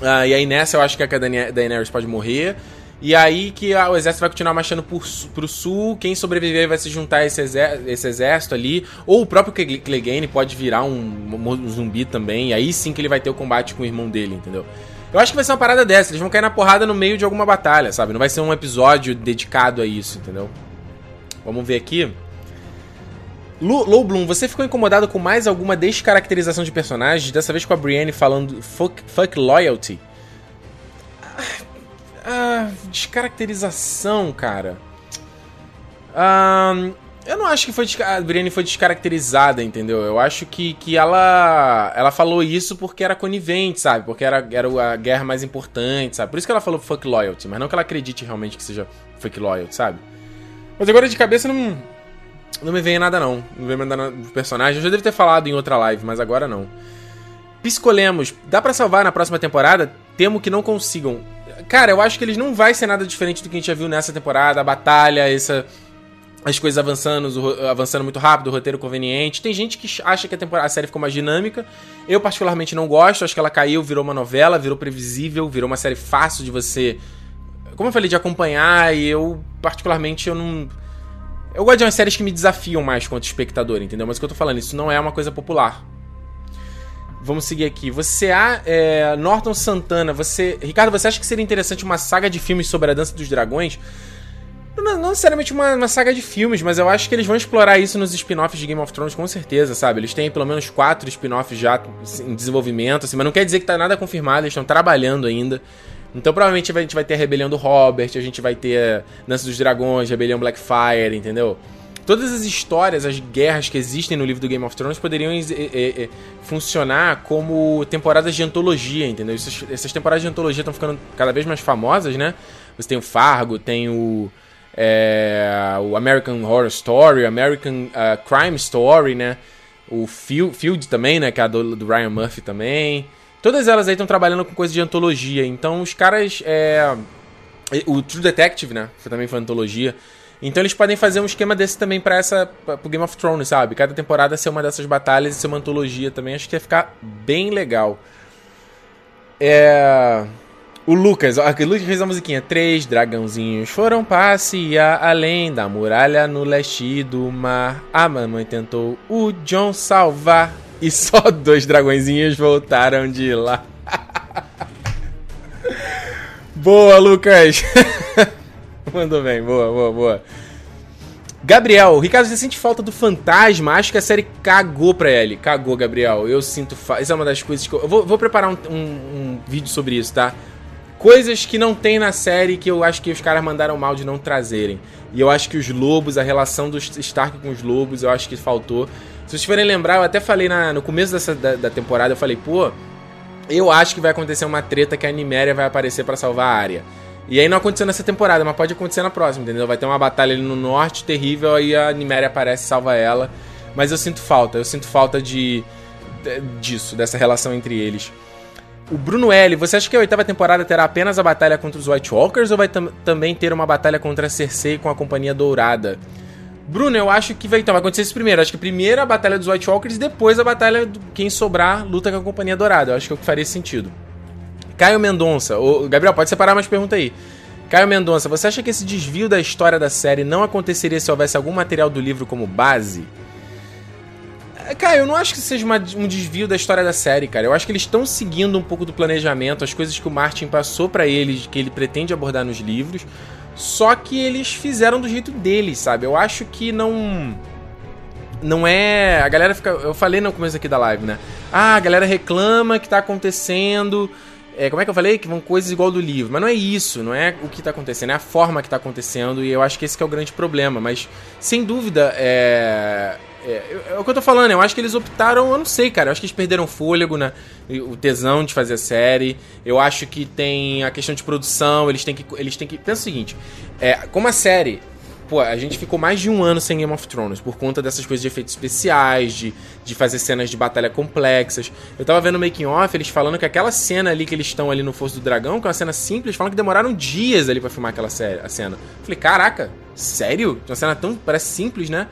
Uh, e aí nessa eu acho que a Daenerys pode morrer. E aí que o exército vai continuar marchando por, pro sul. Quem sobreviver vai se juntar a esse, exer, esse exército ali. Ou o próprio Clegane pode virar um, um, zumbi também. E aí sim que ele vai ter o combate com o irmão dele, entendeu? Eu acho que vai ser uma parada dessa. Eles vão cair na porrada no meio de alguma batalha, sabe? Não vai ser um episódio dedicado a isso, entendeu? Vamos ver aqui. Low Bloom, você ficou incomodado com mais alguma descaracterização de personagens? Dessa vez com a Brienne falando fuck, fuck loyalty. Ah, descaracterização, cara. Ah, eu não acho que foi a Brienne foi descaracterizada, entendeu? Eu acho que, que ela ela falou isso porque era conivente, sabe? Porque era, era a guerra mais importante, sabe? Por isso que ela falou fuck loyalty, mas não que ela acredite realmente que seja fuck loyalty, sabe? Mas agora de cabeça não não me vem nada não. Não vem nada do personagem. Eu já devo ter falado em outra live, mas agora não. Piscolemos, dá para salvar na próxima temporada? Temo que não consigam. Cara, eu acho que eles não vai ser nada diferente do que a gente já viu nessa temporada, a batalha, essa as coisas avançando, avançando muito rápido, o roteiro conveniente. Tem gente que acha que a, temporada, a série ficou mais dinâmica. Eu, particularmente, não gosto. Acho que ela caiu, virou uma novela, virou previsível, virou uma série fácil de você. Como eu falei, de acompanhar. E eu, particularmente, eu não. Eu gosto de umas séries que me desafiam mais quanto espectador, entendeu? Mas o que eu tô falando, isso não é uma coisa popular. Vamos seguir aqui. Você, é, Norton Santana, você. Ricardo, você acha que seria interessante uma saga de filmes sobre a dança dos dragões? Não, não necessariamente uma, uma, saga de filmes, mas eu acho que eles vão explorar isso nos spin-offs de Game of Thrones com certeza, sabe? Eles têm pelo menos quatro spin-offs já em desenvolvimento, assim, mas não quer dizer que tá nada confirmado, eles estão trabalhando ainda. Então provavelmente a gente vai ter a Rebelião do Robert, a gente vai ter Dança dos Dragões, Rebelião Blackfire, entendeu? Todas as histórias, as guerras que existem no livro do Game of Thrones poderiam é, é, funcionar como temporadas de antologia, entendeu? Essas, essas temporadas de antologia estão ficando cada vez mais famosas, né? Você tem o Fargo, tem o é, o American Horror Story, American uh, Crime Story, né? O Field, também, né? Que é a do, do Ryan Murphy também. Todas elas aí estão trabalhando com coisa de antologia. Então os caras. É... O True Detective, né? Também foi antologia. Então eles podem fazer um esquema desse também para essa pro Game of Thrones, sabe? Cada temporada ser uma dessas batalhas e ser uma antologia também. Acho que ia ficar bem legal. É... O Lucas, ó, o Lucas fez a musiquinha. Três dragãozinhos foram passear além da muralha no leste do mar. A mamãe tentou o John salvar. E só dois dragõezinhos voltaram de lá. boa, Lucas! Mandou bem, boa, boa, boa. Gabriel, Ricardo, você sente falta do fantasma? Acho que a série cagou pra ele. Cagou, Gabriel. Eu sinto falta. Isso é uma das coisas que eu. eu vou, vou, preparar um, um, um, vídeo sobre isso, tá? Coisas que não tem na série que eu acho que os caras mandaram mal de não trazerem. E eu acho que os lobos, a relação do Stark com os lobos, eu acho que faltou. Se vocês forem lembrar, eu até falei na, no começo dessa, da, da temporada, eu falei, pô, eu acho que vai acontecer uma treta que a Niméria vai aparecer para salvar a área. E aí não aconteceu nessa temporada, mas pode acontecer na próxima, entendeu? Vai ter uma batalha ali no norte terrível, aí a Niméria aparece e salva ela. Mas eu sinto falta, eu sinto falta de, de disso, dessa relação entre eles. O Bruno L, você acha que a oitava temporada terá apenas a batalha contra os White Walkers ou vai tam também ter uma batalha contra a Cersei com a Companhia Dourada? Bruno, eu acho que vai, então, vai acontecer isso primeiro. Acho que primeiro a batalha dos White Walkers depois a batalha do quem sobrar luta com a Companhia Dourada. Eu acho que é o que faria sentido. Caio Mendonça. Gabriel, pode separar mais pergunta aí. Caio Mendonça, você acha que esse desvio da história da série não aconteceria se houvesse algum material do livro como base? É, Caio, eu não acho que seja uma, um desvio da história da série, cara. Eu acho que eles estão seguindo um pouco do planejamento, as coisas que o Martin passou para eles, que ele pretende abordar nos livros. Só que eles fizeram do jeito deles, sabe? Eu acho que não. Não é. A galera fica. Eu falei no começo aqui da live, né? Ah, a galera reclama que tá acontecendo é, como é que eu falei? Que vão coisas igual do livro. Mas não é isso, não é o que está acontecendo, é a forma que está acontecendo. E eu acho que esse que é o grande problema. Mas, sem dúvida, é. É, é, o que eu tô falando, eu acho que eles optaram, eu não sei, cara. Eu acho que eles perderam fôlego, né? O tesão de fazer a série. Eu acho que tem a questão de produção, eles têm que. Eles têm que. Pensa o seguinte: é, como a série pô, a gente ficou mais de um ano sem Game of Thrones por conta dessas coisas de efeitos especiais, de, de fazer cenas de batalha complexas. Eu tava vendo o making off, eles falando que aquela cena ali que eles estão ali no Fosso do Dragão, que é uma cena simples, falam que demoraram dias ali para filmar aquela série, a cena. Eu falei, caraca, sério? Uma cena tão parece simples, né?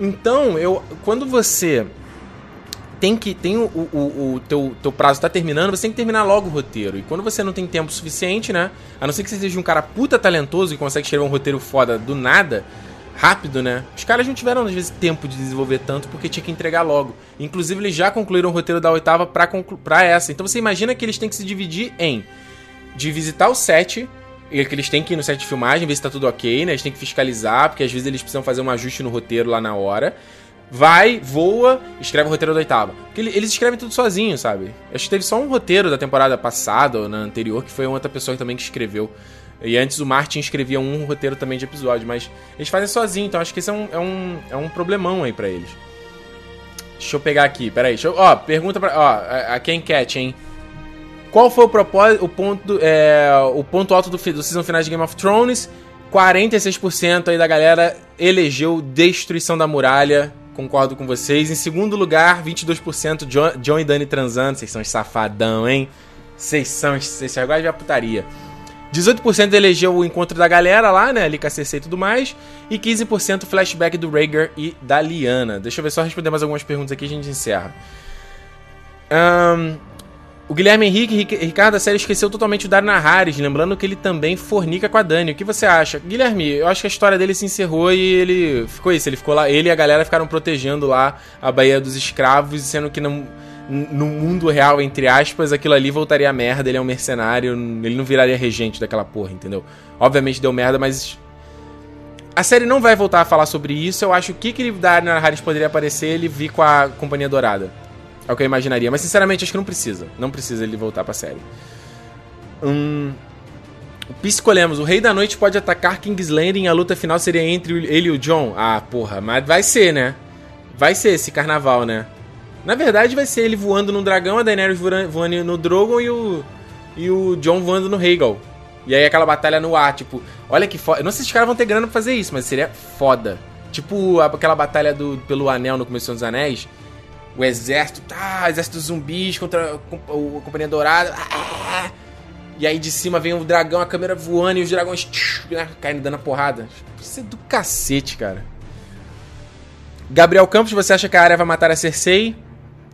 Então, eu quando você tem que. Tem o, o, o teu, teu prazo tá terminando, você tem que terminar logo o roteiro. E quando você não tem tempo suficiente, né? A não ser que você seja um cara puta talentoso e consegue escrever um roteiro foda do nada, rápido, né? Os caras não tiveram, às vezes, tempo de desenvolver tanto porque tinha que entregar logo. Inclusive, eles já concluíram o roteiro da oitava pra, pra essa. Então você imagina que eles têm que se dividir em de visitar o set. E que eles têm que ir no set de filmagem, ver se tá tudo ok, né? Eles têm que fiscalizar, porque às vezes eles precisam fazer um ajuste no roteiro lá na hora vai, voa, escreve o roteiro da oitava. Porque eles escrevem tudo sozinhos, sabe? Acho que teve só um roteiro da temporada passada ou na anterior, que foi outra pessoa também que escreveu. E antes o Martin escrevia um roteiro também de episódio, mas eles fazem sozinho, então acho que esse é um, é um, é um problemão aí para eles. Deixa eu pegar aqui, peraí. Deixa eu, ó, pergunta pra. Ó, a, quem Cat, hein? Qual foi o propósito, o ponto, é, o ponto alto do, do season final de Game of Thrones? 46% aí da galera elegeu Destruição da Muralha concordo com vocês. Em segundo lugar, 22% John, John e Dani transando. Vocês são safadão, hein? Vocês são. Vocês agora de putaria. 18% elegeu o encontro da galera lá, né? Ali com a CC e tudo mais. E 15% flashback do Rhaegar e da Liana. Deixa eu ver só responder mais algumas perguntas aqui e a gente encerra. Um, o Guilherme Henrique, Ricardo da série esqueceu totalmente o Dario Naharis, lembrando que ele também fornica com a Dani. O que você acha? Guilherme, eu acho que a história dele se encerrou e ele ficou isso, ele ficou lá, ele e a galera ficaram protegendo lá a Baía dos Escravos, sendo que no mundo real, entre aspas, aquilo ali voltaria a merda, ele é um mercenário, ele não viraria regente daquela porra, entendeu? Obviamente deu merda, mas a série não vai voltar a falar sobre isso. Eu acho que que Dario Naharis poderia aparecer, ele vir com a Companhia Dourada. É o que eu imaginaria. Mas sinceramente acho que não precisa. Não precisa ele voltar pra série. Hum. O Rei da Noite pode atacar King's Landing. A luta final seria entre ele e o John. Ah, porra, mas vai ser, né? Vai ser esse carnaval, né? Na verdade, vai ser ele voando no dragão, a Daenerys voando no Drogon e o, e o John voando no Rhaegal. E aí aquela batalha no ar, tipo, olha que foda. Eu não sei se os caras vão ter grana pra fazer isso, mas seria foda. Tipo aquela batalha do, pelo anel no começo dos Anéis, o exército, tá, exército zumbis contra a, Companhia Dourada. Ah, e aí de cima vem o dragão, a câmera voando e os dragões tch, né, caindo dando a porrada. Isso é do cacete, cara. Gabriel Campos, você acha que a área vai matar a Cersei?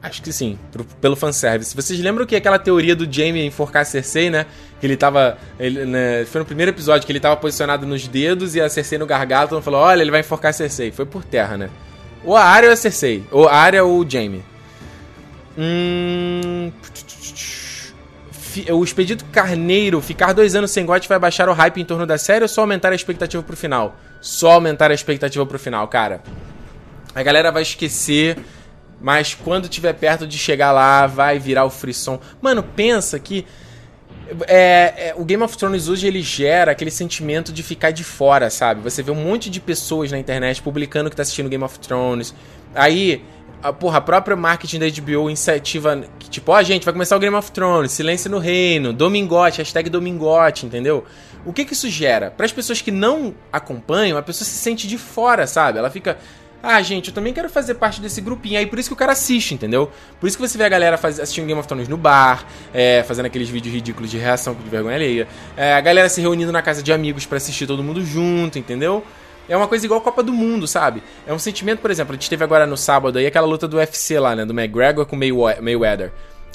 Acho que sim, pro, pelo fanservice. Vocês lembram que aquela teoria do Jaime enforcar a Cersei, né? Que ele tava. Ele, né, foi no primeiro episódio que ele tava posicionado nos dedos e a Cersei no gargalo. Todo falou: olha, ele vai enforcar a Cersei. Foi por terra, né? Ou a Arya ou a Cersei. Ou a Arya ou o Jaime. Hum. O Expedito Carneiro, ficar dois anos sem GOT vai baixar o hype em torno da série ou só aumentar a expectativa pro final? Só aumentar a expectativa pro final, cara. A galera vai esquecer mas quando tiver perto de chegar lá, vai virar o frisson. Mano, pensa que é, é, o Game of Thrones hoje ele gera aquele sentimento de ficar de fora, sabe? Você vê um monte de pessoas na internet publicando que tá assistindo Game of Thrones. Aí, a, porra, a própria marketing da HBO incentiva, tipo, ó, oh, gente, vai começar o Game of Thrones, Silêncio no Reino, Domingote, hashtag Domingote, entendeu? O que que isso gera? Para as pessoas que não acompanham, a pessoa se sente de fora, sabe? Ela fica, ah, gente, eu também quero fazer parte desse grupinho. Aí por isso que o cara assiste, entendeu? Por isso que você vê a galera faz, assistindo Game of Thrones no bar, é, fazendo aqueles vídeos ridículos de reação de vergonha alheia. É, a galera se reunindo na casa de amigos para assistir todo mundo junto, entendeu? É uma coisa igual Copa do Mundo, sabe? É um sentimento, por exemplo, a gente teve agora no sábado aí aquela luta do UFC lá, né? Do McGregor com Mayweather.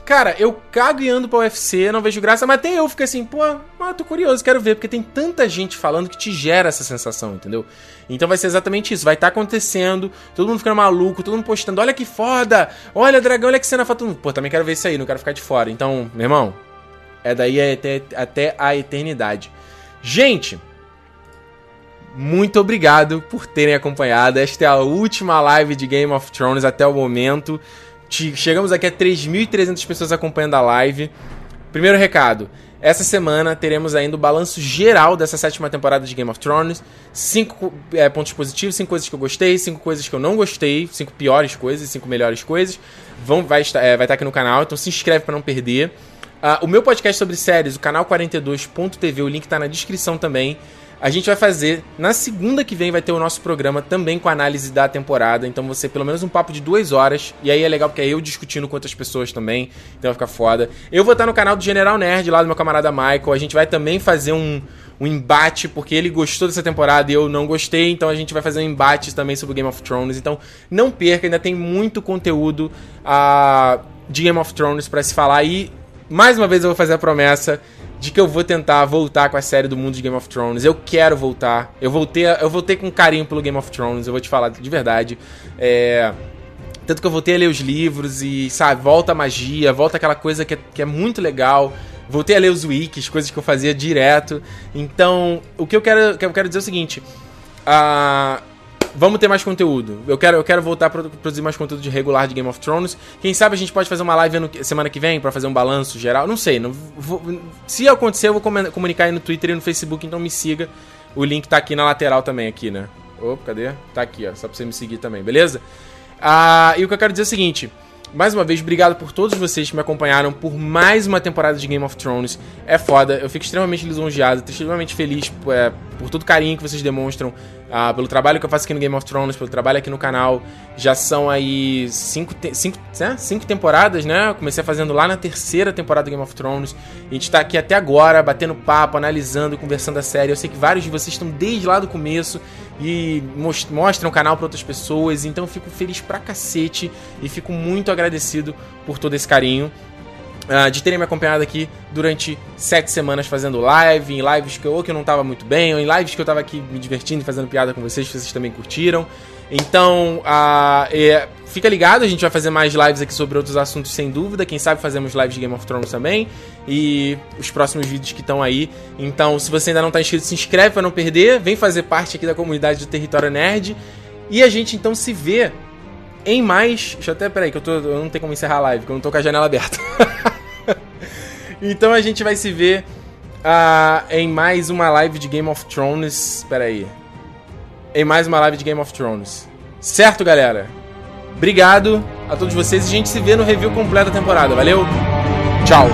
Cara, eu cago e ando pra UFC, não vejo graça, mas até eu fico assim, pô, ah, tô curioso, quero ver, porque tem tanta gente falando que te gera essa sensação, entendeu? Então vai ser exatamente isso, vai estar tá acontecendo, todo mundo ficando maluco, todo mundo postando, olha que foda, olha dragão, olha que cena foda, pô, também quero ver isso aí, não quero ficar de fora. Então, meu irmão, é daí até, até a eternidade. Gente, muito obrigado por terem acompanhado. Esta é a última live de Game of Thrones até o momento. Chegamos aqui a 3.300 pessoas acompanhando a live. Primeiro recado. Essa semana teremos ainda o balanço geral dessa sétima temporada de Game of Thrones. Cinco é, pontos positivos, cinco coisas que eu gostei, cinco coisas que eu não gostei, cinco piores coisas, cinco melhores coisas. Vão, vai, estar, é, vai estar aqui no canal, então se inscreve para não perder. Uh, o meu podcast sobre séries, o canal 42.tv, o link está na descrição também. A gente vai fazer, na segunda que vem vai ter o nosso programa também com análise da temporada, então você pelo menos um papo de duas horas, e aí é legal porque é eu discutindo com outras pessoas também, então vai ficar foda. Eu vou estar no canal do General Nerd, lá do meu camarada Michael, a gente vai também fazer um, um embate, porque ele gostou dessa temporada e eu não gostei, então a gente vai fazer um embate também sobre Game of Thrones, então não perca, ainda tem muito conteúdo uh, de Game of Thrones para se falar, e mais uma vez eu vou fazer a promessa de que eu vou tentar voltar com a série do mundo de Game of Thrones. Eu quero voltar. Eu voltei, eu voltei com carinho pelo Game of Thrones, eu vou te falar de verdade. É... Tanto que eu voltei a ler os livros e, sabe, volta a magia, volta aquela coisa que é, que é muito legal. Voltei a ler os wikis, coisas que eu fazia direto. Então, o que eu quero, que eu quero dizer é o seguinte. Uh, vamos ter mais conteúdo. Eu quero, eu quero voltar a produzir mais conteúdo de regular de Game of Thrones. Quem sabe a gente pode fazer uma live no, semana que vem para fazer um balanço geral. Não sei. Não, vou, se acontecer, eu vou comunicar aí no Twitter e no Facebook, então me siga. O link tá aqui na lateral também, aqui, né? Opa, cadê? Tá aqui, ó. Só pra você me seguir também, beleza? Ah, e o que eu quero dizer é o seguinte. Mais uma vez, obrigado por todos vocês que me acompanharam por mais uma temporada de Game of Thrones. É foda, eu fico extremamente lisonjeado, extremamente feliz é, por todo o carinho que vocês demonstram ah, pelo trabalho que eu faço aqui no Game of Thrones, pelo trabalho aqui no canal. Já são aí cinco, te cinco, né? cinco temporadas, né? Eu comecei fazendo lá na terceira temporada do Game of Thrones. A gente tá aqui até agora, batendo papo, analisando, conversando a série. Eu sei que vários de vocês estão desde lá do começo e mostram o canal para outras pessoas. Então eu fico feliz pra cacete e fico muito agradecido por todo esse carinho. Uh, de terem me acompanhado aqui durante sete semanas fazendo live, em lives que eu, ou que eu não estava muito bem, ou em lives que eu estava aqui me divertindo e fazendo piada com vocês, que vocês também curtiram. Então, uh, é, fica ligado, a gente vai fazer mais lives aqui sobre outros assuntos sem dúvida. Quem sabe fazemos lives de Game of Thrones também. E os próximos vídeos que estão aí. Então, se você ainda não está inscrito, se inscreve para não perder. Vem fazer parte aqui da comunidade do Território Nerd. E a gente então se vê em mais. Deixa eu até. Peraí, que eu, tô, eu não tenho como encerrar a live, porque eu não tô com a janela aberta. então a gente vai se ver uh, em mais uma live de Game of Thrones. Espera aí. Em mais uma live de Game of Thrones. Certo, galera? Obrigado a todos vocês e a gente se vê no review completo da temporada. Valeu? Tchau!